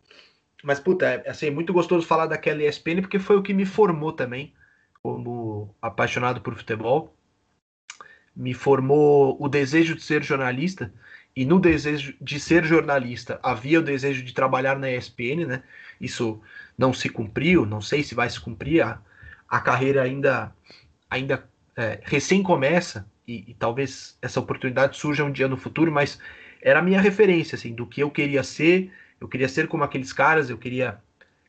Mas, puta, é assim, muito gostoso falar daquela ESPN, porque foi o que me formou também, como apaixonado por futebol. Me formou o desejo de ser jornalista, e no desejo de ser jornalista havia o desejo de trabalhar na ESPN, né? Isso não se cumpriu, não sei se vai se cumprir, a, a carreira ainda, ainda é, recém começa, e, e, talvez essa oportunidade surja um dia no futuro, mas era a minha referência, assim, do que eu queria ser. Eu queria ser como aqueles caras, eu queria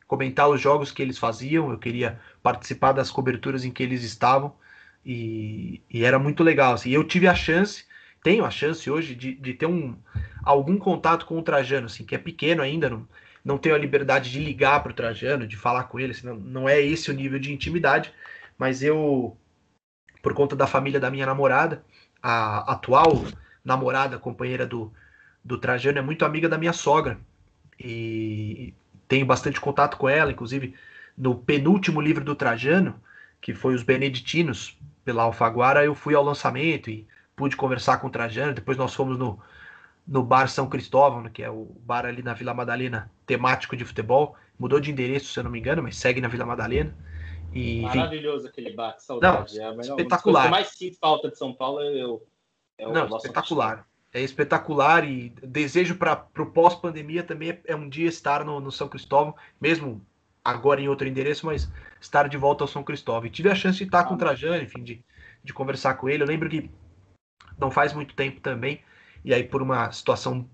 comentar os jogos que eles faziam, eu queria participar das coberturas em que eles estavam, e, e era muito legal. Assim. eu tive a chance, tenho a chance hoje de, de ter um, algum contato com o Trajano, assim, que é pequeno ainda, não, não tenho a liberdade de ligar para o Trajano, de falar com ele, assim, não, não é esse o nível de intimidade, mas eu por conta da família da minha namorada, a atual namorada, companheira do, do Trajano, é muito amiga da minha sogra. E tenho bastante contato com ela, inclusive no penúltimo livro do Trajano, que foi Os Beneditinos, pela Alfaguara, eu fui ao lançamento e pude conversar com o Trajano. Depois nós fomos no, no Bar São Cristóvão, que é o bar ali na Vila Madalena, temático de futebol. Mudou de endereço, se eu não me engano, mas segue na Vila Madalena. E, Maravilhoso aquele bar, que saudade. Não, é espetacular. mais sinto falta de São Paulo eu, é o Não, espetacular. É espetacular e desejo para o pós-pandemia também é, é, um dia estar no, no, São Cristóvão, mesmo agora em outro endereço, mas estar de volta ao São Cristóvão. E tive a chance de estar ah, com o Trajano, enfim, de, de conversar com ele. Eu lembro que não faz muito tempo também, e aí por uma situação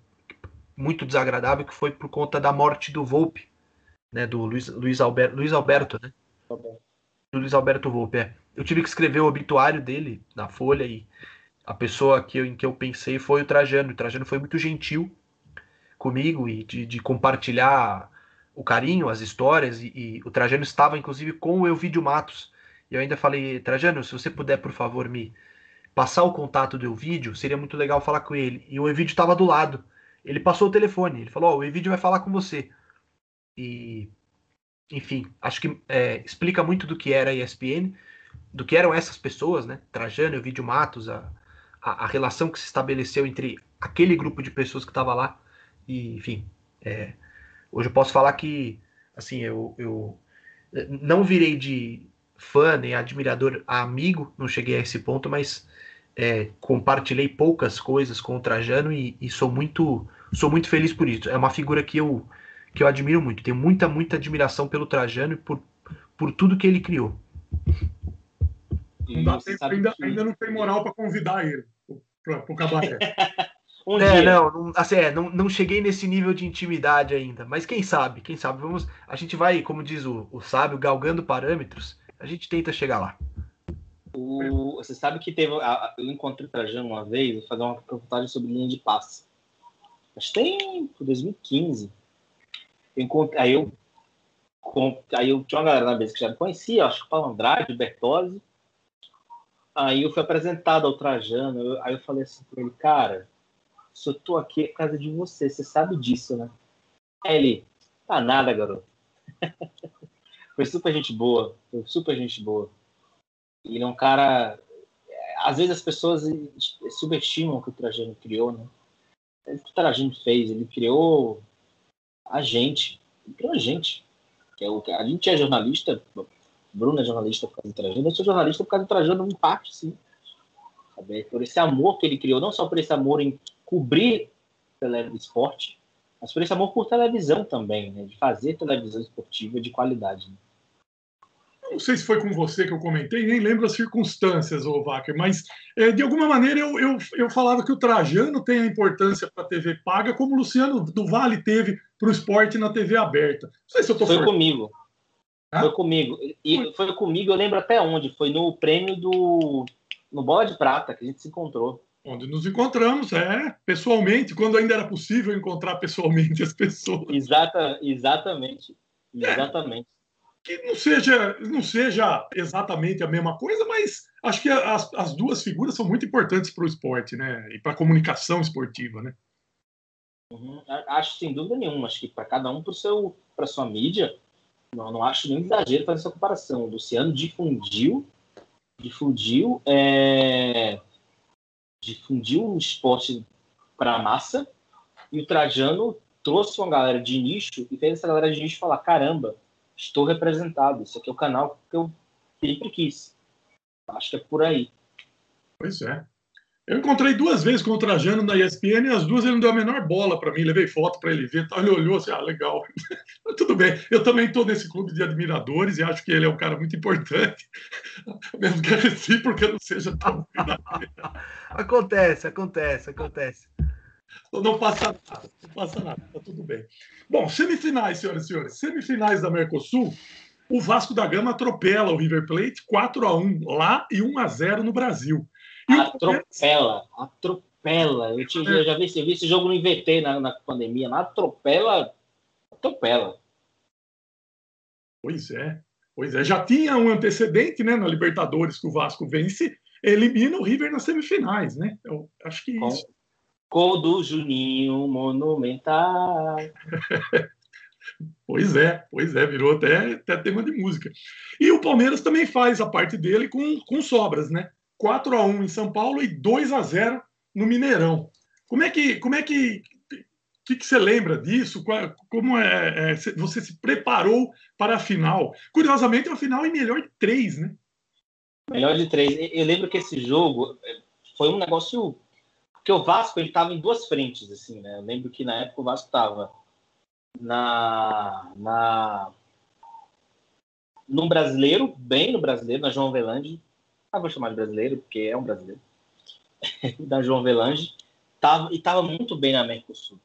muito desagradável, que foi por conta da morte do Volpe, né? Do Luiz, Luiz, Alberto, Luiz Alberto, né? Do Luiz Alberto Volpe. é. Eu tive que escrever o obituário dele na Folha e a pessoa que eu, em que eu pensei foi o Trajano. O Trajano foi muito gentil comigo e de, de compartilhar o carinho, as histórias. E, e o Trajano estava, inclusive, com o Elvídio Matos. E eu ainda falei, Trajano, se você puder, por favor, me passar o contato do Elvídio, seria muito legal falar com ele. E o Elvídio estava do lado. Ele passou o telefone. Ele falou: Ó, o Elvídio vai falar com você. E, enfim, acho que é, explica muito do que era a ESPN, do que eram essas pessoas, né? Trajano, Elvídio Matos, a, a, a relação que se estabeleceu entre aquele grupo de pessoas que estava lá. E, enfim, é, hoje eu posso falar que, assim, eu, eu não virei de fã nem admirador a amigo, não cheguei a esse ponto, mas é, compartilhei poucas coisas com o Trajano e, e sou muito sou muito feliz por isso. É uma figura que eu que eu admiro muito. Tenho muita muita admiração pelo Trajano e por, por tudo que ele criou. Não dá tempo, ainda, ainda não tem moral para convidar ele para o cabaré. Um é, não, não, assim, é, não, não cheguei nesse nível de intimidade ainda, mas quem sabe, quem sabe, vamos, a gente vai, como diz o, o sábio, galgando parâmetros, a gente tenta chegar lá. O- você sabe que teve. a- Eu encontrei o Trajano uma vez, vou fazer uma reportagem sobre linha de passe. Mas tem 2015. Aí eu. aí eu tinha uma galera na mesa que já me conhecia, acho que o Paulo Andrade, o Bertozzi. Aí eu fui apresentado ao Trajano, eu- aí eu falei assim pra ele, cara, se eu tô aqui é por causa de você, você sabe disso, né? Aí ele, tá nada, garoto. foi super gente boa, foi super gente boa. Ele é um cara. Às vezes as pessoas subestimam o que o Trajano criou, né? O que o Trajano fez? Ele criou a gente. A gente. Que é o, a gente é jornalista, Bruno é jornalista por causa do Trajano, eu sou jornalista por causa do Trajano, em parte, sim. Sabe? Por esse amor que ele criou, não só por esse amor em cobrir tele- esporte, mas por esse amor por televisão também, né? De fazer televisão esportiva de qualidade. né? Não sei se foi com você que eu comentei, nem lembro as circunstâncias, ô Wacker, mas é, de alguma maneira eu, eu, eu falava que o Trajano tem a importância para a TV paga, como o Luciano do Vale teve para o esporte na TV aberta. Não sei se eu estou Foi comigo. Hã? Foi comigo. E foi comigo, eu lembro até onde. Foi no prêmio do. No Bola de Prata, que a gente se encontrou. onde nos encontramos, é, pessoalmente, quando ainda era possível encontrar pessoalmente as pessoas. Exata, exatamente. Exatamente. Que não seja, não seja exatamente a mesma coisa, mas acho que as, as duas figuras são muito importantes para o esporte, né? E para a comunicação esportiva, né? Uhum. Acho sem dúvida nenhuma. Acho que para cada um, para sua mídia, não, não acho nem exagero fazer essa comparação. O Luciano difundiu, difundiu, é, difundiu o esporte para a massa e o Trajano trouxe uma galera de nicho e fez essa galera de nicho falar: caramba, estou representado. Isso aqui é o canal que eu sempre quis. Acho que é por aí. Pois é. Eu encontrei duas vezes com o Trajano na ESPN e as duas ele não deu a menor bola para mim. Levei foto para ele ver. Tá? Ele olhou assim, ah, legal. Tudo bem. Eu também estou nesse clube de admiradores e acho que ele é um cara muito importante. Mesmo que a recíproca não seja tão Acontece, acontece, acontece. Não passa nada, não passa nada, tá tudo bem. Bom, semifinais, senhoras e senhores. Semifinais da Mercosul, o Vasco da Gama atropela o River Plate 4 a 1 lá e 1 a 0 no Brasil. Atropela, atropela. Eu, tinha, eu já vi, esse- vi esse jogo no IVT na, na pandemia, mas atropela, atropela. Pois é, pois é. Já tinha um antecedente, né, na Libertadores que o Vasco vence, elimina o River nas semifinais, né? Eu acho que Com- isso. Gol do Juninho Monumental. Pois é, pois é, virou até, até tema de música. E o Palmeiras também faz a parte dele com, com sobras, né? 4 a 1 em São Paulo e 2 a 0 no Mineirão. Como é que, como é que, que, que você lembra disso? Como é, é, você se preparou para a final? Curiosamente, é uma final em melhor de três, né? Melhor de três. Eu lembro que esse jogo eh, foi um negócio. Porque o Vasco ele estava em duas frentes, assim, né? Eu lembro que na época o Vasco estava na, na no brasileiro, bem no brasileiro, na João Avelange. Vou chamar de brasileiro, porque é um brasileiro. da João Avelange. Tava, e estava muito bem na Mercosul.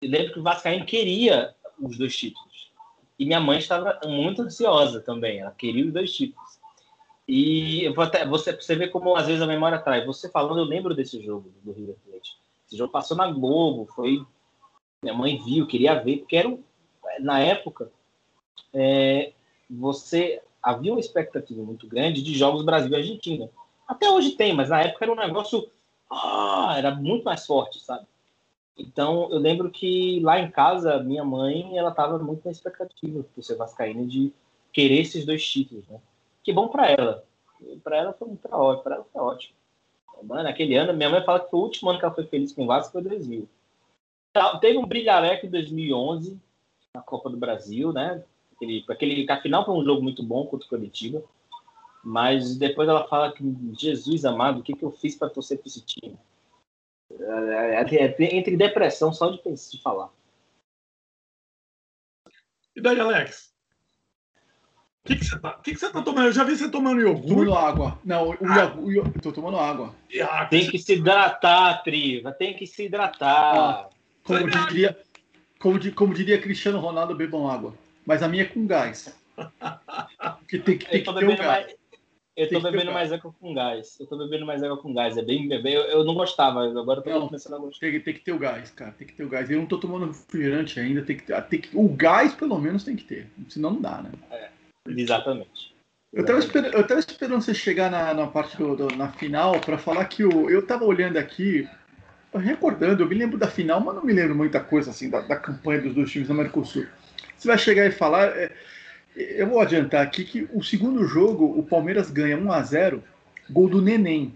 Eu lembro que o Vascaíno queria os dois títulos. E minha mãe estava muito ansiosa também, ela queria os dois títulos. E eu vou até, você, você vê como às vezes a memória traz. Você falando, eu lembro desse jogo do River Plate. Esse jogo passou na Globo, foi. Minha mãe viu, queria ver, porque era na época é, você havia uma expectativa muito grande de jogos Brasil e Argentina. Até hoje tem, mas na época era um negócio. Ah, era muito mais forte, sabe? Então, eu lembro que lá em casa, minha mãe, ela estava muito na expectativa, por ser vascaína, de querer esses dois títulos, né? Que bom para ela. Para ela foi muito ótimo, para ela foi ótimo. Mano, naquele ano, minha mãe fala que o último ano que ela foi feliz com o Vasco foi 2000. Teve um brilhareco em 2011 na Copa do Brasil, né? Aquele, aquele a final foi um jogo muito bom contra o Curitiba. Mas depois ela fala que Jesus amado, o que, que eu fiz para torcer para esse time? É, é, é, entre depressão só de pensar de falar. E daí, Alex? O que, que, você tá, que, que você tá tomando? Eu já vi você tomando iogurte. Tomando água. Não, o, ah. o, o, tô tomando água. Ah, tem que se hidratar, Triva. Tem que se hidratar. Ah, como, diria, como, como diria Cristiano Ronaldo, bebam água. Mas a minha é com gás. Porque tem que, tem que ter um gás. Mais, eu tô bebendo mais água com gás. Eu tô bebendo mais água com gás. É bem bebê. Eu, eu não gostava, agora eu tô não, começando a gostar. Tem, tem, que ter o gás, cara. Tem que ter o gás. Eu não tô tomando refrigerante ainda. Tem que ter, tem que, o gás, pelo menos, tem que ter. Senão não dá, né? É, exatamente. Eu tava, esperando, eu tava esperando você chegar na, na parte do, do, na final para falar que o, eu tava olhando aqui, recordando, eu me lembro da final, mas não me lembro muita coisa assim da, da campanha dos dois times da Mercosul. Você vai chegar e falar. É, eu vou adiantar aqui que o segundo jogo, o Palmeiras ganha 1 a 0 gol do Neném.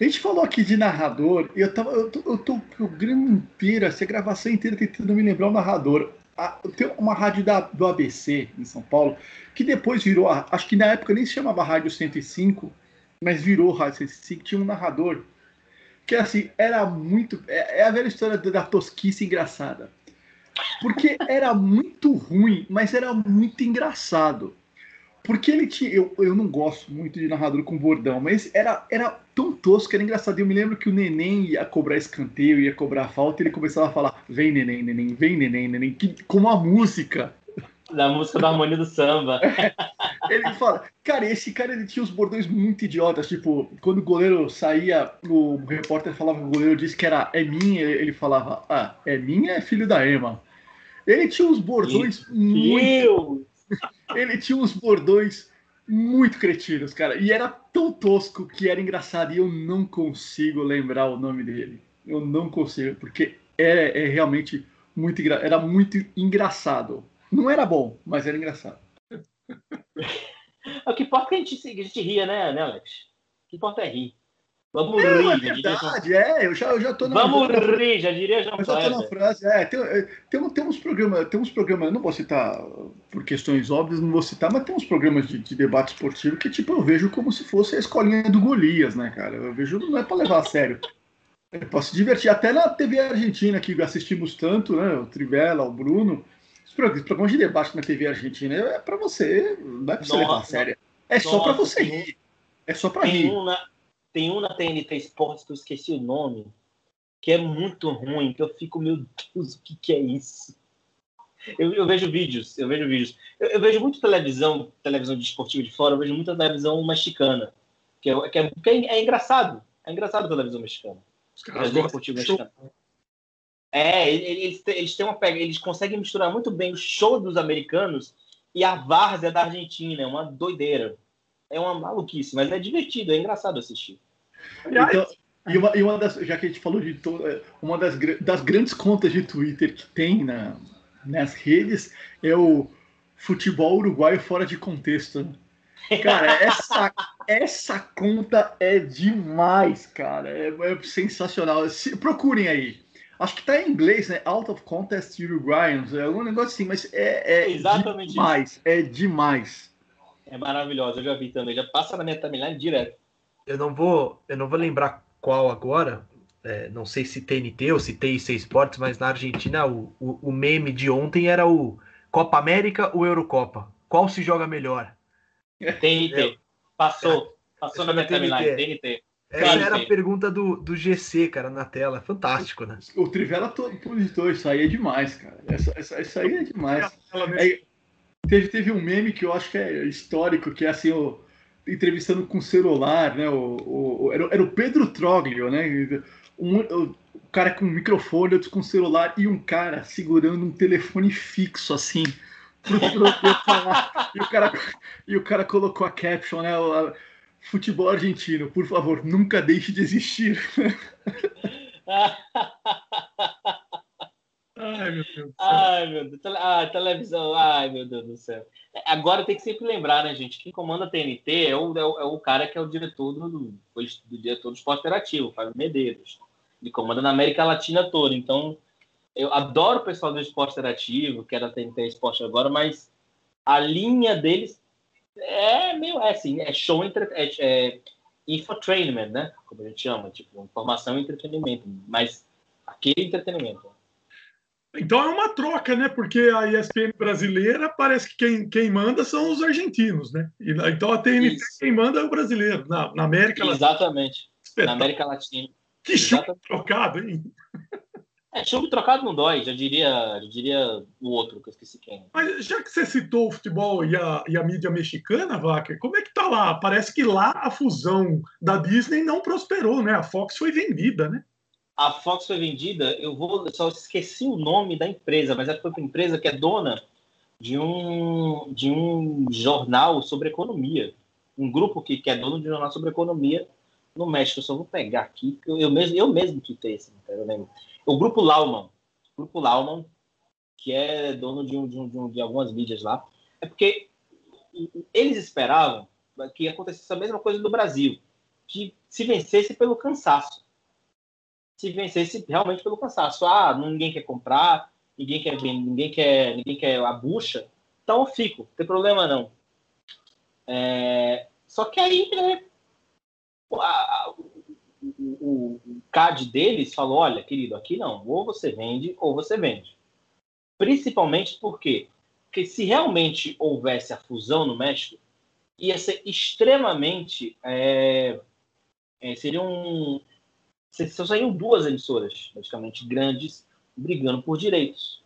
A gente falou aqui de narrador, e eu, tava, eu, tô, eu tô o programa inteiro, essa gravação inteira tentando me lembrar o narrador. tem uma rádio da, do ABC em São Paulo, que depois virou, acho que na época nem se chamava Rádio 105, mas virou Rádio 105, tinha um narrador que assim, era muito. É, é a velha história da tosquice engraçada. Porque era muito ruim, mas era muito engraçado. Porque ele tinha. Eu, eu não gosto muito de narrador com bordão, mas era, era tão tosco, era engraçado. Eu me lembro que o neném ia cobrar escanteio, ia cobrar falta, e ele começava a falar: vem, neném, neném, vem, neném, neném, que, com uma música. Da música da harmonia do samba. ele fala, cara, esse cara ele tinha os bordões muito idiotas. Tipo, quando o goleiro saía, o repórter falava que o goleiro disse que era é minha, ele falava, ah, é minha, é filho da Ema. Ele tinha uns bordões muito. Ele tinha uns bordões muito cretinos, cara. E era tão tosco que era engraçado. E eu não consigo lembrar o nome dele. Eu não consigo, porque é, é realmente muito era muito engraçado. Não era bom, mas era engraçado. o que importa é que a gente, a gente ria, né, né, Alex? O que importa é rir. Vamos não, rir. É verdade, é, eu já, eu já tô na. Vamos rir, já diria João Eu já tô na frase, é. Tem, é, tem, tem uns programas, tem uns programas, eu não vou citar por questões óbvias, não vou citar, mas tem uns programas de, de debate esportivo que, tipo, eu vejo como se fosse a escolinha do Golias, né, cara? Eu vejo, não é pra levar a sério. É pra se divertir. Até na TV Argentina, que assistimos tanto, né? O Trivela, o Bruno. Os programas de debate na TV Argentina é pra você, não é pra você levar a sério. É só pra você rir. É só pra rir. Uma tem um na TNT Sports que eu esqueci o nome, que é muito ruim, que eu fico, meu Deus, o que, que é isso? Eu, eu, vejo vídeos, eu vejo vídeos. Eu, eu, vejo muito televisão, televisão de esportivo de fora, eu vejo muita televisão mexicana, que é, que é, que é, é engraçado. É engraçado a televisão mexicana. Esportivo mexicana. É, eles, eles têm uma pega, eles conseguem misturar muito bem o show dos americanos e a várzea da Argentina, é uma doideira é uma maluquice, mas é divertido, é engraçado assistir. Então, e uma, e uma das, já que a gente falou de to, é, uma das, das grandes contas de Twitter que tem na, nas redes é o futebol uruguaio fora de contexto. Né? Cara, essa, essa conta é demais, cara. É, é sensacional. Se, procurem aí. Acho que tá em inglês, né? Out of Contest Uruguayans. É algum negócio assim, mas é, é Exatamente demais. Isso. É demais. É maravilhosa, eu já vi também, já passa na minha timeline direto. Eu não vou, eu não vou lembrar qual agora, é, não sei se TNT ou se TIC Esportes, mas na Argentina o, o, o, meme de ontem era o Copa América ou Eurocopa? Qual se joga melhor? TNT. Passou. Passou na minha timeline, TNT. Essa Claro, era sim. a pergunta do, do GC, cara, na tela. Fantástico, né? O Trivela todo publicitou, isso aí é demais, cara. Essa, essa, isso aí é demais. É, teve, teve um meme que eu acho que é histórico, que é assim, o, entrevistando com celular, né? O, o- o- era, o- era o Pedro Troglio, né? Um, o, o cara com microfone, outro com celular, e um cara segurando um telefone fixo, assim, pro falar. E o, cara, e o cara colocou a caption, né? o- a- Futebol argentino, por favor, nunca deixe de existir. Ai, meu Deus do céu. Ai, meu Deus. Ah, televisão. Ai, meu Deus do céu. Agora tem que sempre lembrar, né, gente? Quem comanda a TNT é o, é o, é o cara que é o diretor do, do, do diretor do esporte interativo, Fábio Medeiros. Ele comanda na América Latina toda. Então, eu adoro o pessoal do esporte interativo, que era TNT Esporte agora, mas a linha deles é meio é assim, é show entre, é, é infotainment, né? Como a gente chama, tipo, informação e entretenimento. Mas aquele entretenimento. Então é uma troca, né? Porque a ESPN brasileira parece que quem, quem manda são os argentinos, né? Então a TNT Isso. quem manda é o brasileiro. Na, na América Latina. Exatamente. Na. América Latina. Que show Exatamente. trocado, hein? É, chumbo trocado não dói, já diria, já diria o outro, que eu esqueci quem. Mas já que você citou o futebol e a, e a mídia mexicana, Vaca, como é que tá lá? Parece que lá a fusão da Disney não prosperou, né? A Fox foi vendida, né? A Fox foi vendida, eu vou, eu só esqueci o nome da empresa, mas é foi uma empresa que é dona de um, de um jornal sobre economia. Um grupo que, que é dono de um jornal sobre economia no México. Eu só vou pegar aqui, eu, eu mesmo, eu mesmo tuitei esse, eu lembro. O Grupo Lauman. O Grupo Lauman, que é dono de, um, de, um, de, um, de algumas mídias lá. É porque eles esperavam que acontecesse a mesma coisa no Brasil, que se vencesse pelo cansaço. Se vencesse realmente pelo cansaço. Ah, ninguém quer comprar, ninguém quer vender, ninguém quer, ninguém quer a bucha, então eu fico, não tem problema não. É, só que aí né, a- o, o, CAD deles falou: olha, querido, aqui não, ou você vende ou você vende. Principalmente porque, porque se realmente houvesse a fusão no México, ia ser extremamente. É, é, seriam. se- Só saíam duas emissoras, praticamente grandes, brigando por direitos.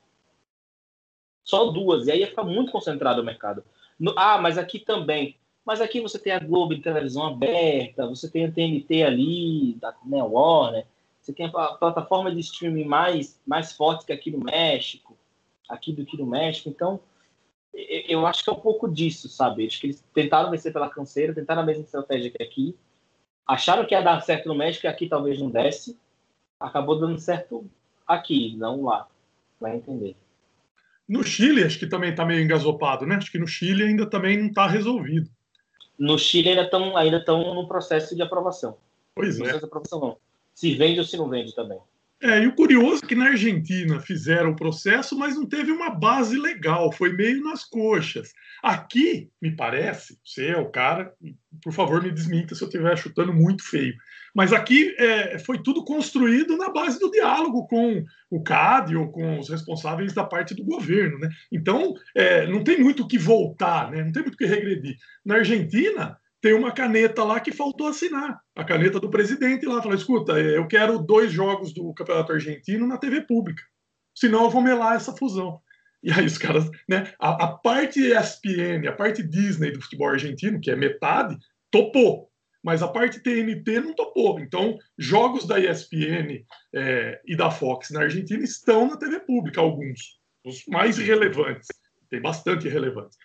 Só duas. E aí ia ficar muito concentrado o mercado. No- ah, mas aqui também. Mas aqui você tem a Globo em televisão aberta, você tem a TNT ali, da né, Warner, você tem a pla- plataforma de streaming mais, mais forte que aqui no México, aqui do que no México. Então, eu acho que é um pouco disso, sabe? Acho que eles tentaram vencer pela canseira, tentaram a mesma estratégia que aqui, acharam que ia dar certo no México e aqui talvez não desse, acabou dando certo aqui, não lá. Vai entender. No Chile, acho que também está meio engasopado, né? Acho que no Chile ainda também não está resolvido. No Chile ainda estão ainda estão no processo de aprovação. Pois é. Processo de aprovação não. Se vende ou se não vende também. É, e o curioso é que na Argentina fizeram o processo, mas não teve uma base legal, foi meio nas coxas. Aqui, me parece, você é o cara, por favor me desminta se eu estiver chutando muito feio, mas aqui é, foi tudo construído na base do diálogo com o CAD ou com os responsáveis da parte do governo. Né? Então, é, não tem muito o que voltar, né? não tem muito o que regredir. Na Argentina, tem uma caneta lá que faltou assinar. A caneta do presidente lá. Falou: escuta, eu quero dois jogos do Campeonato Argentino na TV pública. Senão eu vou melar essa fusão. E aí os caras, né? A, a parte ESPN, a parte Disney do futebol argentino, que é metade, topou. Mas a parte TNT não topou. Então, jogos da ESPN é, e da Fox na Argentina estão na TV pública, alguns. Os mais relevantes. Tem bastante relevantes.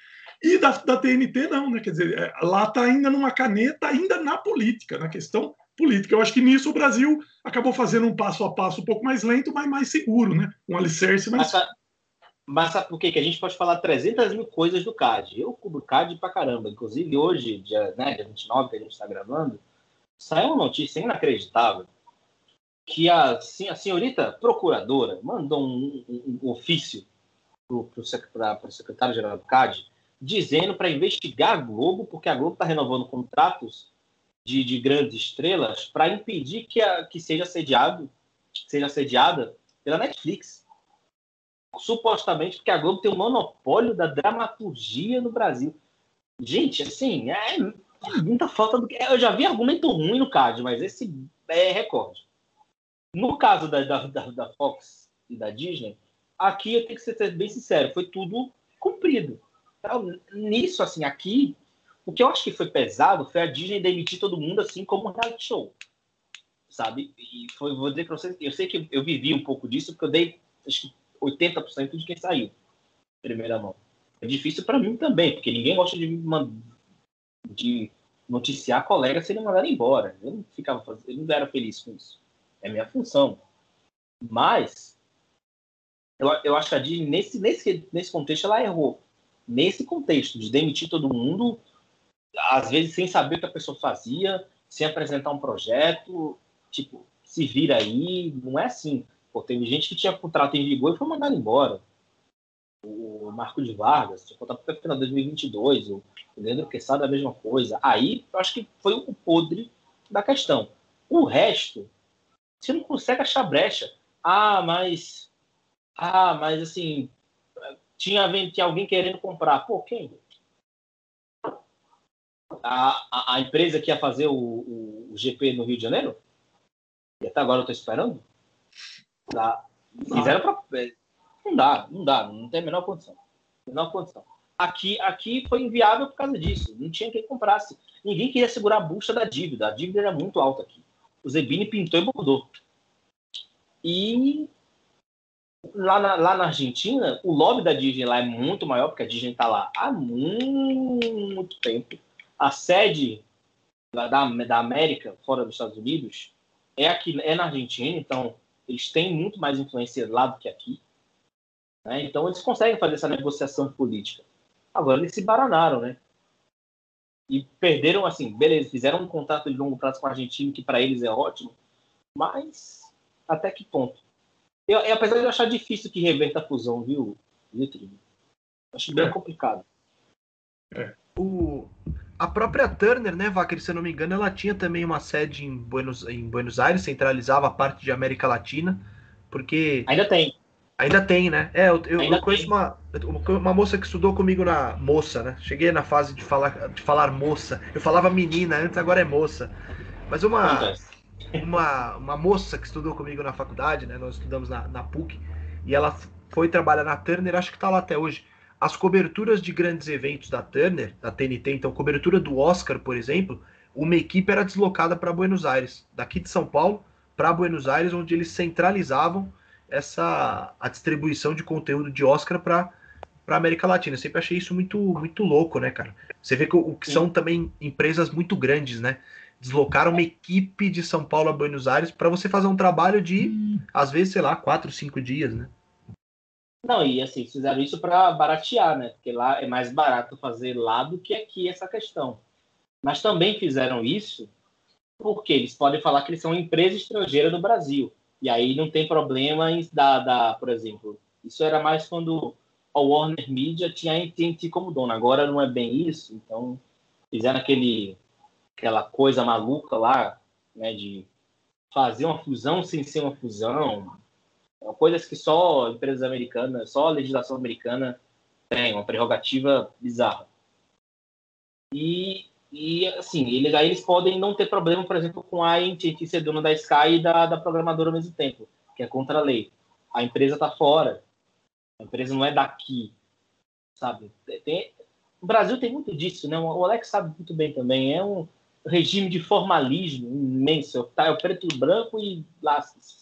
E da, da TNT não, né? Quer dizer, é, lá está ainda numa caneta, ainda na política, na questão política. Eu acho que nisso o Brasil acabou fazendo um passo a passo um pouco mais lento, mas mais seguro, né? Um alicerce mais. Mas, mas sabe por quê? Que a gente pode falar 300 mil coisas do CAD. Eu cubro CAD pra caramba. Inclusive, hoje, dia, né, dia 29, que a gente está gravando, saiu uma notícia inacreditável que a, a senhorita procuradora mandou um, um- um ofício para o secretário-geral do CAD dizendo para investigar a Globo, porque a Globo está renovando contratos de, de grandes estrelas para impedir que, a, que seja assediado, seja assediada pela Netflix. Supostamente porque a Globo tem o monopólio da dramaturgia no Brasil. Gente, assim, é, muita falta do. Eu já vi argumento ruim no card, mas esse é recorde. No caso da, da, da Fox e da Disney, aqui eu tenho que ser bem sincero, foi tudo cumprido. Então, nisso, assim, aqui, o que eu acho que foi pesado foi a Disney demitir todo mundo assim como um reality show. Sabe? E foi, vou dizer para vocês, eu sei que eu vivi um pouco disso, porque eu dei acho que 80% de quem saiu, primeira mão. É difícil para mim também, porque ninguém gosta de, de noticiar colegas se ele mandar embora. Eu não ficava fazendo, eu não era feliz com isso. É minha função. Mas eu, eu acho que a Disney, nesse, nesse, nesse contexto, ela errou. Nesse contexto, de demitir todo mundo, às vezes sem saber o que a pessoa fazia, sem apresentar um projeto, tipo, se vira aí, não é assim. Pô, teve gente que tinha contrato em vigor e foi mandado embora. O Marco de Vargas tinha contrato até o final de 2022, o Leandro Quesada a mesma coisa. Aí, eu acho que foi o podre da questão. O resto, você não consegue achar brecha. Ah, mas. Ah, mas assim. Tinha, tinha alguém querendo comprar. Pô, quem? A, a, a empresa que ia fazer o, o, o, GP no Rio de Janeiro? E até agora eu tô esperando? Dá. Fizeram pra. Não dá, não dá, não tem a menor condição. Menor condição. Aqui, aqui foi inviável por causa disso. Não tinha quem comprasse. Ninguém queria segurar a bucha da dívida. A dívida era muito alta aqui. O Zebini pintou e bordou. E lá na, lá na Argentina, o lobby da Disney lá é muito maior, porque a Disney está lá há muito tempo. A sede da, da América, fora dos Estados Unidos, é aqui é na Argentina, então eles têm muito mais influência lá do que aqui. Né? Então eles conseguem fazer essa negociação política. Agora eles se baranaram, né? E perderam, assim, beleza, fizeram um contrato de longo prazo com a Argentina, que para eles é ótimo, mas até que ponto? Eu, eu, apesar de eu achar difícil que reverta a fusão, viu, Vitrine? Acho bem é. complicado. É. O, a própria Turner, né, Vacker, se eu não me engano, ela tinha também uma sede em Buenos, em Buenos Aires, centralizava a parte de América Latina, porque... Ainda tem. Ainda tem, né? É, eu, eu, eu conheço uma, uma moça que estudou comigo na moça, né? Cheguei na fase de falar, de falar moça. Eu falava menina antes, agora é moça. Mas uma, uma, uma moça que estudou comigo na faculdade, né? Nós estudamos na, na PUC, e ela foi trabalhar na Turner, acho que está lá até hoje. As coberturas de grandes eventos da Turner, da TNT, então, cobertura do Oscar, por exemplo, uma equipe era deslocada para Buenos Aires, daqui de São Paulo para Buenos Aires, onde eles centralizavam essa a distribuição de conteúdo de Oscar para para América Latina. Eu sempre achei isso muito muito louco, né, cara? Você vê que o que são também empresas muito grandes, né? Deslocaram uma equipe de São Paulo a Buenos Aires para você fazer um trabalho de, hum. às vezes, sei lá, quatro, cinco dias, né? Não, e assim, fizeram isso para baratear, né? Porque lá é mais barato fazer lá do que aqui essa questão. Mas também fizeram isso porque eles podem falar que eles são empresa estrangeira no Brasil. E aí não tem problema em dar, dar, por exemplo, isso era mais quando a Warner Media tinha a AT&T como dono. Agora não é bem isso, então fizeram aquele aquela coisa maluca lá, né, de fazer uma fusão sem ser uma fusão, coisas que só empresas americanas, só a legislação americana tem, uma prerrogativa bizarra. E e, assim, eles, aí eles podem não ter problema, por exemplo, com a AT&T ser dona da Sky e da, da programadora ao mesmo tempo, que é contra a lei. A empresa está fora. A empresa não é daqui, sabe? Tem, o Brasil tem muito disso, né? O Alex sabe muito bem também. É um regime de formalismo imenso. Tá, é o preto e branco e lasca-se,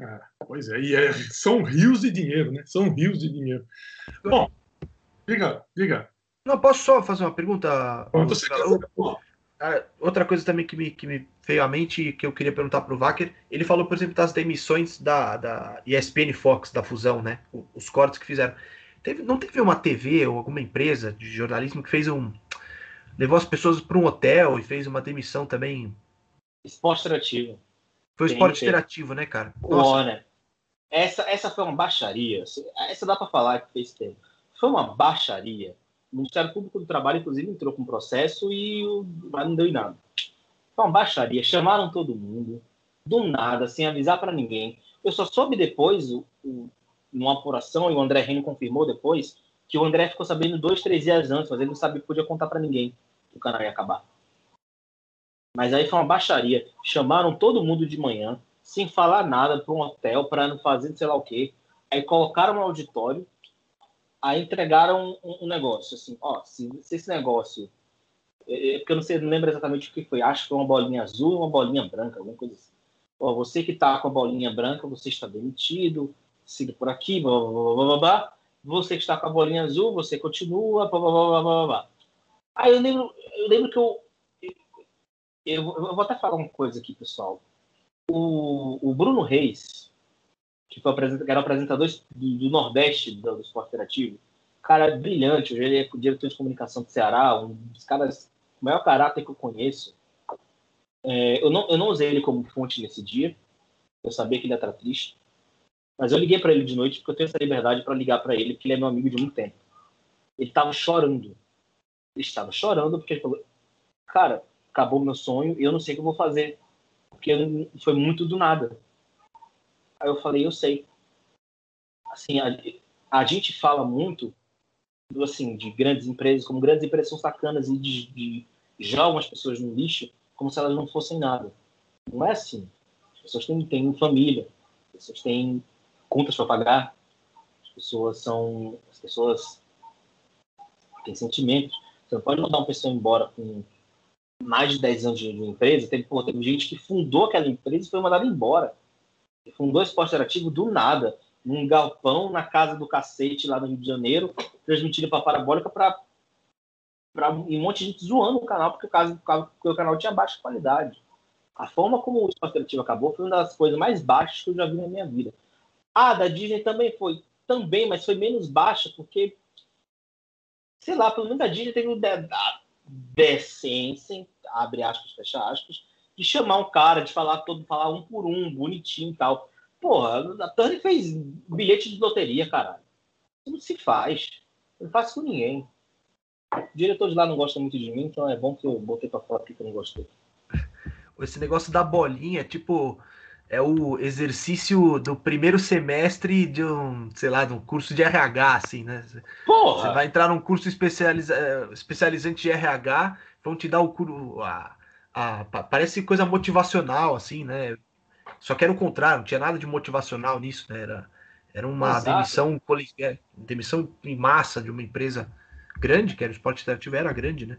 ah, pois é, e é, são rios de dinheiro, né? São rios de dinheiro. Bom, diga, diga. Não, posso só fazer uma pergunta? Outra coisa também que me, que me veio à mente que eu queria perguntar para o Wacker, ele falou, por exemplo, das demissões da, da ESPN Fox, da fusão, né? Os cortes que fizeram. Teve, não teve uma TV ou alguma empresa de jornalismo que fez um. Levou as pessoas para um hotel e fez uma demissão também? Esporte interativo. Foi o esporte interativo, né, cara? Nossa. né? Essa, essa foi uma baixaria. Essa dá para falar que fez tempo. Foi uma baixaria o Ministério Público do Trabalho, inclusive, entrou com um processo e não deu em nada. Foi uma baixaria. Chamaram todo mundo, do nada, sem avisar para ninguém. Eu só soube depois, o, o, numa apuração, e o André Reno confirmou depois, que o André ficou sabendo dois, três dias antes, mas ele não sabia, podia contar para ninguém o canal ia acabar. Mas aí foi uma baixaria. Chamaram todo mundo de manhã, sem falar nada, para um hotel, para não fazer sei lá o quê. Aí colocaram no auditório, aí entregaram um, um negócio, assim, ó, se, se esse negócio é, é, porque eu não sei, não lembro exatamente o que foi. Acho que foi uma bolinha azul uma bolinha branca, alguma coisa assim. Ó, você que está com a bolinha branca, você está demitido, siga por aqui, blá, blá, blá, blá, blá. Você que está com a bolinha azul, você continua, blá, blá, blá, blá, blá. Aí eu lembro, eu lembro que eu, eu, eu vou até falar uma coisa aqui, pessoal. O, o Bruno Reis, que, foi que era apresentador do, do Nordeste do, do Esporte Interativo, cara brilhante, hoje ele é diretor de comunicação do Ceará, um dos caras maior caráter que eu conheço. É, eu, não, eu não usei ele como fonte nesse dia, eu sabia que ele ia estar triste, mas eu liguei para ele de noite porque eu tenho essa liberdade para ligar para ele, porque ele é meu amigo de muito tempo. Ele estava chorando. Estava chorando porque ele falou: Cara, acabou meu sonho e eu não sei o que eu vou fazer, porque foi muito do nada. Aí eu falei: Eu sei. Assim, a, a gente fala muito assim, de grandes empresas, como grandes empresas são sacanas e de, de, jogam as pessoas no lixo como se elas não fossem nada. Não é assim. As pessoas têm, têm família, as pessoas têm contas para pagar, as pessoas são. As pessoas têm sentimentos. Você pode mandar uma pessoa embora com mais de 10 anos de, empresa. Teve, pô, gente que fundou aquela empresa e foi mandada embora. Fundou esporte interativo do nada num galpão na casa do cacete lá no Rio de Janeiro, transmitido para parabólica para um monte de gente zoando o canal porque o, caso, porque o canal tinha baixa qualidade. A forma como o esporte interativo acabou foi uma das coisas mais baixas que eu já vi na minha vida. Ah, da Disney também foi, também, mas foi menos baixa porque, sei lá, pelo menos a Disney teve a decência, abre aspas, fecha aspas, de chamar um cara, de falar todo, falar um por um, bonitinho e tal. Porra, a Turner fez bilhete de loteria, caralho. Isso não se faz. Não faz com ninguém. O diretor de lá não gosta muito de mim, então é bom que eu botei pra fora aqui que eu não gostei. Esse negócio da bolinha, tipo, é o exercício do primeiro semestre de um, sei lá, de um curso de RH, assim, né? Porra! Você vai entrar num curso especializa... Eh, especializante de RH, vão te dar o curso. A, a, parece coisa motivacional, assim, né? Só que era o contrário, não tinha nada de motivacional nisso, né? Era, era uma Exato. demissão, é, demissão em massa de uma empresa grande, que era o Esporte Interativo, era grande, né?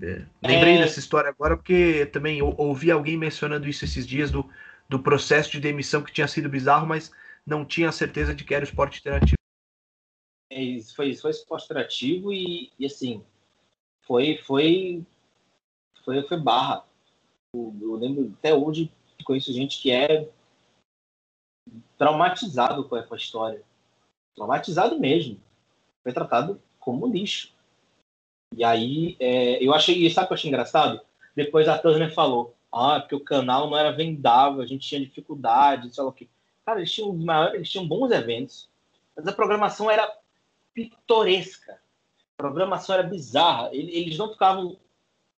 É, lembrei é... dessa história agora porque também ouvi alguém mencionando isso esses dias do, do processo de demissão que tinha sido bizarro, mas não tinha certeza de que era o esporte interativo. É, isso foi, foi esporte interativo e, e assim, foi, foi, foi, foi barra. Eu, eu lembro até hoje conheço gente que é traumatizado com a história. Traumatizado mesmo. Foi tratado como lixo. E aí, é, eu achei, sabe o que eu achei engraçado? Depois a Turner falou, ah, porque o canal não era vendável, a gente tinha dificuldade, sei lá o quê. Cara, eles tinham, maior, eles tinham bons eventos, mas a programação era pitoresca. A programação era bizarra. Eles não ficavam,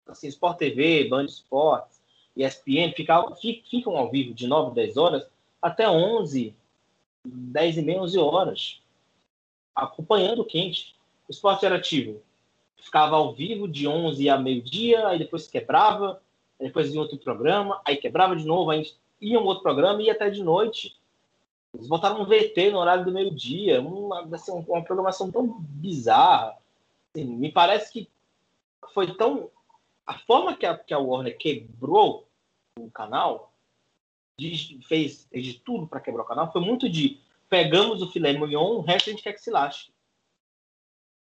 assim, Sport TV, Band Esportes, ESPN ficavam, ficam ao vivo de 9, 10 horas até 11, 10 e meia, 11 horas, acompanhando o quente. O esporte interativo ficava ao vivo de 11 a meio-dia, aí depois quebrava, depois vinha outro programa, aí quebrava de novo, aí ia um outro programa e ia até de noite. Eles botaram um VT no horário do meio-dia, uma, assim, uma programação tão bizarra. Assim, me parece que foi tão. A forma que a, que a Warner quebrou o canal, de, fez, fez de tudo para quebrar o canal, foi muito de pegamos o filé mignon, o resto a gente quer que se lasque.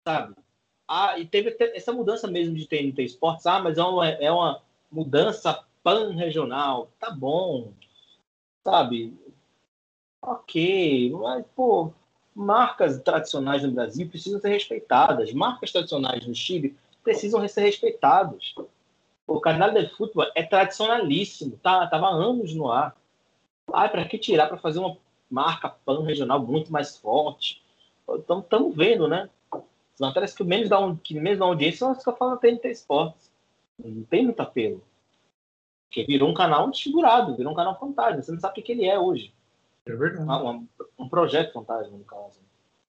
Sabe? Ah, e teve essa mudança mesmo de TNT Esportes, ah, mas é uma, é uma mudança pan-regional, tá bom, sabe? Ok, mas, pô, marcas tradicionais no Brasil precisam ser respeitadas, marcas tradicionais no Chile precisam ser respeitadas. O canal de futebol é tradicionalíssimo, tá? Tava anos no ar. Ah, para que tirar para fazer uma marca pan regional muito mais forte? Então, estamos vendo, né? Matérias que menos dão, que menos dão audiência são as que eu falo na TNT Esportes. Não tem muito apelo. Porque virou um canal desfigurado, virou um canal fantasma. Você não sabe o que ele é hoje. É verdade. Ah, um, um, projeto fantasma, no caso.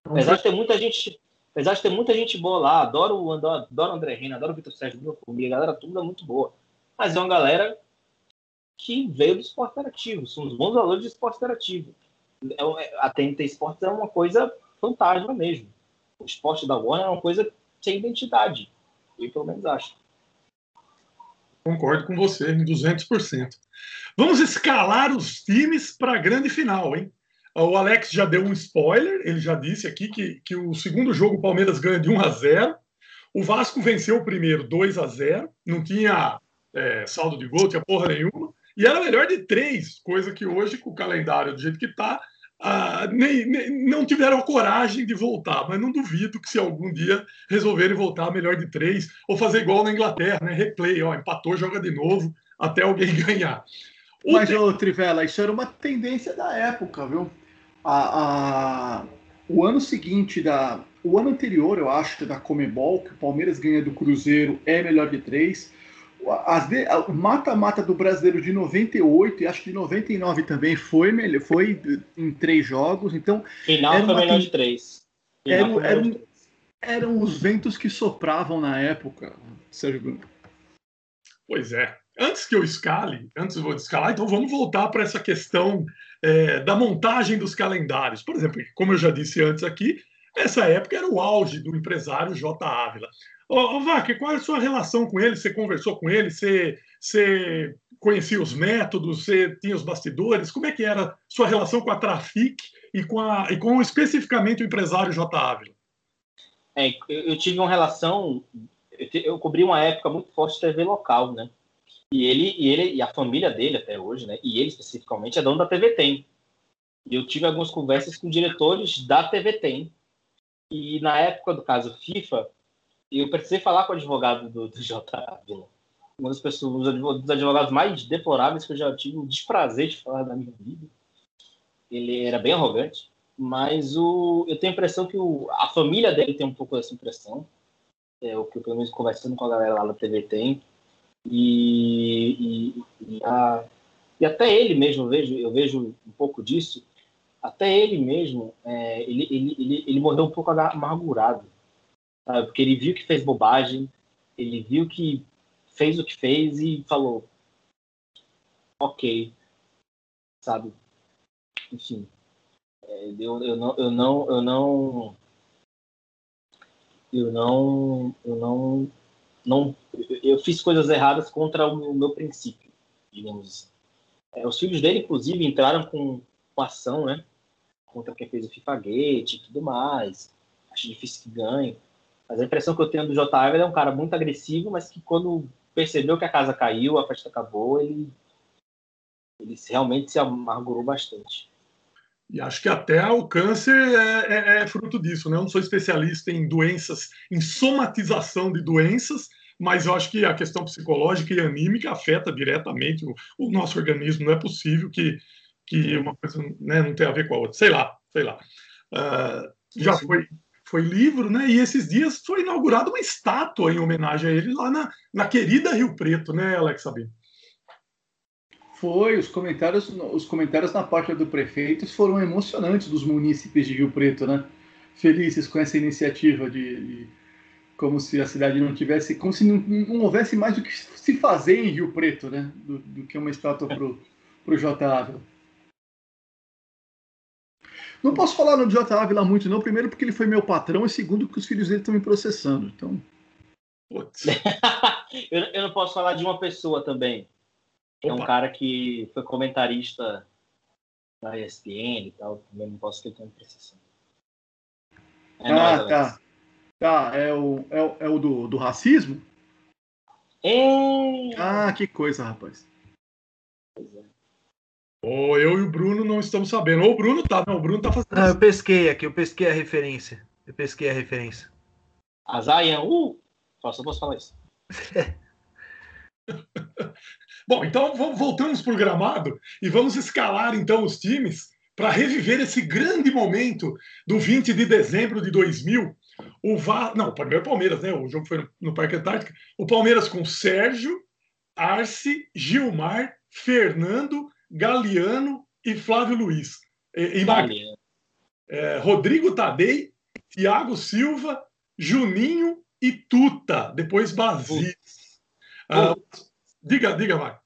Apesar de ter muita gente Apesar de ter muita gente boa lá, adoro o adoro, adoro o André Reina, adoro o Vitor Sérgio, Bruno Formiga, a galera toda é muito boa. Mas é uma galera que veio do esporte interativo, são os bons valores do esporte interativo. É, é, a TNT Esportes é uma coisa fantasma mesmo. O esporte da Warner é uma coisa sem identidade. Eu, pelo menos, acho. Concordo com você em 200%. Vamos escalar os times para a grande final, hein? O Alex já deu um spoiler, ele já disse aqui que, que o segundo jogo o Palmeiras ganha de 1 a 0. O Vasco venceu o primeiro 2 a 0, não tinha é, saldo de gol, tinha porra nenhuma, e era melhor de três, coisa que hoje, com o calendário do jeito que está, ah, nem, nem, não tiveram coragem de voltar, mas não duvido que se algum dia resolverem voltar melhor de três, ou fazer igual na Inglaterra, né? Replay, ó, empatou, joga de novo até alguém ganhar. O mas, te... ô, Trivela, isso era uma tendência da época, viu? A, a, o ano seguinte, da, o ano anterior, eu acho, da Comebol, que o Palmeiras ganha do Cruzeiro, é melhor de três o mata-mata do brasileiro de 98 e acho que de 99 também foi, foi em três jogos. Então, Final foi melhor de três. Eram, eram, eram os ventos que sopravam na época, Sérgio Bruno. Pois é. Antes que eu escale, antes eu vou escalar, então vamos voltar para essa questão é, da montagem dos calendários. Por exemplo, como eu já disse antes aqui, essa época era o auge do empresário J. Ávila. Ô, ô qual é a sua relação com ele? Você conversou com ele? Você, você conhecia os métodos? Você tinha os bastidores? Como é que era sua relação com a Trafic e com, a, e com especificamente o empresário J. Ávila? É, eu tive uma relação. Eu, te, eu cobri uma época muito forte de TV local, né? E ele, e ele e a família dele até hoje, né? E ele especificamente é dono da TV Tem. E eu tive algumas conversas com diretores da TV Tem. E na época do caso FIFA, e eu precisei falar com o advogado do, do J. Ávila. Uma das pessoas, um dos advogados mais deploráveis que eu já tive o desprazer de falar da minha vida. Ele era bem arrogante, mas o, eu tenho a impressão que o, a família dele tem um pouco dessa impressão. É o que pelo menos, conversando com a galera lá da TV tem. E, e, e, a, e até ele mesmo, eu vejo, eu vejo um pouco disso. Até ele mesmo, é, ele, ele, ele, ele morreu um pouco amargurado sabe? Porque ele viu que fez bobagem, ele viu que fez o que fez e falou, ok, sabe? Enfim, é, eu, eu não, eu não, eu não, eu não, eu não, não, eu fiz coisas erradas contra o meu princípio, digamos assim. É, os filhos dele, inclusive, entraram com, com ação, né? Contra quem fez o FIFA Gate e tudo mais. Acho difícil que ganhe. Mas a impressão que eu tenho do J. é um cara muito agressivo, mas que quando percebeu que a casa caiu, a festa acabou, ele, ele realmente se amargurou bastante. E acho que até o câncer é, é, é, fruto disso, né? Eu não sou especialista em doenças, em somatização de doenças, mas eu acho que a questão psicológica e anímica afeta diretamente o, o nosso organismo. Não é possível que, que uma coisa né, não tenha a ver com a outra. Sei lá, sei lá. Uh, já foi foi livro, né? E esses dias foi inaugurada uma estátua em homenagem a ele lá na, na querida Rio Preto, né, Alex Sabino? Foi, os comentários, os comentários na parte do prefeito foram emocionantes dos munícipes de Rio Preto, né? Felizes com essa iniciativa de, de como se a cidade não tivesse, como se não, não, houvesse mais o que se fazer em Rio Preto, né? Do, do que uma estátua pro, pro J. Não posso falar no J. Ávila muito, não. Primeiro, porque ele foi meu patrão, e segundo, porque os filhos dele estão me processando. Então. eu, eu, não posso falar de uma pessoa também. É um cara que foi comentarista da ESPN e tal. Também não posso ter ele processando. É ah, nóis, tá. Tá, é o, é o, é o do, do racismo? É... Ah, que coisa, rapaz. Pois é. Ou eu e o Bruno não estamos sabendo. Ou o Bruno tá, não, o Bruno tá fazendo. Ah, eu pesquei aqui, eu pesquei a referência. Eu pesquei a referência. A Zayan, uh! Só posso falar isso. Bom, então voltamos para o gramado e vamos escalar então os times para reviver esse grande momento do 20 de dezembro de 2000. O Va... Não, primeiro Palmeiras, né? O jogo foi no Parque Antártica. O Palmeiras com Sérgio, Arce, Gilmar, Fernando, Galeano e Flávio Luiz. E, e é, Rodrigo Tadei, Thiago Silva, Juninho e Tuta, depois Basílio. Ah, diga, diga, vai.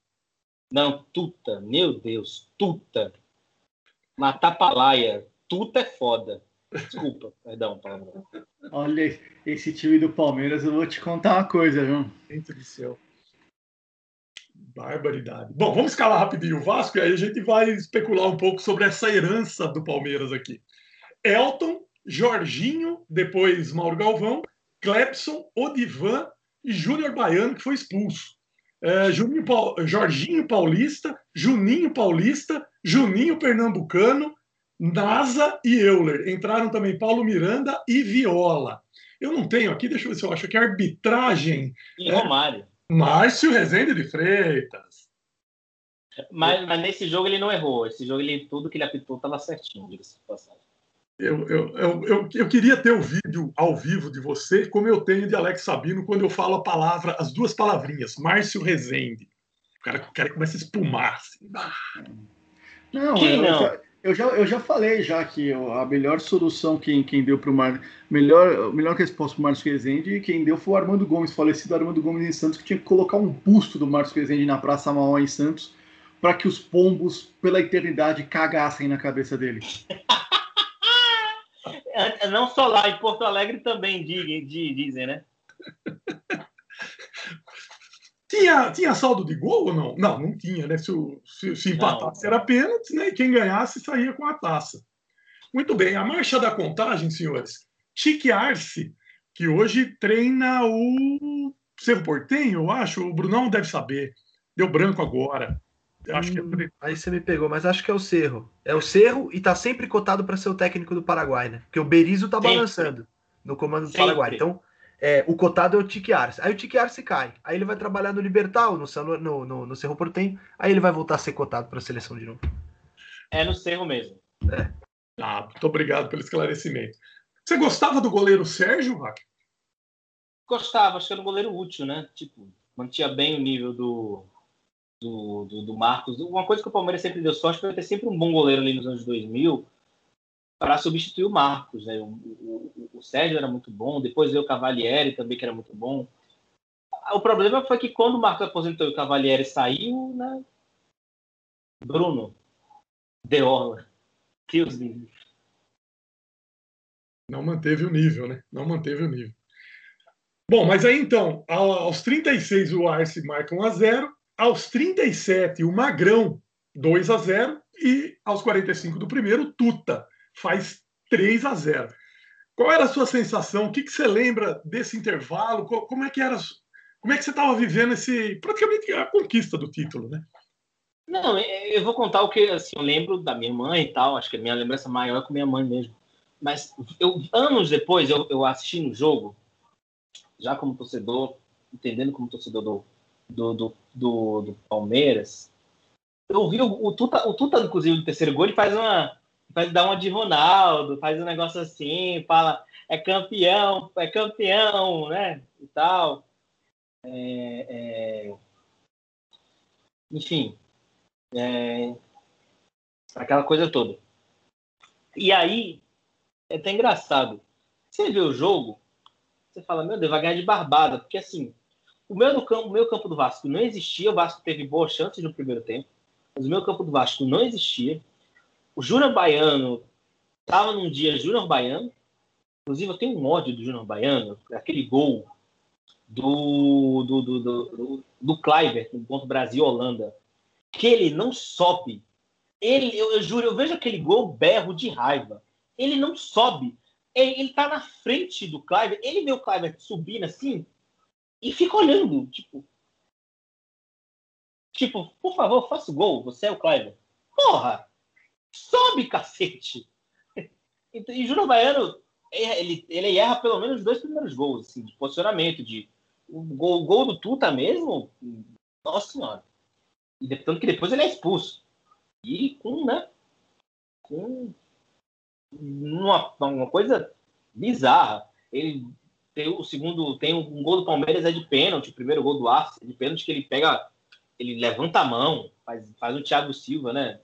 Não, Tuta, meu Deus, Tuta. Matapalaia, Tuta é foda. Desculpa, perdão, palavrão. Olha, esse time do Palmeiras, eu vou te contar uma coisa, viu? Gente do céu. Barbaridade. Bom, vamos escalar rapidinho o Vasco e aí a gente vai especular um pouco sobre essa herança do Palmeiras aqui. Elton, Jorginho, depois Mauro Galvão, Clepson, Odivan e Júnior Baiano, que foi expulso. É, Juninho Paul- Jorginho Paulista, Juninho Paulista, Juninho Pernambucano, Nasa e Euler. Entraram também Paulo Miranda e Viola. Eu não tenho aqui, deixa eu ver se eu acho aqui, arbitragem. E Romário. Márcio Rezende de Freitas. Mas, mas nesse jogo ele não errou. Esse jogo, ele, tudo que ele apitou estava certinho, diga-se de passagem. Eu, eu, eu, eu, eu queria ter o vídeo ao vivo de você, como eu tenho de Alex Sabino, quando eu falo a palavra, as duas palavrinhas, Márcio Rezende. O cara, o cara começa a espumar. Assim. Ah, Não, Quem eu, não? já- Eu, já, eu já falei já que a melhor solução quem, quem deu para o Mar... melhor, melhor resposta para o Márcio Rezende, quem deu foi o Armando Gomes, falecido Armando Gomes em Santos, que tinha que colocar um busto do Márcio Rezende na Praça Mauá em Santos, para que os pombos, pela eternidade, cagassem na cabeça dele. É, Não só lá, em Porto Alegre também di- di- dizem, né? Tinha, tinha saldo de gol ou não? Não, não tinha, né? Se, o- se, se empatasse era pênalti, né? E quem ganhasse saía com a taça. Muito bem, a marcha da contagem, senhores. Chique Arce, que hoje treina o Cerro Portenho, eu acho. O Brunão deve saber. Deu branco agora. Eu acho que é Hum, aí você me pegou, mas acho que é o Cerro. É o Cerro e tá sempre cotado para ser o técnico do Paraguai, né? Porque o Berizzo tá Sempre. balançando no comando do Sempre. Paraguai. Então, é, o cotado é o Tique Arce. Aí o Tique Arce cai. Aí ele vai trabalhar no Libertal, no, no, no, no Cerro Portenho. Aí ele vai voltar a ser cotado para a seleção de novo. É no Cerro mesmo. Ah, muito obrigado pelo esclarecimento. Você gostava do goleiro Sérgio, Vac? Gostava, acho que era um goleiro útil, né? Tipo, mantinha bem o nível do, do, do, do Marcos. Uma coisa que o Palmeiras sempre deu sorte foi ter sempre um bom goleiro ali nos anos 2000 para substituir o Marcos, né? O, o, o- Sérgio era muito bom, depois veio o Cavalieri também, que era muito bom. O problema foi que quando o Marcos aposentou e o Cavalieri saiu, né? Bruno, Deola, Deus livre. Não manteve o nível, né? Não manteve o nível. Bom, mas aí então, ao- aos 36 o Arce marca 1 a 0, aos 37 o Magrão 2 a 0 e aos 45 do primeiro Tuta faz 3 a 0. Qual era a sua sensação? O que, que você lembra desse intervalo? Co- Como é que era? Como é que você estava vivendo esse praticamente a conquista do título, né? Não, eu vou contar o que assim, eu lembro da minha mãe e tal. Acho que a minha lembrança maior é com minha mãe mesmo. Mas eu, anos depois, eu, eu assisti no jogo, já como torcedor, entendendo como torcedor do, do, do, do, do Palmeiras. Eu vi o, o Tuta, o Tuta, inclusive, no terceiro gol, ele faz uma. Faz dar uma de Ronaldo, faz um negócio assim, fala, é campeão, é campeão, né? E tal. É, é... Enfim, é, aquela coisa toda. E aí, é até engraçado. Você vê o jogo, você fala, meu Deus, vai ganhar de barbada, porque assim, o meu, campo, o meu campo do Vasco não existia, o Vasco teve boas chances no primeiro tempo, mas o meu campo do Vasco não existia. O Júnior Baiano estava num dia Júnior Baiano, inclusive eu tenho um ódio do Júnior Baiano, aquele gol do, do, do, do, do, Kleiber, no ponto Brasil-Holanda, que ele não sobe. Ele, eu, eu juro, eu vejo aquele gol berro de raiva. Ele não sobe. Ele, ele tá na frente do Cliver. Ele vê o Cliver subindo assim e fica olhando, tipo. Tipo, por favor, faça o gol. Você é o Cliver. Porra! Sobe, cacete! Então, E Júnior Baiano, ele, ele erra pelo menos os dois primeiros gols, assim, de posicionamento, de. O gol, gol do Tuta mesmo, nossa senhora. E tanto que depois ele é expulso. E com, né? Com uma, uma coisa bizarra. Ele tem o segundo, tem um gol do Palmeiras é de pênalti, o primeiro gol do Arce é de pênalti que ele pega, ele levanta a mão, faz, faz o Thiago Silva, né?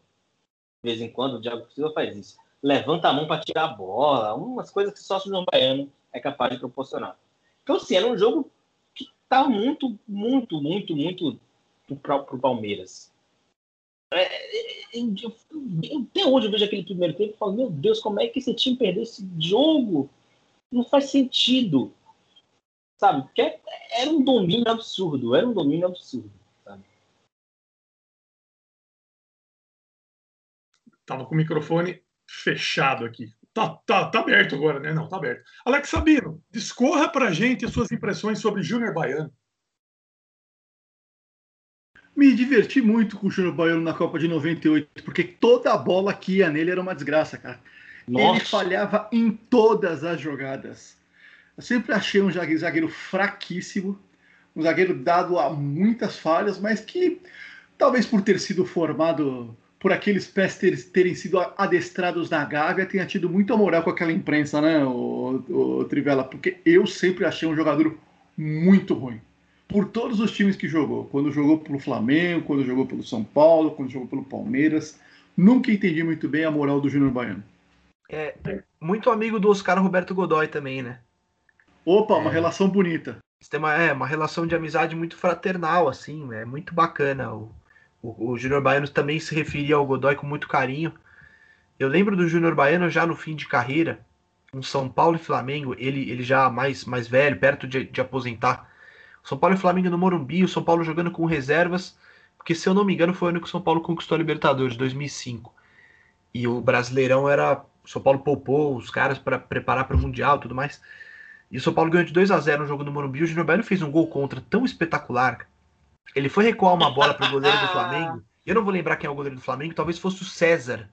De vez em quando o Thiago Silva faz isso. levanta a mão para tirar a bola, umas coisas que só o Júnior Baiano é capaz de proporcionar. Então, assim, era um jogo que tá muito, muito, muito, muito para o Palmeiras. É, é, é, eu, até hoje eu vejo aquele primeiro tempo e falo, meu Deus, como é que esse time perdeu esse jogo? Não faz sentido. Sabe? Porque era um domínio absurdo, era um domínio absurdo. Tava com o microfone fechado aqui. Tá, tá, tá aberto agora, né? Não, tá aberto. Alex Sabino, discorra pra gente as suas impressões sobre Júnior Baiano. Me diverti muito com o Júnior Baiano na Copa de 98, porque toda a bola que ia nele era uma desgraça, cara. Nossa. Ele falhava em todas as jogadas. Eu sempre achei um zagueiro fraquíssimo, um zagueiro dado a muitas falhas, mas que talvez por ter sido formado por aqueles pés ter, terem sido adestrados na Gávea, tenha tido muita moral com aquela imprensa, né, o, o, Trivela? Porque eu sempre achei um jogador muito ruim. Por todos os times que jogou. Quando jogou pelo Flamengo, quando jogou pelo São Paulo, quando jogou pelo Palmeiras. Nunca entendi muito bem a moral do Júnior Baiano. É, muito amigo do Oscar Roberto Godoy também, né? Opa, é. uma relação bonita. É, uma relação de amizade muito fraternal, assim, é muito bacana o, o, Júnior Baiano também se referia ao Godoy com muito carinho. Eu lembro do Júnior Baiano já no fim de carreira, um São Paulo e Flamengo, ele, ele já mais, mais velho, perto de, de aposentar. São Paulo e Flamengo no Morumbi, o São Paulo jogando com reservas, porque se eu não me engano foi o ano que o São Paulo conquistou a Libertadores, 2005. E o Brasileirão era. O São Paulo poupou os caras para preparar para o Mundial e tudo mais. E o São Paulo ganhou de 2 a 0 no jogo no Morumbi. O Júnior Baiano fez um gol contra tão espetacular ele foi recuar uma bola para o goleiro do Flamengo. Eu não vou lembrar quem é o goleiro do Flamengo, talvez fosse o César.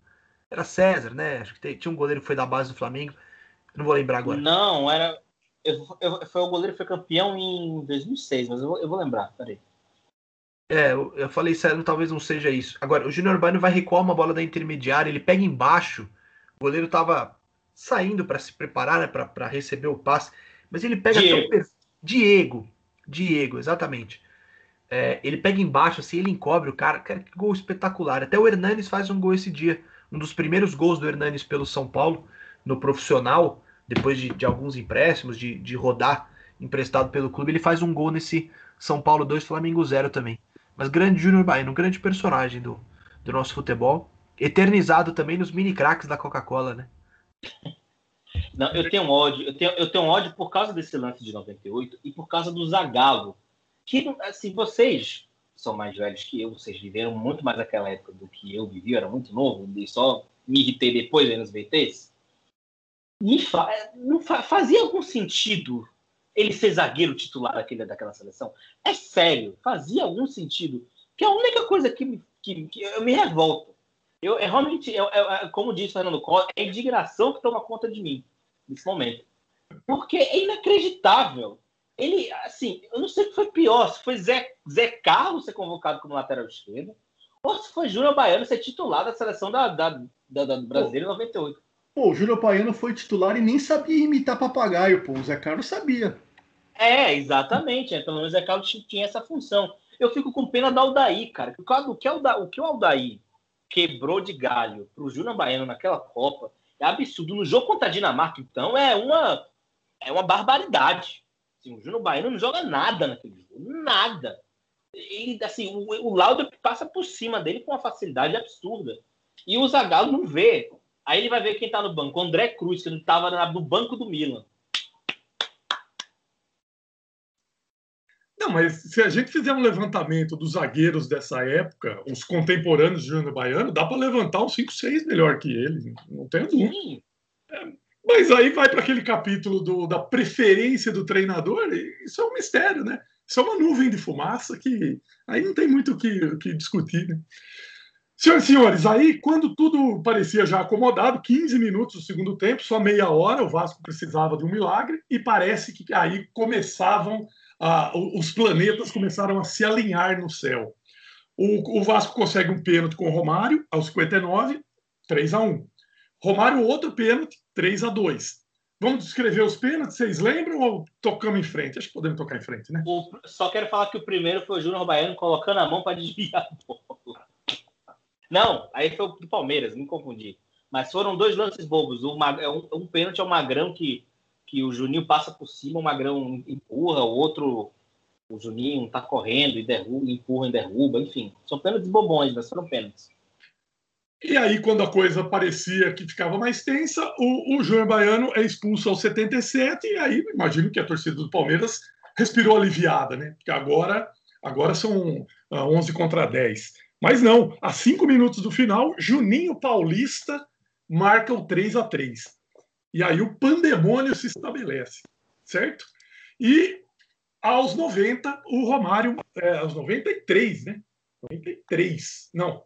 Era César, né? Acho que tinha um goleiro que foi da base do Flamengo. Eu não vou lembrar agora. Não, era. Eu, eu, foi o goleiro que foi campeão em 2006, mas eu vou, eu vou lembrar, peraí. É, eu, eu falei sério, talvez não seja isso. Agora, o Júnior Urbano vai recuar uma bola da intermediária, ele pega embaixo. O goleiro tava saindo para se preparar, né, para receber o passe, mas ele pega Diego. Diego, Diego, exatamente. É, ele pega embaixo, assim, ele encobre o cara. Cara, que gol espetacular. Até o Hernanes faz um gol esse dia. Um dos primeiros gols do Hernanes pelo São Paulo, no profissional, depois de, de alguns empréstimos, de, de rodar emprestado pelo clube, ele faz um gol nesse São Paulo 2, Flamengo 0 também. Mas grande Júnior Baiano, um grande personagem do, do nosso futebol. Eternizado também nos mini craques da Coca-Cola, né? Não, eu tenho ódio, eu tenho, eu tenho ódio por causa desse lance de 98 e por causa do Zagallo que assim, vocês são mais velhos que eu, vocês viveram muito mais aquela época do que eu vivi, eu era muito novo, e só me irritei depois aí nos VTs. Me fa não fa fazia algum sentido ele ser zagueiro titular daquele, daquela seleção? É sério, fazia algum sentido. Que é a única coisa que, me, que, que eu me revolto. Eu, é realmente, é, é, como disse Fernando Costa, é indignação que toma conta de mim nesse momento. Porque é inacreditável ele, assim, eu não sei o que foi pior, se foi Zé, Zé Carlos ser convocado como lateral esquerdo, ou se foi Júnior Baiano ser titular da seleção da, da, da, da Brasileira em 98. Pô, o Júnior Baiano foi titular e nem sabia imitar papagaio, pô. O Zé Carlos sabia. É, exatamente. Então, o Zé Carlos tinha essa função. Eu fico com pena do Aldair, cara. O que, o que o Aldair quebrou de galho pro Júnior Baiano naquela Copa é absurdo. No jogo contra a Dinamarca, então, é uma, é uma barbaridade. Assim, o Júnior Baiano não joga nada naquele jogo. Nada. Ele, assim, o, o Lauda passa por cima dele com uma facilidade absurda. E o Zagallo não vê. Aí ele vai ver quem tá no banco. O André Cruz, que ele tava no banco do Milan. Não, mas se a gente fizer um levantamento dos zagueiros dessa época, os contemporâneos de Júnior Baiano, dá para levantar uns 5, 6 melhor que ele. Não tenho dúvida. É, mas aí vai para aquele capítulo do, da preferência do treinador, e isso é um mistério, né? Isso é uma nuvem de fumaça que aí não tem muito o que, que discutir, né? Senhoras e senhores, aí quando tudo parecia já acomodado, 15 minutos do segundo tempo, só meia hora, o Vasco precisava de um milagre, e parece que aí começavam, ah, os planetas começaram a se alinhar no céu. O, o Vasco consegue um pênalti com o Romário, aos 59, 3 a 1 Romário, outro pênalti, 3 a 2 Vamos descrever os pênaltis, vocês lembram ou tocamos em frente? Acho que podemos tocar em frente, né? O, só quero falar que o primeiro foi o Júnior Baiano colocando a mão para desviar a bola. Não, aí foi o do Palmeiras, me confundi. Mas foram dois lances bobos. Um, é um, um pênalti é o Magrão que, que o Juninho passa por cima, o Magrão empurra, o outro, o Juninho tá correndo e derruba, empurra e derruba, enfim. São pênaltis bobões, mas foram pênaltis. E aí, quando a coisa parecia que ficava mais tensa, o, o João Baiano é expulso aos 77, e aí imagino que a torcida do Palmeiras respirou aliviada, né? Porque agora, agora são 11 ah, contra 10. Mas não, a cinco minutos do final, Juninho Paulista marca o 3 a 3 E aí o pandemônio se estabelece, certo? E aos 90, o Romário, é, aos 93, né? 93, não,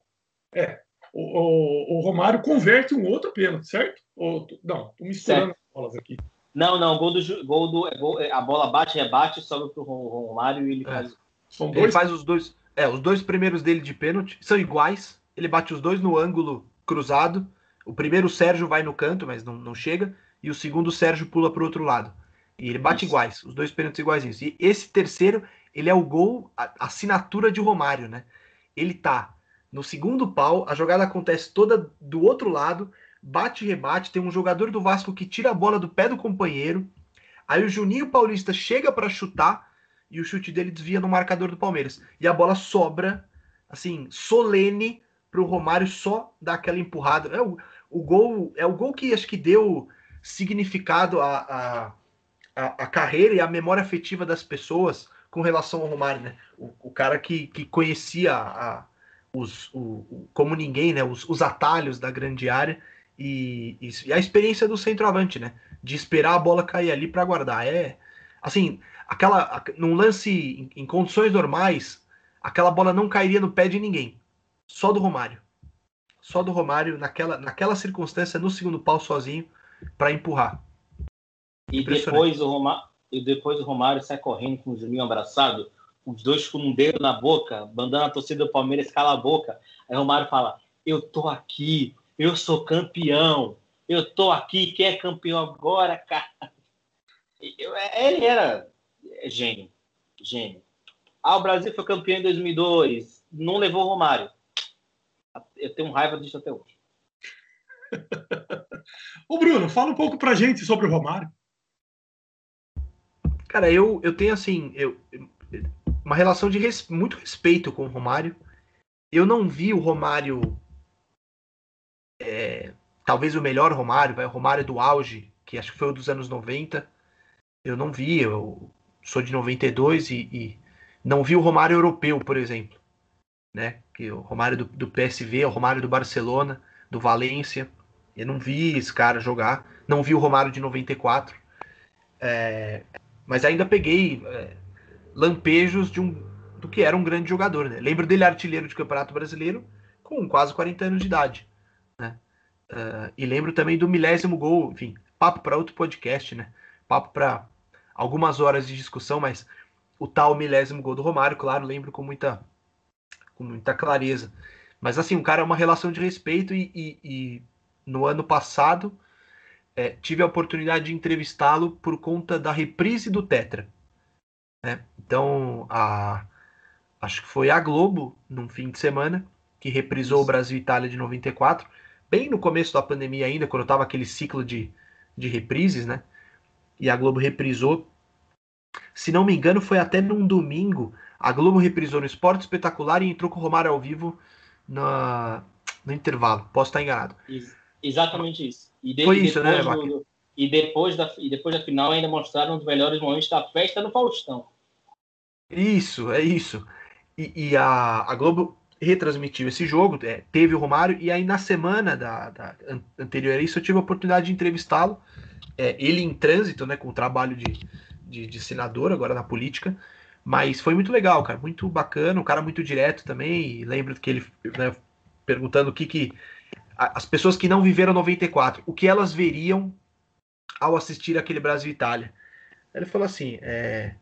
é, o, o, o, Romário converte um outro pênalti, certo? Ou, não, estou misturando certo. as bolas aqui. Não, não, gol do, gol do é, gol, é, a bola bate, rebate, sobe pro Romário e ele é. faz. São dois... Ele faz os dois. É, os dois primeiros dele de pênalti são iguais. Ele bate os dois no ângulo cruzado. O primeiro o Sérgio vai no canto, mas não, não chega. E o segundo o Sérgio pula para o outro lado. E ele bate Isso. iguais, os dois pênaltis iguaizinhos. E esse terceiro, ele é o gol, a assinatura de Romário, né? Ele tá no segundo pau, a jogada acontece toda do outro lado, bate rebate, tem um jogador do Vasco que tira a bola do pé do companheiro. Aí o Juninho Paulista chega para chutar e o chute dele desvia no marcador do Palmeiras. E a bola sobra, assim, solene para o Romário só dar aquela empurrada. É o, o gol é o gol que acho que deu significado à, à, à, carreira e à memória afetiva das pessoas com relação ao Romário, né? O, o cara que, que conhecia a, os, o, como ninguém, né? Os, os atalhos da grande área e, e, e, a experiência do centroavante, né? De esperar a bola cair ali para guardar. É assim, aquela num lance em, em, condições normais, aquela bola não cairia no pé de ninguém, só do Romário. Só do Romário naquela naquela circunstância no segundo pau sozinho para empurrar. E depois o Romário, e depois o Romário sai correndo com o Juninho abraçado os dois com um dedo na boca, mandando a torcida do Palmeiras calar a boca. Aí o Romário fala: Eu tô aqui, eu sou campeão, eu tô aqui, quem é campeão agora, cara? Ele era gênio, gênio. Ah, o Brasil foi campeão em 2002, não levou o Romário. Eu tenho raiva disso até hoje. Ô Bruno, fala um pouco pra gente sobre o Romário. Cara, eu, eu tenho assim, eu, uma relação de res, muito respeito com o Romário. Eu não vi o Romário, é, talvez o melhor Romário, vai, o Romário do auge, que acho que foi o dos anos 90. Eu não vi, eu sou de 92 e, e não vi o Romário europeu, por exemplo. Né? Que o Romário do, do PSV, o Romário do Barcelona, do Valência. Eu não vi esse cara jogar. Não vi o Romário de 94. É, mas ainda peguei é, lampejos de um do que era um grande jogador. Né? Lembro dele artilheiro de Campeonato Brasileiro com quase 40 anos de idade. Né? Uh, e lembro também do milésimo gol, enfim, papo para outro podcast, né? Papo para algumas horas de discussão, mas o tal milésimo gol do Romário, claro, lembro com muita, com muita clareza. Mas assim, um cara é uma relação de respeito e, e, e no ano passado é, tive a oportunidade de entrevistá-lo por conta da reprise do Tetra. Né? Então, a, acho que foi a Globo, num fim de semana, que reprisou o Brasil Itália de 94, bem no começo da pandemia ainda, quando estava aquele ciclo de, de reprises, né? E a Globo reprisou. Se não me engano, foi até num domingo. A Globo reprisou no Esporte Espetacular e entrou com o Romário ao vivo na, no intervalo. Posso estar enganado. Exatamente isso. E foi isso, né, do, e, depois da, e depois da final ainda mostraram os melhores momentos da festa no Faustão. Isso, é isso. E, e a, a, Globo retransmitiu esse jogo, é, teve o Romário, e aí na semana da, da anterior a isso eu tive a oportunidade de entrevistá-lo, é, ele em trânsito, né, com o trabalho de, de, de, senador, agora na política, mas foi muito legal, cara, muito bacana, um cara muito direto também, e lembro que ele, né, perguntando o que que, as pessoas que não viveram 94, o que elas veriam ao assistir aquele Brasil-Itália. Ele falou assim, é,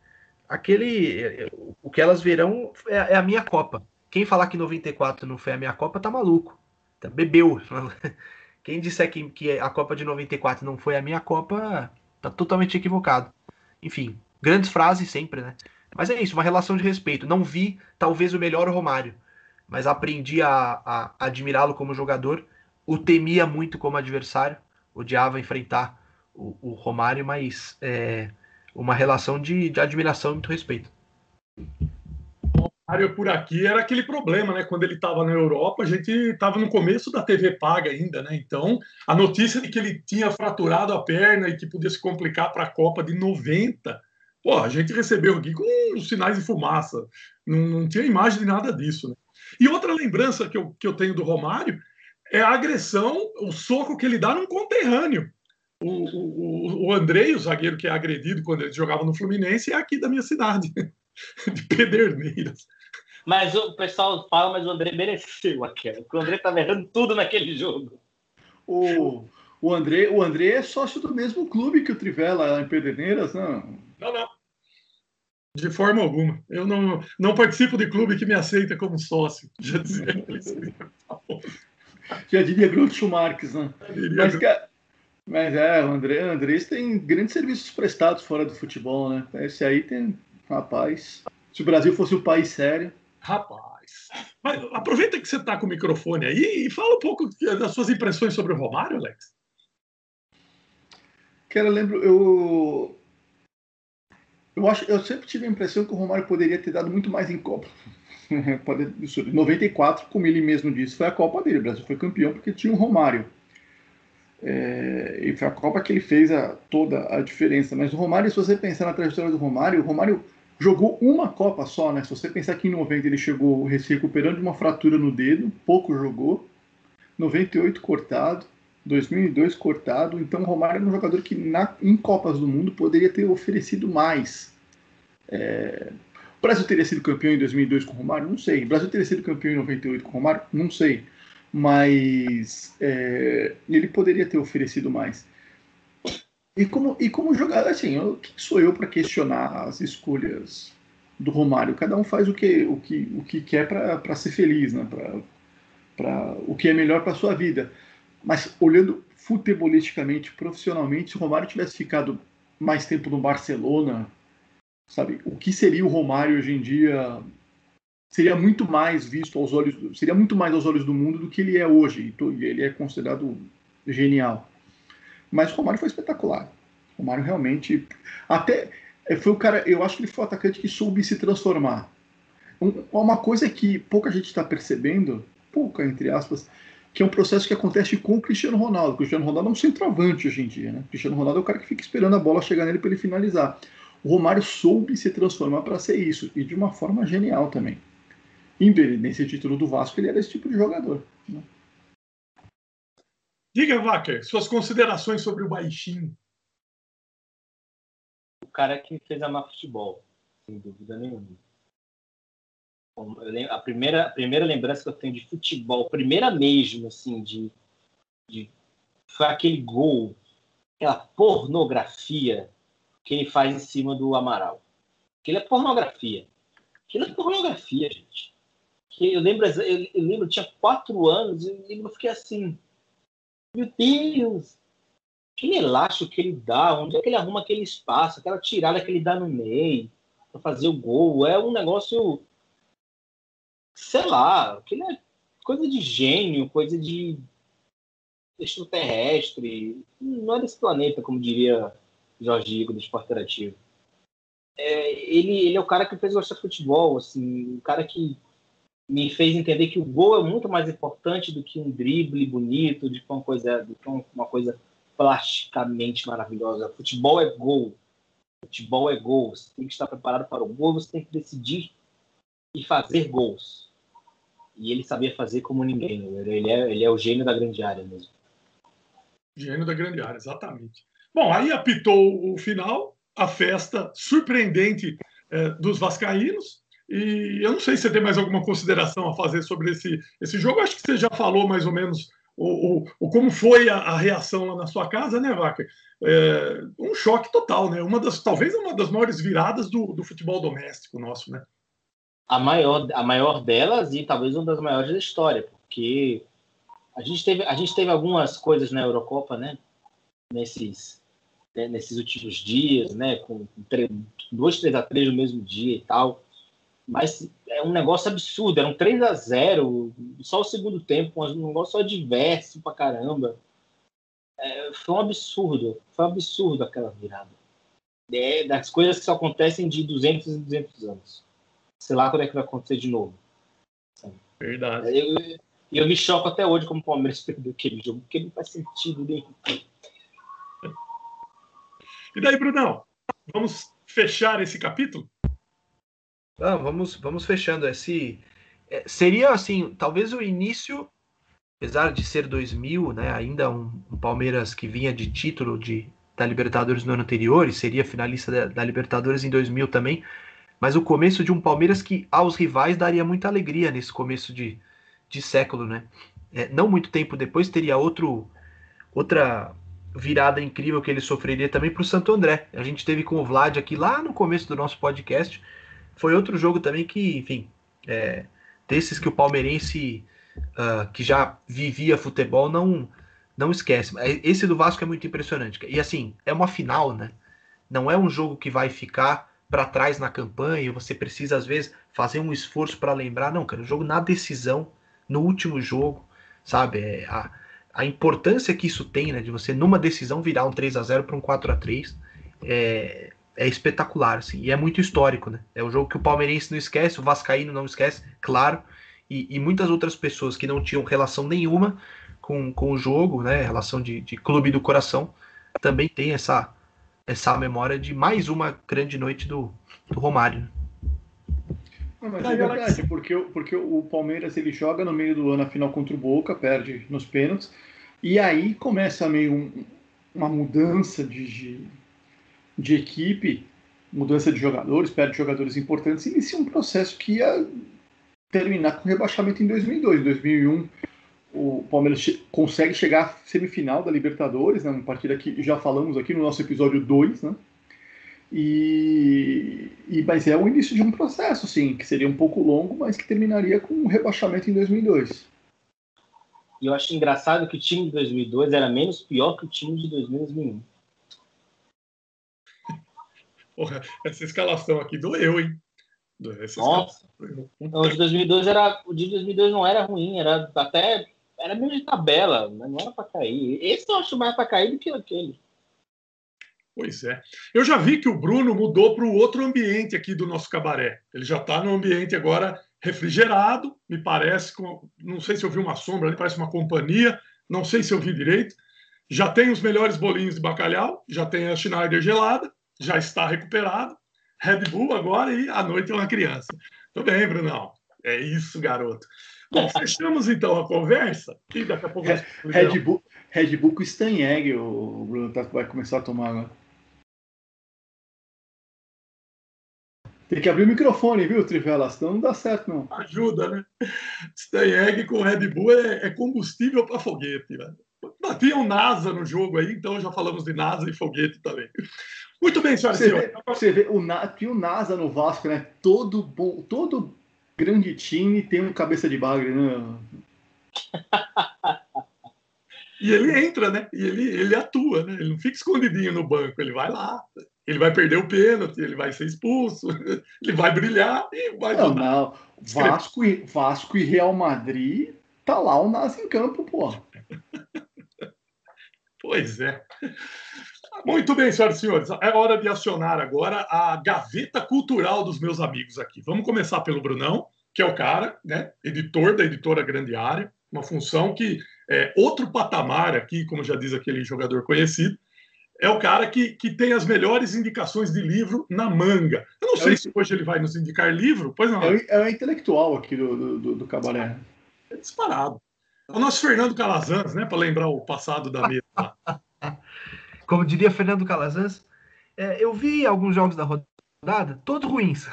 aquele. O que elas verão é, é, a minha Copa. Quem falar que 94 não foi a minha Copa tá maluco. Tá, bebeu. Quem disser que, que a Copa de 94 não foi a minha Copa tá totalmente equivocado. Enfim, grandes frases sempre, né? Mas é isso, uma relação de respeito. Não vi, talvez, o melhor Romário, mas aprendi a, a admirá-lo como jogador o temia muito como adversário, odiava enfrentar o, o Romário, mas é, uma relação de, de admiração e muito respeito. Romário por aqui era aquele problema, né? Quando ele estava na Europa, a gente estava no começo da TV paga ainda, né? Então, a notícia de que ele tinha fraturado a perna e que podia se complicar para a Copa de 90, pô, a gente recebeu aqui com sinais de fumaça. Não, não tinha imagem de nada disso, né? E outra lembrança que eu, que eu tenho do Romário é a agressão, o soco que ele dá num conterrâneo. O, o, o Andrei, o zagueiro que é agredido quando ele jogava no Fluminense, é aqui da minha cidade, de Pederneiras. Mas o pessoal fala, mas o André mereceu aquela. Porque o André estava errando tudo naquele jogo. O, o, André, o André é sócio do mesmo clube que o Trivela lá em Pederneiras, não? Não, não. De forma alguma. Eu não, não participo de clube que me aceita como sócio. Já dizia. Já diria Groucho Marques, né? Mas, mas é, o André, o Andrés tem grandes serviços prestados fora do futebol, né? Esse aí tem, rapaz. Se o Brasil fosse um país sério. Rapaz. Mas aproveita que você está com o microfone aí e fala um pouco das suas impressões sobre o Romário, Alex. Cara, eu lembro, eu. Eu, acho, eu sempre tive a impressão que o Romário poderia ter dado muito mais em Copa. Em 94, como ele mesmo disse, foi a Copa dele. O Brasil foi campeão porque tinha o Romário. É, e foi a Copa que ele fez a, toda a diferença. Mas o Romário, se você pensar na trajetória do Romário, o Romário jogou uma Copa só, né? Se você pensar que em 90 ele chegou se recuperando de uma fratura no dedo, pouco jogou. 98 cortado, 2002 cortado. Então o Romário é um jogador que na, em Copas do Mundo poderia ter oferecido mais. É... O Brasil teria sido campeão em 2002 com o Romário? Não sei. O Brasil teria sido campeão em 98 com o Romário? Não sei. Mas é... ele poderia ter oferecido mais. E como, e como jogador, assim, eu, quem sou eu para questionar as escolhas do Romário? Cada um faz o que, o que, o que quer para ser feliz, né? para o que é melhor para sua vida. Mas olhando futebolisticamente, profissionalmente, se o Romário tivesse ficado mais tempo no Barcelona, sabe, o que seria o Romário hoje em dia seria muito mais visto aos olhos, seria muito mais aos olhos do mundo do que ele é hoje. Ele é considerado genial. Mas o Romário foi espetacular. O Romário realmente. Até. Eh, foi o cara. Eu acho que ele foi o atacante que soube se transformar. Uma coisa que pouca gente está percebendo, pouca, entre aspas, que é um processo que acontece com o Cristiano Ronaldo. O Cristiano Ronaldo é um centroavante hoje em dia, né? O Cristiano Ronaldo é o cara que fica esperando a bola chegar nele para ele finalizar. O Romário soube se transformar para ser isso, e de uma forma genial também. Independente título do Vasco, ele era esse tipo de jogador. Né? Diga, Wacker, suas considerações sobre o Baixinho. O cara que fez amar futebol, sem dúvida nenhuma. A primeira, a primeira lembrança que eu tenho de futebol, primeira mesmo, assim, de, de foi aquele gol, aquela pornografia que ele faz em cima do Amaral. Aquilo é pornografia. Aquilo é pornografia, gente. Que eu lembro, eu, eu lembro, eu tinha quatro anos e eu fiquei assim, meu Deus! Aquele elástico que ele dá, onde é que ele arruma aquele espaço, aquela tirada que ele dá no meio para fazer o gol, é um negócio, sei lá, aquele é coisa de gênio, coisa de extraterrestre, não é desse planeta, como diria Jorge Igor do Esporte Interativo. É, ele, ele é o cara que fez gostar de futebol, assim, o cara que me fez entender que o gol é muito mais importante do que um drible bonito, de uma coisa, do que uma coisa plasticamente maravilhosa. Futebol é gol. Futebol é gol. Você tem que estar preparado para o gol, você tem que decidir e fazer gols. E ele sabia fazer como ninguém. Ele é, ele é o gênio da grande área mesmo. Gênio da grande área, exatamente. Bom, aí apitou o final, a festa surpreendente é, dos vascaínos, e eu não sei se você tem mais alguma consideração a fazer sobre esse, esse jogo. Acho que você já falou mais ou menos o, o, o como foi a, a, reação lá na sua casa, né, Vaca? É, um choque total, né? Uma das, talvez uma das maiores viradas do, do futebol doméstico nosso, né? A maior, a maior delas e talvez uma das maiores da história, porque a gente teve, a gente teve algumas coisas na Eurocopa, né? Nesses, né, nesses últimos dias, né? Com, com três a três no mesmo dia e tal. Mas é um negócio absurdo, era um 3 a 0 só o segundo tempo, um negócio adverso pra caramba. É, foi um absurdo, foi um absurdo aquela virada. É, das coisas que só acontecem de 200 em 200 anos. Sei lá quando é que vai acontecer de novo. Verdade. Eu, eu, eu me choco até hoje como o Palmeiras perdeu aquele jogo, porque não faz sentido nenhum. E daí, Brunão? Vamos fechar esse capítulo? Ah, vamos, vamos fechando. Esse é, seria assim, talvez o início, apesar de ser 2000, né, ainda um, um Palmeiras que vinha de título de, da Libertadores no ano anterior e seria finalista da, da, Libertadores em 2000 também, mas o começo de um Palmeiras que aos rivais daria muita alegria nesse começo de, de século, né? É, não muito tempo depois teria outro outra virada incrível que ele sofreria também para o Santo André. A gente teve com o Vlad aqui lá no começo do nosso podcast. Foi outro jogo também que, enfim, é, desses que o palmeirense uh, que já vivia futebol não não esquece. Esse do Vasco é muito impressionante. E assim, é uma final, né? Não é um jogo que vai ficar para trás na campanha, você precisa às vezes fazer um esforço para lembrar, não, cara, o jogo na decisão, no último jogo, sabe? É, a, a importância que isso tem, né, de você numa decisão virar um 3 a 0 para um 4 a 3 é, é espetacular, assim, e é muito histórico, né? É um jogo que o palmeirense não esquece, o vascaíno não esquece, claro, e, e muitas outras pessoas que não tinham relação nenhuma com, com o jogo, né, relação de, de clube do coração, também tem essa essa memória de mais uma grande noite do, do Romário. Não, mas é verdade, porque, porque o Palmeiras ele joga no meio do ano a final contra o Boca, perde nos pênaltis, e aí começa meio um, uma mudança de, de, de, equipe, mudança de jogadores, perde jogadores importantes, inicia um processo que ia terminar com rebaixamento em 2002. Em 2001, o Palmeiras che consegue chegar à semifinal da Libertadores, né, uma partida que já falamos aqui no nosso episódio 2, né? E, e, mas é o início de um processo, sim, que seria um pouco longo, mas que terminaria com um rebaixamento em 2002. E eu acho engraçado que o time de 2002 era menos pior que o time de 2001. Porra, essa escalação aqui doeu, hein? Essa Nossa. Não, o de 2002 era, o de 2002 não era ruim, era até era meio de tabela, mas não era para cair. Esse eu acho mais para cair do que aquele. Pois é. Eu já vi que o Bruno mudou para o outro ambiente aqui do nosso cabaré. Ele já está no ambiente agora refrigerado, me parece, com, não sei se eu vi uma sombra ali, parece uma companhia, não sei se eu vi direito. Já tem os melhores bolinhos de bacalhau, já tem a Schneider gelada, já está recuperado. Red Bull agora e à noite é uma criança. Tudo bem, Brunão. É isso, garoto. Bom, fechamos então a conversa e daqui a pouco. Red Bull, Red Bull com Stanheg, o Bruno tá, vai começar a tomar agora. Tem que abrir o microfone, viu, Trivela? Senão não dá certo, não. Ajuda, né? Stang com Red Bull é, é combustível para foguete, um NASA no jogo aí, então já falamos de NASA e foguete também. Muito bem, senhoras e senhores. Você vê, o, tinha o NASA no Vasco, né? Todo bom, todo grande time tem um cabeça de bagre, né? e ele entra, né? E ele, ele atua, né? Ele não fica escondidinho no banco, ele vai lá ele vai perder o pênalti, ele vai ser expulso, ele vai brilhar e vai não, não. Vasco e, Vasco e Real Madrid tá lá o Nas em campo, pô. pois é. Muito bem, senhoras e senhores. É hora de acionar agora a gaveta cultural dos meus amigos aqui. Vamos começar pelo Brunão, que é o cara, né? Editor da editora Grande Área, uma função que é outro patamar aqui, como já diz aquele jogador conhecido é o cara que, que tem as melhores indicações de livro na manga. Eu não é sei o... se hoje ele vai nos indicar livro, pois não. É o, é o intelectual aqui do, do, do Cabaré. É disparado. É o nosso Fernando Calazans, né? Para lembrar o passado da mesa. Como diria Fernando Calazans, é, eu vi alguns jogos da rodada, todos ruins.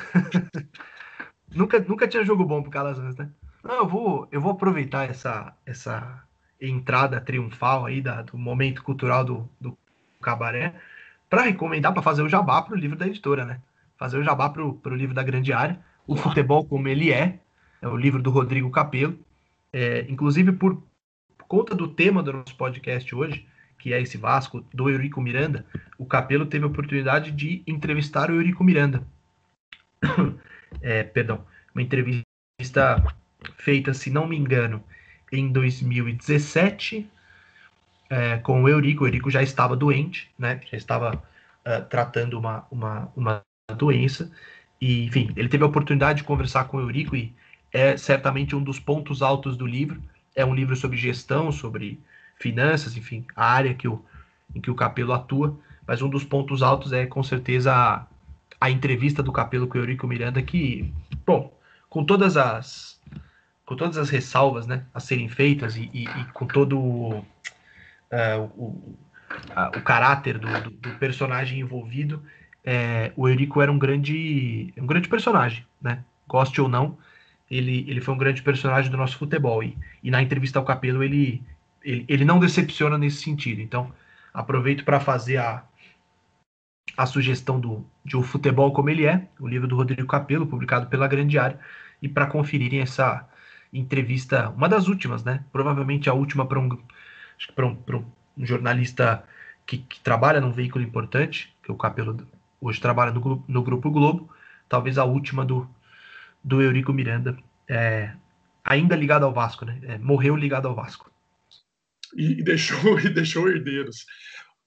nunca, nunca tinha jogo bom pro Calazans, né? Não, eu vou, eu vou aproveitar essa, essa entrada triunfal aí da, do momento cultural do, do Cabaré, para recomendar, para fazer o jabá para o livro da editora, né? Fazer o jabá para o livro da grande área, O Futebol Como Ele É, é o livro do Rodrigo Capelo. É, inclusive, por conta do tema do nosso podcast hoje, que é esse Vasco do Eurico Miranda, o Capelo teve a oportunidade de entrevistar o Eurico Miranda. é, perdão, uma entrevista feita, se não me engano, em 2017 é, com o Eurico. O Eurico já estava doente, né? Já estava uh, tratando uma, uma, uma doença. E, enfim, ele teve a oportunidade de conversar com o Eurico e é certamente um dos pontos altos do livro. É um livro sobre gestão, sobre finanças, enfim, a área que o, em que o Capelo atua. Mas um dos pontos altos é, com certeza, a, a entrevista do Capelo com o Eurico Miranda, que, bom, com todas as com todas as ressalvas né, a serem feitas e, e, e com todo uh, o, a, o caráter do, do, do personagem envolvido, é, o Eurico era um grande, um grande personagem, né? Goste ou não, ele, ele foi um grande personagem do nosso futebol. E, e na entrevista ao Capelo, ele, ele, ele não decepciona nesse sentido. Então, aproveito para fazer a, a sugestão do, de O Futebol Como Ele É, o livro do Rodrigo Capelo, publicado pela Grande Área, e para conferirem essa entrevista, uma das últimas, né? Provavelmente a última para um, um, um, jornalista que, que, trabalha num veículo importante, que o Capelo hoje trabalha no, no Grupo Globo, talvez a última do, do Eurico Miranda, é, ainda ligado ao Vasco, né? É, morreu ligado ao Vasco. E, deixou, e deixou herdeiros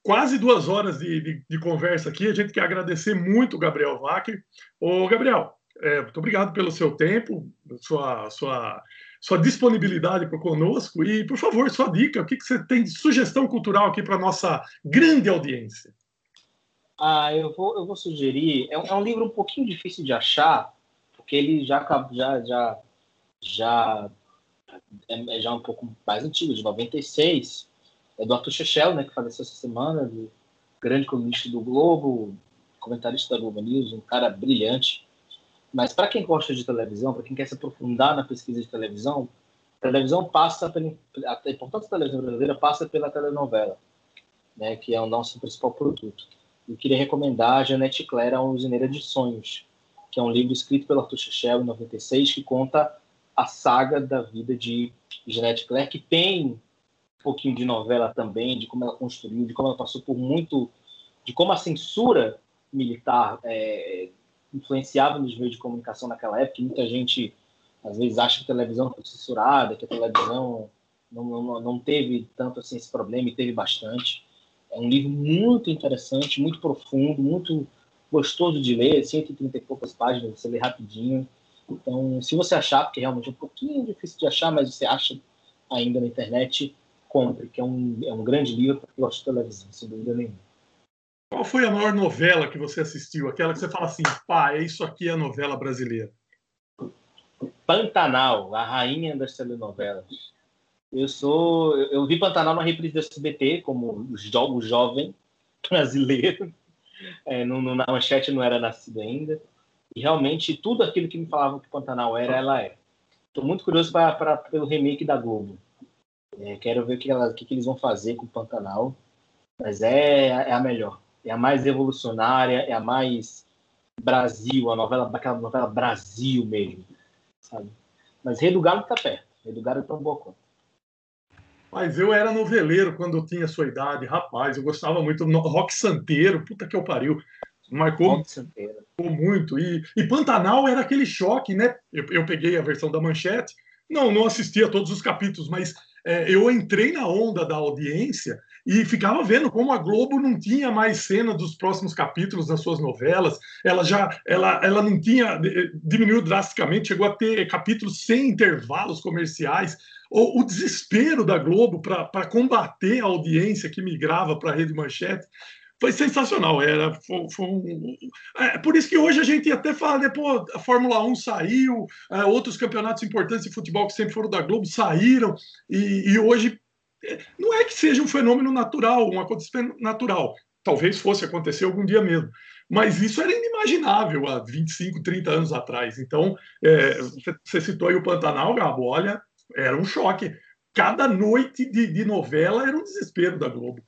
quase duas horas de, de, de, conversa aqui. A gente quer agradecer muito o Gabriel Wacker. Ô, Gabriel, é, muito obrigado pelo seu tempo, sua, sua, sua disponibilidade para conosco e, por favor, sua dica. O que, que você tem de sugestão cultural aqui para nossa grande audiência? Ah, eu vou, eu vou sugerir. É um, é um, livro um pouquinho difícil de achar, porque ele já já já já é, é já um pouco mais antigo, de 96 é do Arthur Chechel, né, que faleceu essa semana, do grande colunista do Globo, comentarista da Globo News, um cara brilhante. Mas para quem gosta de televisão, para quem quer se aprofundar na pesquisa de televisão, a televisão passa pela a importância da televisão brasileira passa pela telenovela, né, que é o nosso principal produto. Eu queria recomendar a Janete Claire, a Usineira de Sonhos, que é um livro escrito pelo Arthur Chechel em 96, que conta a saga da vida de Janete Claire, que tem pouquinho de novela também, de como ela construiu, de como ela passou por muito, de como a censura militar é, influenciava nos meios de comunicação naquela época. Muita gente às vezes acha que a televisão foi censurada, que a televisão não, não, não teve tanto assim esse problema e teve bastante. É um livro muito interessante, muito profundo, muito gostoso de ler, 130 e poucas páginas, você lê rapidinho. Então, se você achar, porque realmente é um pouquinho difícil de achar, mas você acha ainda na internet, compre, que é um, é um grande livro para quem gosta de televisão, sem dúvida nenhuma. Qual foi a maior novela que você assistiu? Aquela que você fala assim, pá, é isso aqui é a novela brasileira. Pantanal, a rainha das telenovelas. Eu sou, eu vi Pantanal na reprise do SBT como jo, jovem brasileiro. É, no, no, na manchete não era nascido ainda. E realmente tudo aquilo que me falavam que Pantanal era, ela é. Estou muito curioso pra, pelo remake da Globo. É, quero ver o que, ela, que, que, eles vão fazer com o Pantanal. Mas é, é a melhor. É a mais revolucionária, é a mais Brasil, a novela, aquela novela Brasil mesmo. Sabe? Mas Rei do Galo está perto. Rei do Galo é tão boa quanto. Mas eu era noveleiro quando eu tinha sua idade, rapaz. Eu gostava muito do Rock Santeiro, puta que eu pariu. Marcou, muito. E, e Pantanal era aquele choque, né? Eu, eu peguei a versão da manchete. Não, não assisti a todos os capítulos, mas é, eu entrei na onda da audiência e ficava vendo como a Globo não tinha mais cena dos próximos capítulos das suas novelas. Ela já ela, ela não tinha diminuiu drasticamente, chegou a ter capítulos sem intervalos comerciais. O, o desespero da Globo para combater a audiência que migrava para a rede manchete foi sensacional. Era, foi, foi um... é, por isso que hoje a gente até fala, né, pô, a Fórmula 1 saiu, é, outros campeonatos importantes de futebol que sempre foram da Globo saíram, e, e hoje é, não é que seja um fenômeno natural, um acontecimento natural. Talvez fosse acontecer algum dia mesmo. Mas isso era inimaginável há 25, 30 anos atrás. Então, é, você citou aí o Pantanal, Gabo, olha, era um choque. Cada noite de, de novela era um desespero da Globo.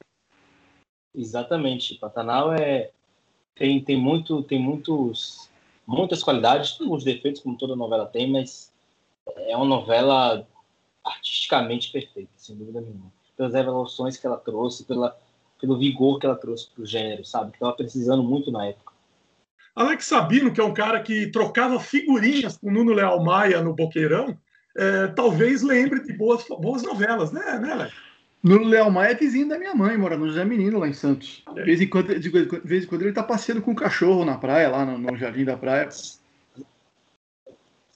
Exatamente. Pantanal é tem tem muito tem muitos muitas qualidades, tem alguns defeitos como toda novela tem, mas é uma novela artisticamente perfeita, sem dúvida nenhuma. Pelas evoluções que ela trouxe, pela pelo vigor que ela trouxe para o gênero, sabe? Que estava precisando muito na época. Alex Sabino, que é um cara que trocava figurinhas com Nuno Leal Maia no Boqueirão, é, talvez lembre de boas, boas novelas, né, né Alex? Nuno Leal Maia é vizinho da minha mãe, mora no José Menino, lá em Santos. De vez em quando, de vez em quando ele tá passeando com o cachorro na praia, lá no, no Jardim da Praia.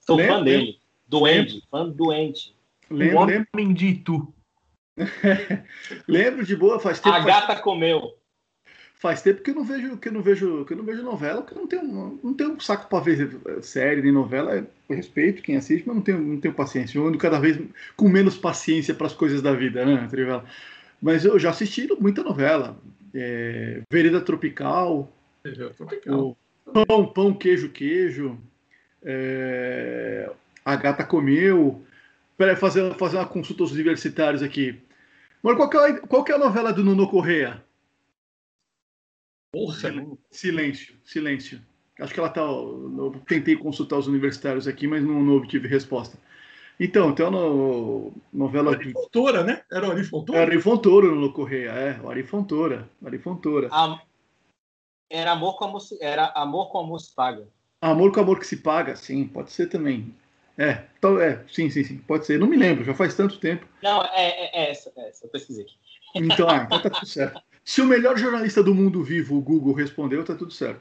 Sou Lembra? fã dele. Doente, fã doente. Lembro, Um homem de Itu. lembro de boa, faz tempo, A faz, gata comeu. Faz tempo que eu não vejo, que eu não vejo, que eu não vejo novela, porque eu não tenho, não tenho saco para ver eh, série nem novela. Eu respeito quem assiste, mas não tenho, não tenho paciência. Eu ando cada vez com menos paciência para as coisas da vida, né, Trivela? Mas eu já assisti muita novela. É, Vereda Tropical, Tropical. pão, pão, queijo, queijo. é, a gata comeu. Peraí, fazer, fazer uma consulta aos universitários aqui. Mas qual que, é, a- qual que é a novela do Nuno Correia? Porra, Silêncio, silêncio. Acho que ela tá. Eu tentei consultar os universitários aqui, mas não, não obtive resposta. Então, tem uma no- novela Ari. Fontoura, né? Era o Ari Fontoura? É Ari Fontoura no Correia, é, o Ari Fontoura. Ari Fontoura. Era amor com amor, se- era amor com amor se paga. Amor com amor que se paga, sim, pode ser também. É, então, é, sim, sim, sim, pode ser. Não me lembro, já faz tanto tempo. Não, é, é, é essa, é essa, eu pesquisei aqui. Então, ah, então tá tudo certo. Se o melhor jornalista do mundo vivo, o Google, respondeu, tá tudo certo.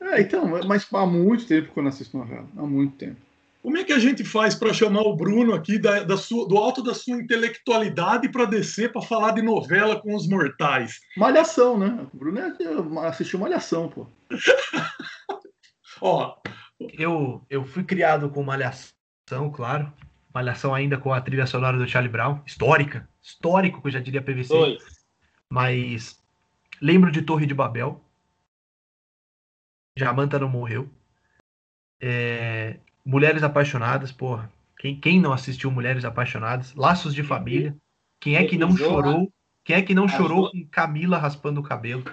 É, então, mas há muito tempo que eu não assisto novela. Há muito tempo. Como é que a gente faz para chamar o Bruno aqui da, da sua- do alto da sua intelectualidade para descer para falar de novela com os mortais? Malhação, né? O Bruno é- assistiu Malhação, pô. Ó, Eu, eu fui criado com Malhação, claro. Malhação ainda com a trilha sonora do Charlie Brown. Histórica. Histórico, que eu já diria PVC. Dois. Mas lembro de Torre de Babel. Jamanta não morreu. É, Mulheres Apaixonadas, porra. Quem, quem não assistiu Mulheres Apaixonadas? Laços de Família. Quem é que não chorou? Quem é que não chorou com Camila raspando o cabelo?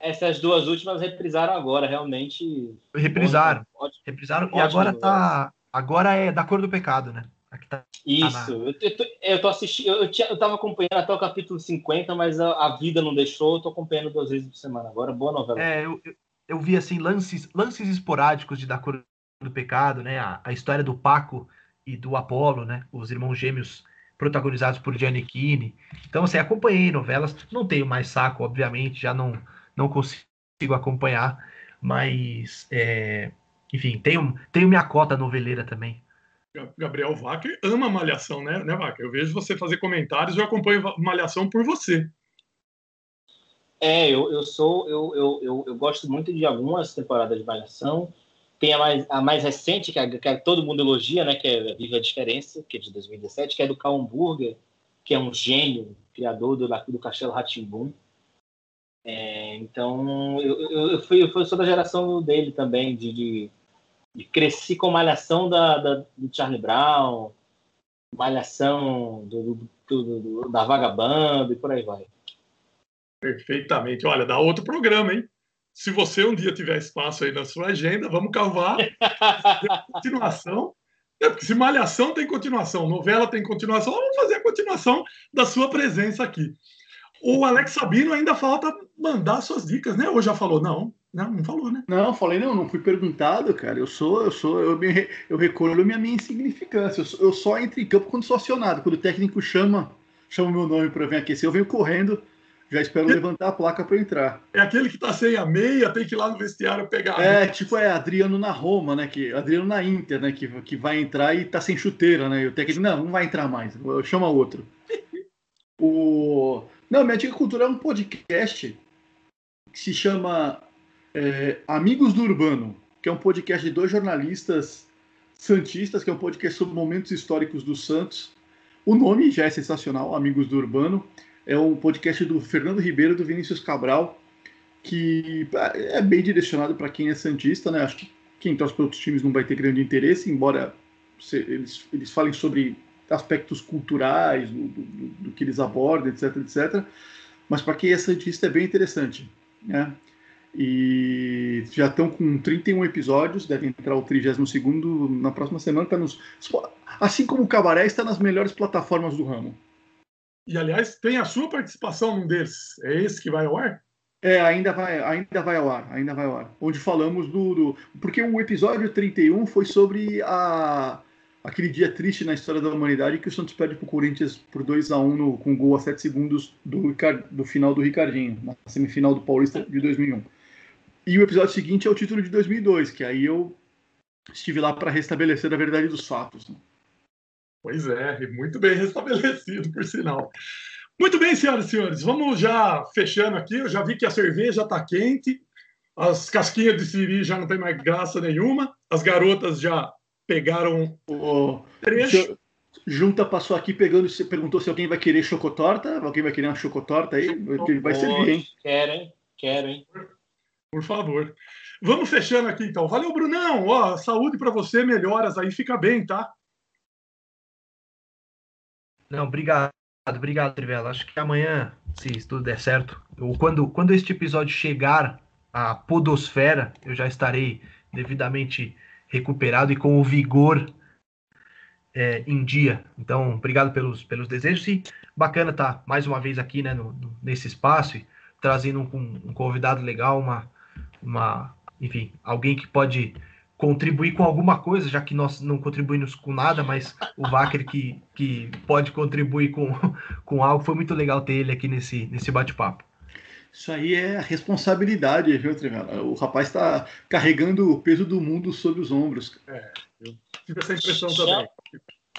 Essas duas últimas reprisaram agora, realmente. Reprisaram. Ótimo. Reprisaram. E agora tá. Agora é da cor do pecado, né? Tá. Isso, eu, eu, tô, eu tô assistindo, eu, tinha, eu tava acompanhando até o capítulo 50, mas a, a vida não deixou, eu tô acompanhando duas vezes por semana agora, boa novela. É, eu, eu, eu vi assim lances, lances esporádicos de Da Cor do Pecado, né? A, a história do Paco e do Apolo, né? Os irmãos gêmeos protagonizados por Giannichini. Então, assim, acompanhei novelas. Não tenho mais saco, obviamente, já não, não consigo acompanhar, mas, é, enfim, tenho, tenho minha cota noveleira também. Gabriel Wacker ama Malhação, né, né Wacker? Eu vejo você fazer comentários, eu acompanho Malhação por você. É, eu, eu sou, eu, eu, eu, eu gosto muito de algumas temporadas de Malhação. Tem a mais, a mais recente, que, a, que a todo mundo elogia, né? Que é Viva a Diferença, que é de 2017, que é do Cal Hamburger, que é um gênio, criador do, do Castelo Ratimbum. É, então, eu, eu, eu, fui, eu sou da geração dele também, de, de, de cresci com Malhação da, da, do Charlie Brown, Malhação do, do, do, da Vagabanda e por aí vai. Perfeitamente. Olha, dá outro programa, hein? Se você um dia tiver espaço aí na sua agenda, vamos cavar continuação. É, porque se Malhação tem continuação, novela tem continuação, vamos fazer a continuação da sua presença aqui. O Alex Sabino ainda falta mandar suas dicas, né? Ou já falou? Não, não, não falou, né? Não, falei, não, não fui perguntado, cara. Eu sou, eu sou, eu, me, eu recolho minha, minha insignificância. Eu, sou, eu só entro em campo quando sou acionado. Quando o técnico chama, chama o meu nome para vir aquecer, eu venho correndo, já espero levantar a placa para entrar. É aquele que tá sem a meia, tem que ir lá no vestiário pegar. É, tipo, é Adriano na Roma, né? Que, Adriano na Inter, né? Que, que vai entrar e tá sem chuteira, né? E o técnico, não, não vai entrar mais, chama outro. O... Não, minha dica cultural é um podcast que se chama é, Amigos do Urbano, que é um podcast de dois jornalistas santistas, que é um podcast sobre momentos históricos do Santos. O nome já é sensacional, Amigos do Urbano. É um podcast do Fernando Ribeiro e do Vinícius Cabral, que é bem direcionado para quem é santista, né? Acho que quem torce para outros times não vai ter grande interesse, embora eles, eles falem sobre aspectos culturais, do, do, do, que eles abordam, etc, etc. Mas para quem é santista é bem interessante, né? E já estão com 31 episódios, devem entrar o 32 na próxima semana. Tá nos, assim como o Cabaré está nas melhores plataformas do ramo. E aliás, tem a sua participação num deles. É esse que vai ao ar? É, ainda vai, ainda vai ao ar, ainda vai ao ar. Onde falamos do, do- Porque o episódio 31 foi sobre a, aquele dia triste na história da humanidade que o Santos perde pro Corinthians por 2 a 1 no, com gol a 7 segundos do, do final do Ricardinho, na semifinal do Paulista de 2001. E o episódio seguinte é o título de 2002, que aí eu estive lá para restabelecer a verdade dos fatos. né? Pois é, e muito bem restabelecido, por sinal. Muito bem, senhoras e senhores, vamos já fechando aqui. Eu já vi que a cerveja está quente, as casquinhas de siri já não tem mais graça nenhuma, as garotas já pegaram O, trecho. Junta passou aqui pegando, se perguntou se alguém vai querer chocotorta. Alguém vai querer uma chocotorta aí? Vai servir, hein? Quero, hein? Quero, hein? Por favor. Vamos fechando aqui então. Valeu, Brunão. Ó, saúde para você, melhoras aí, fica bem, tá? Não, obrigado, obrigado, Trivela. Acho que amanhã, se tudo der certo, ou quando, quando este episódio chegar à podosfera, eu já estarei devidamente recuperado e com o vigor é, em dia. Então, obrigado pelos, pelos desejos e bacana estar mais uma vez aqui né, no- nesse espaço e trazendo um, um convidado legal, uma, uma, enfim, alguém que pode contribuir com alguma coisa, já que nós não contribuímos com nada, mas o Wacker que, que pode contribuir com, com algo. Foi muito legal ter ele aqui nesse, nesse bate-papo. Isso aí é a responsabilidade, viu, Trivela? O rapaz está carregando o peso do mundo sobre os ombros. Tive essa impressão Chama- também.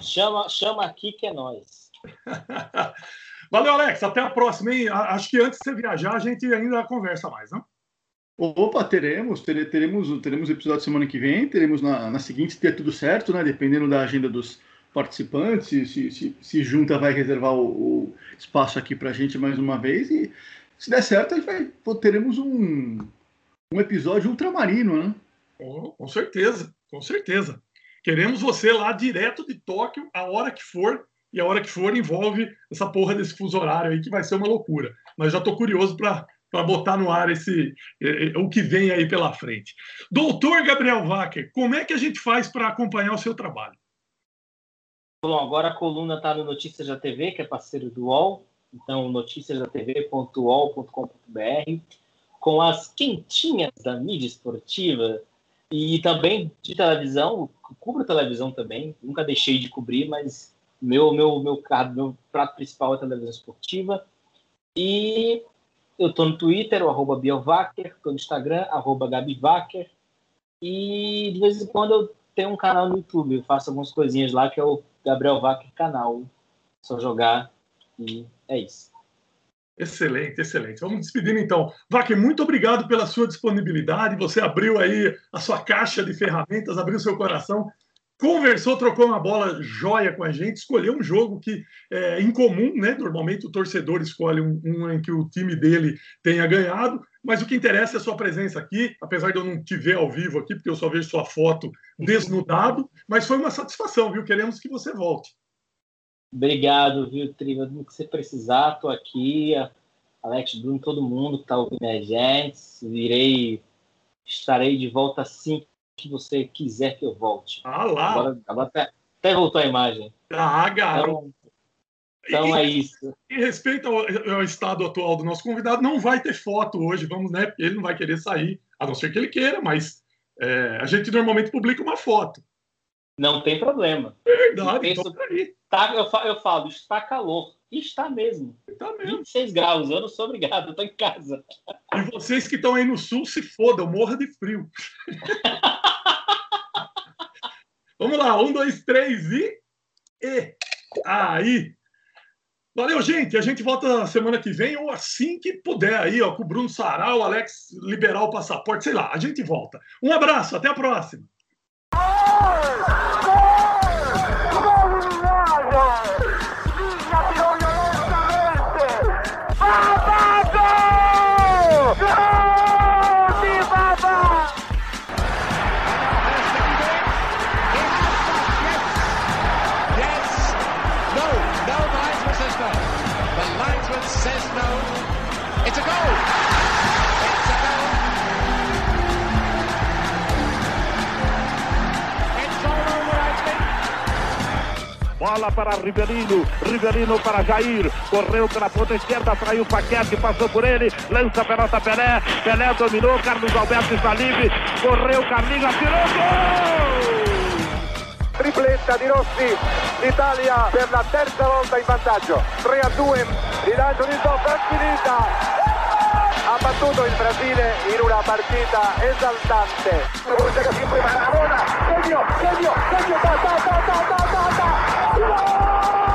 Chama, chama aqui que é nós. Valeu, Alex. Até a próxima, hein? Acho que antes de você viajar, a gente ainda conversa mais, né? Opa, teremos, tere- teremos, teremos episódio semana que vem, teremos na, na seguinte, se der tudo certo, né? Dependendo da agenda dos participantes, se, se, se, se junta vai reservar o, o espaço aqui pra gente mais uma vez e se der certo, a gente vai, teremos um, um episódio ultramarino, né? Com, com certeza, com certeza. Queremos você lá direto de Tóquio, a hora que for, e a hora que for envolve essa porra desse fuso horário aí, que vai ser uma loucura. Mas já estou curioso para botar no ar esse eh, eh, o que vem aí pela frente. Doutor Gabriel Wacker, como é que a gente faz para acompanhar o seu trabalho? Bom, agora a coluna está no Notícias da TV, que é parceiro do UOL. Então, noticiasdatv.uol.com.br, com as quentinhas da mídia esportiva e também de televisão. Cubro televisão também, nunca deixei de cobrir, mas meu meu meu, meu prato principal é televisão esportiva. E eu tô no Twitter, o arroba Bielvacker, tô no Instagram, arroba Gabivacker. E de vez em quando eu tenho um canal no YouTube, eu faço algumas coisinhas lá, que é o Gabriel Vacker canal. Só jogar e é isso. Excelente, excelente. Vamos despedindo então. Wacker, muito obrigado pela sua disponibilidade. Você abriu aí a sua caixa de ferramentas, abriu seu coração, conversou, trocou uma bola joia com a gente, escolheu um jogo que é incomum, né? Normalmente o torcedor escolhe um, um em que o time dele tenha ganhado, mas o que interessa é a sua presença aqui, apesar de eu não te ver ao vivo aqui, porque eu só vejo sua foto desnudado, mas foi uma satisfação, viu? Queremos que você volte. Obrigado, viu, Triva? Do que você precisar, tô aqui. Alex, Bruno, todo mundo que tá ouvindo a gente. Virei, estarei de volta assim que você quiser que eu volte. Ah lá! Agora, agora até, até voltou a imagem. Ah, garoto! Então, então é isso. Em respeito ao, ao estado atual do nosso convidado, não vai ter foto hoje, vamos, né? Porque ele não vai querer sair, a não ser que ele queira, mas é, a gente normalmente publica uma foto. Não tem problema. Verdade, Penso- então peraí. Tá, eu, fa- eu falo, está calor. E está mesmo. Tá mesmo. 26 graus. Eu não sou obrigado, eu tô em casa. E vocês que estão aí no sul, se fodam, morra de frio. Vamos lá, um, dois, três e. E. Aí. Valeu, gente. A gente volta semana que vem ou assim que puder aí, ó, com o Bruno Sará, o Alex liberar o passaporte, sei lá, a gente volta. Um abraço, até a próxima. Ah! Bola para Rivelino. Rivelino para Jair. Correu pela ponta esquerda, traiu o Paquete, passou por ele. Lança a pelota Pelé. Pelé dominou. Carlos Alberto está livre. Correu, Carlinhos, atirou. Gol! tripletta di Rossi, l'Italia per la terza volta in vantaggio, 3 a 2, rilancio di Zoff, finita, ha battuto il Brasile in una partita esaltante. Maradona, segno, segno, segno, da, da, da, da, da, da, da.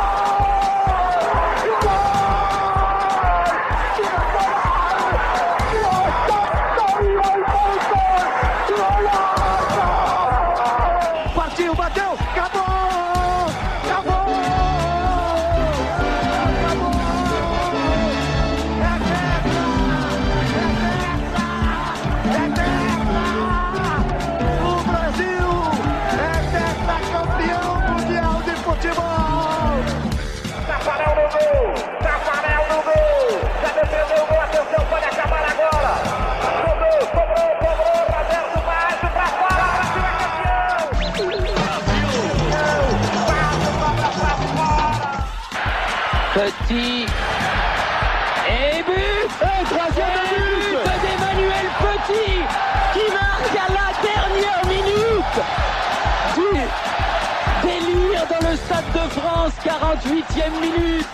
Petit. Et but Et troisième but d'Emmanuel Petit qui marque à la dernière minute du délire dans le Stade de France, 48e minute.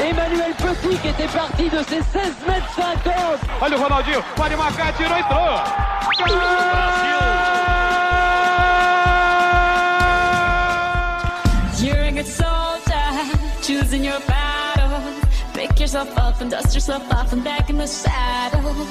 Emmanuel Petit qui était parti de ses 16 mètres 50. Olha o Ronaldinho, pode marcar, tirou, entrou. You're a good soldier, choosing your battle. Yourself up and dust yourself off and back in the saddle.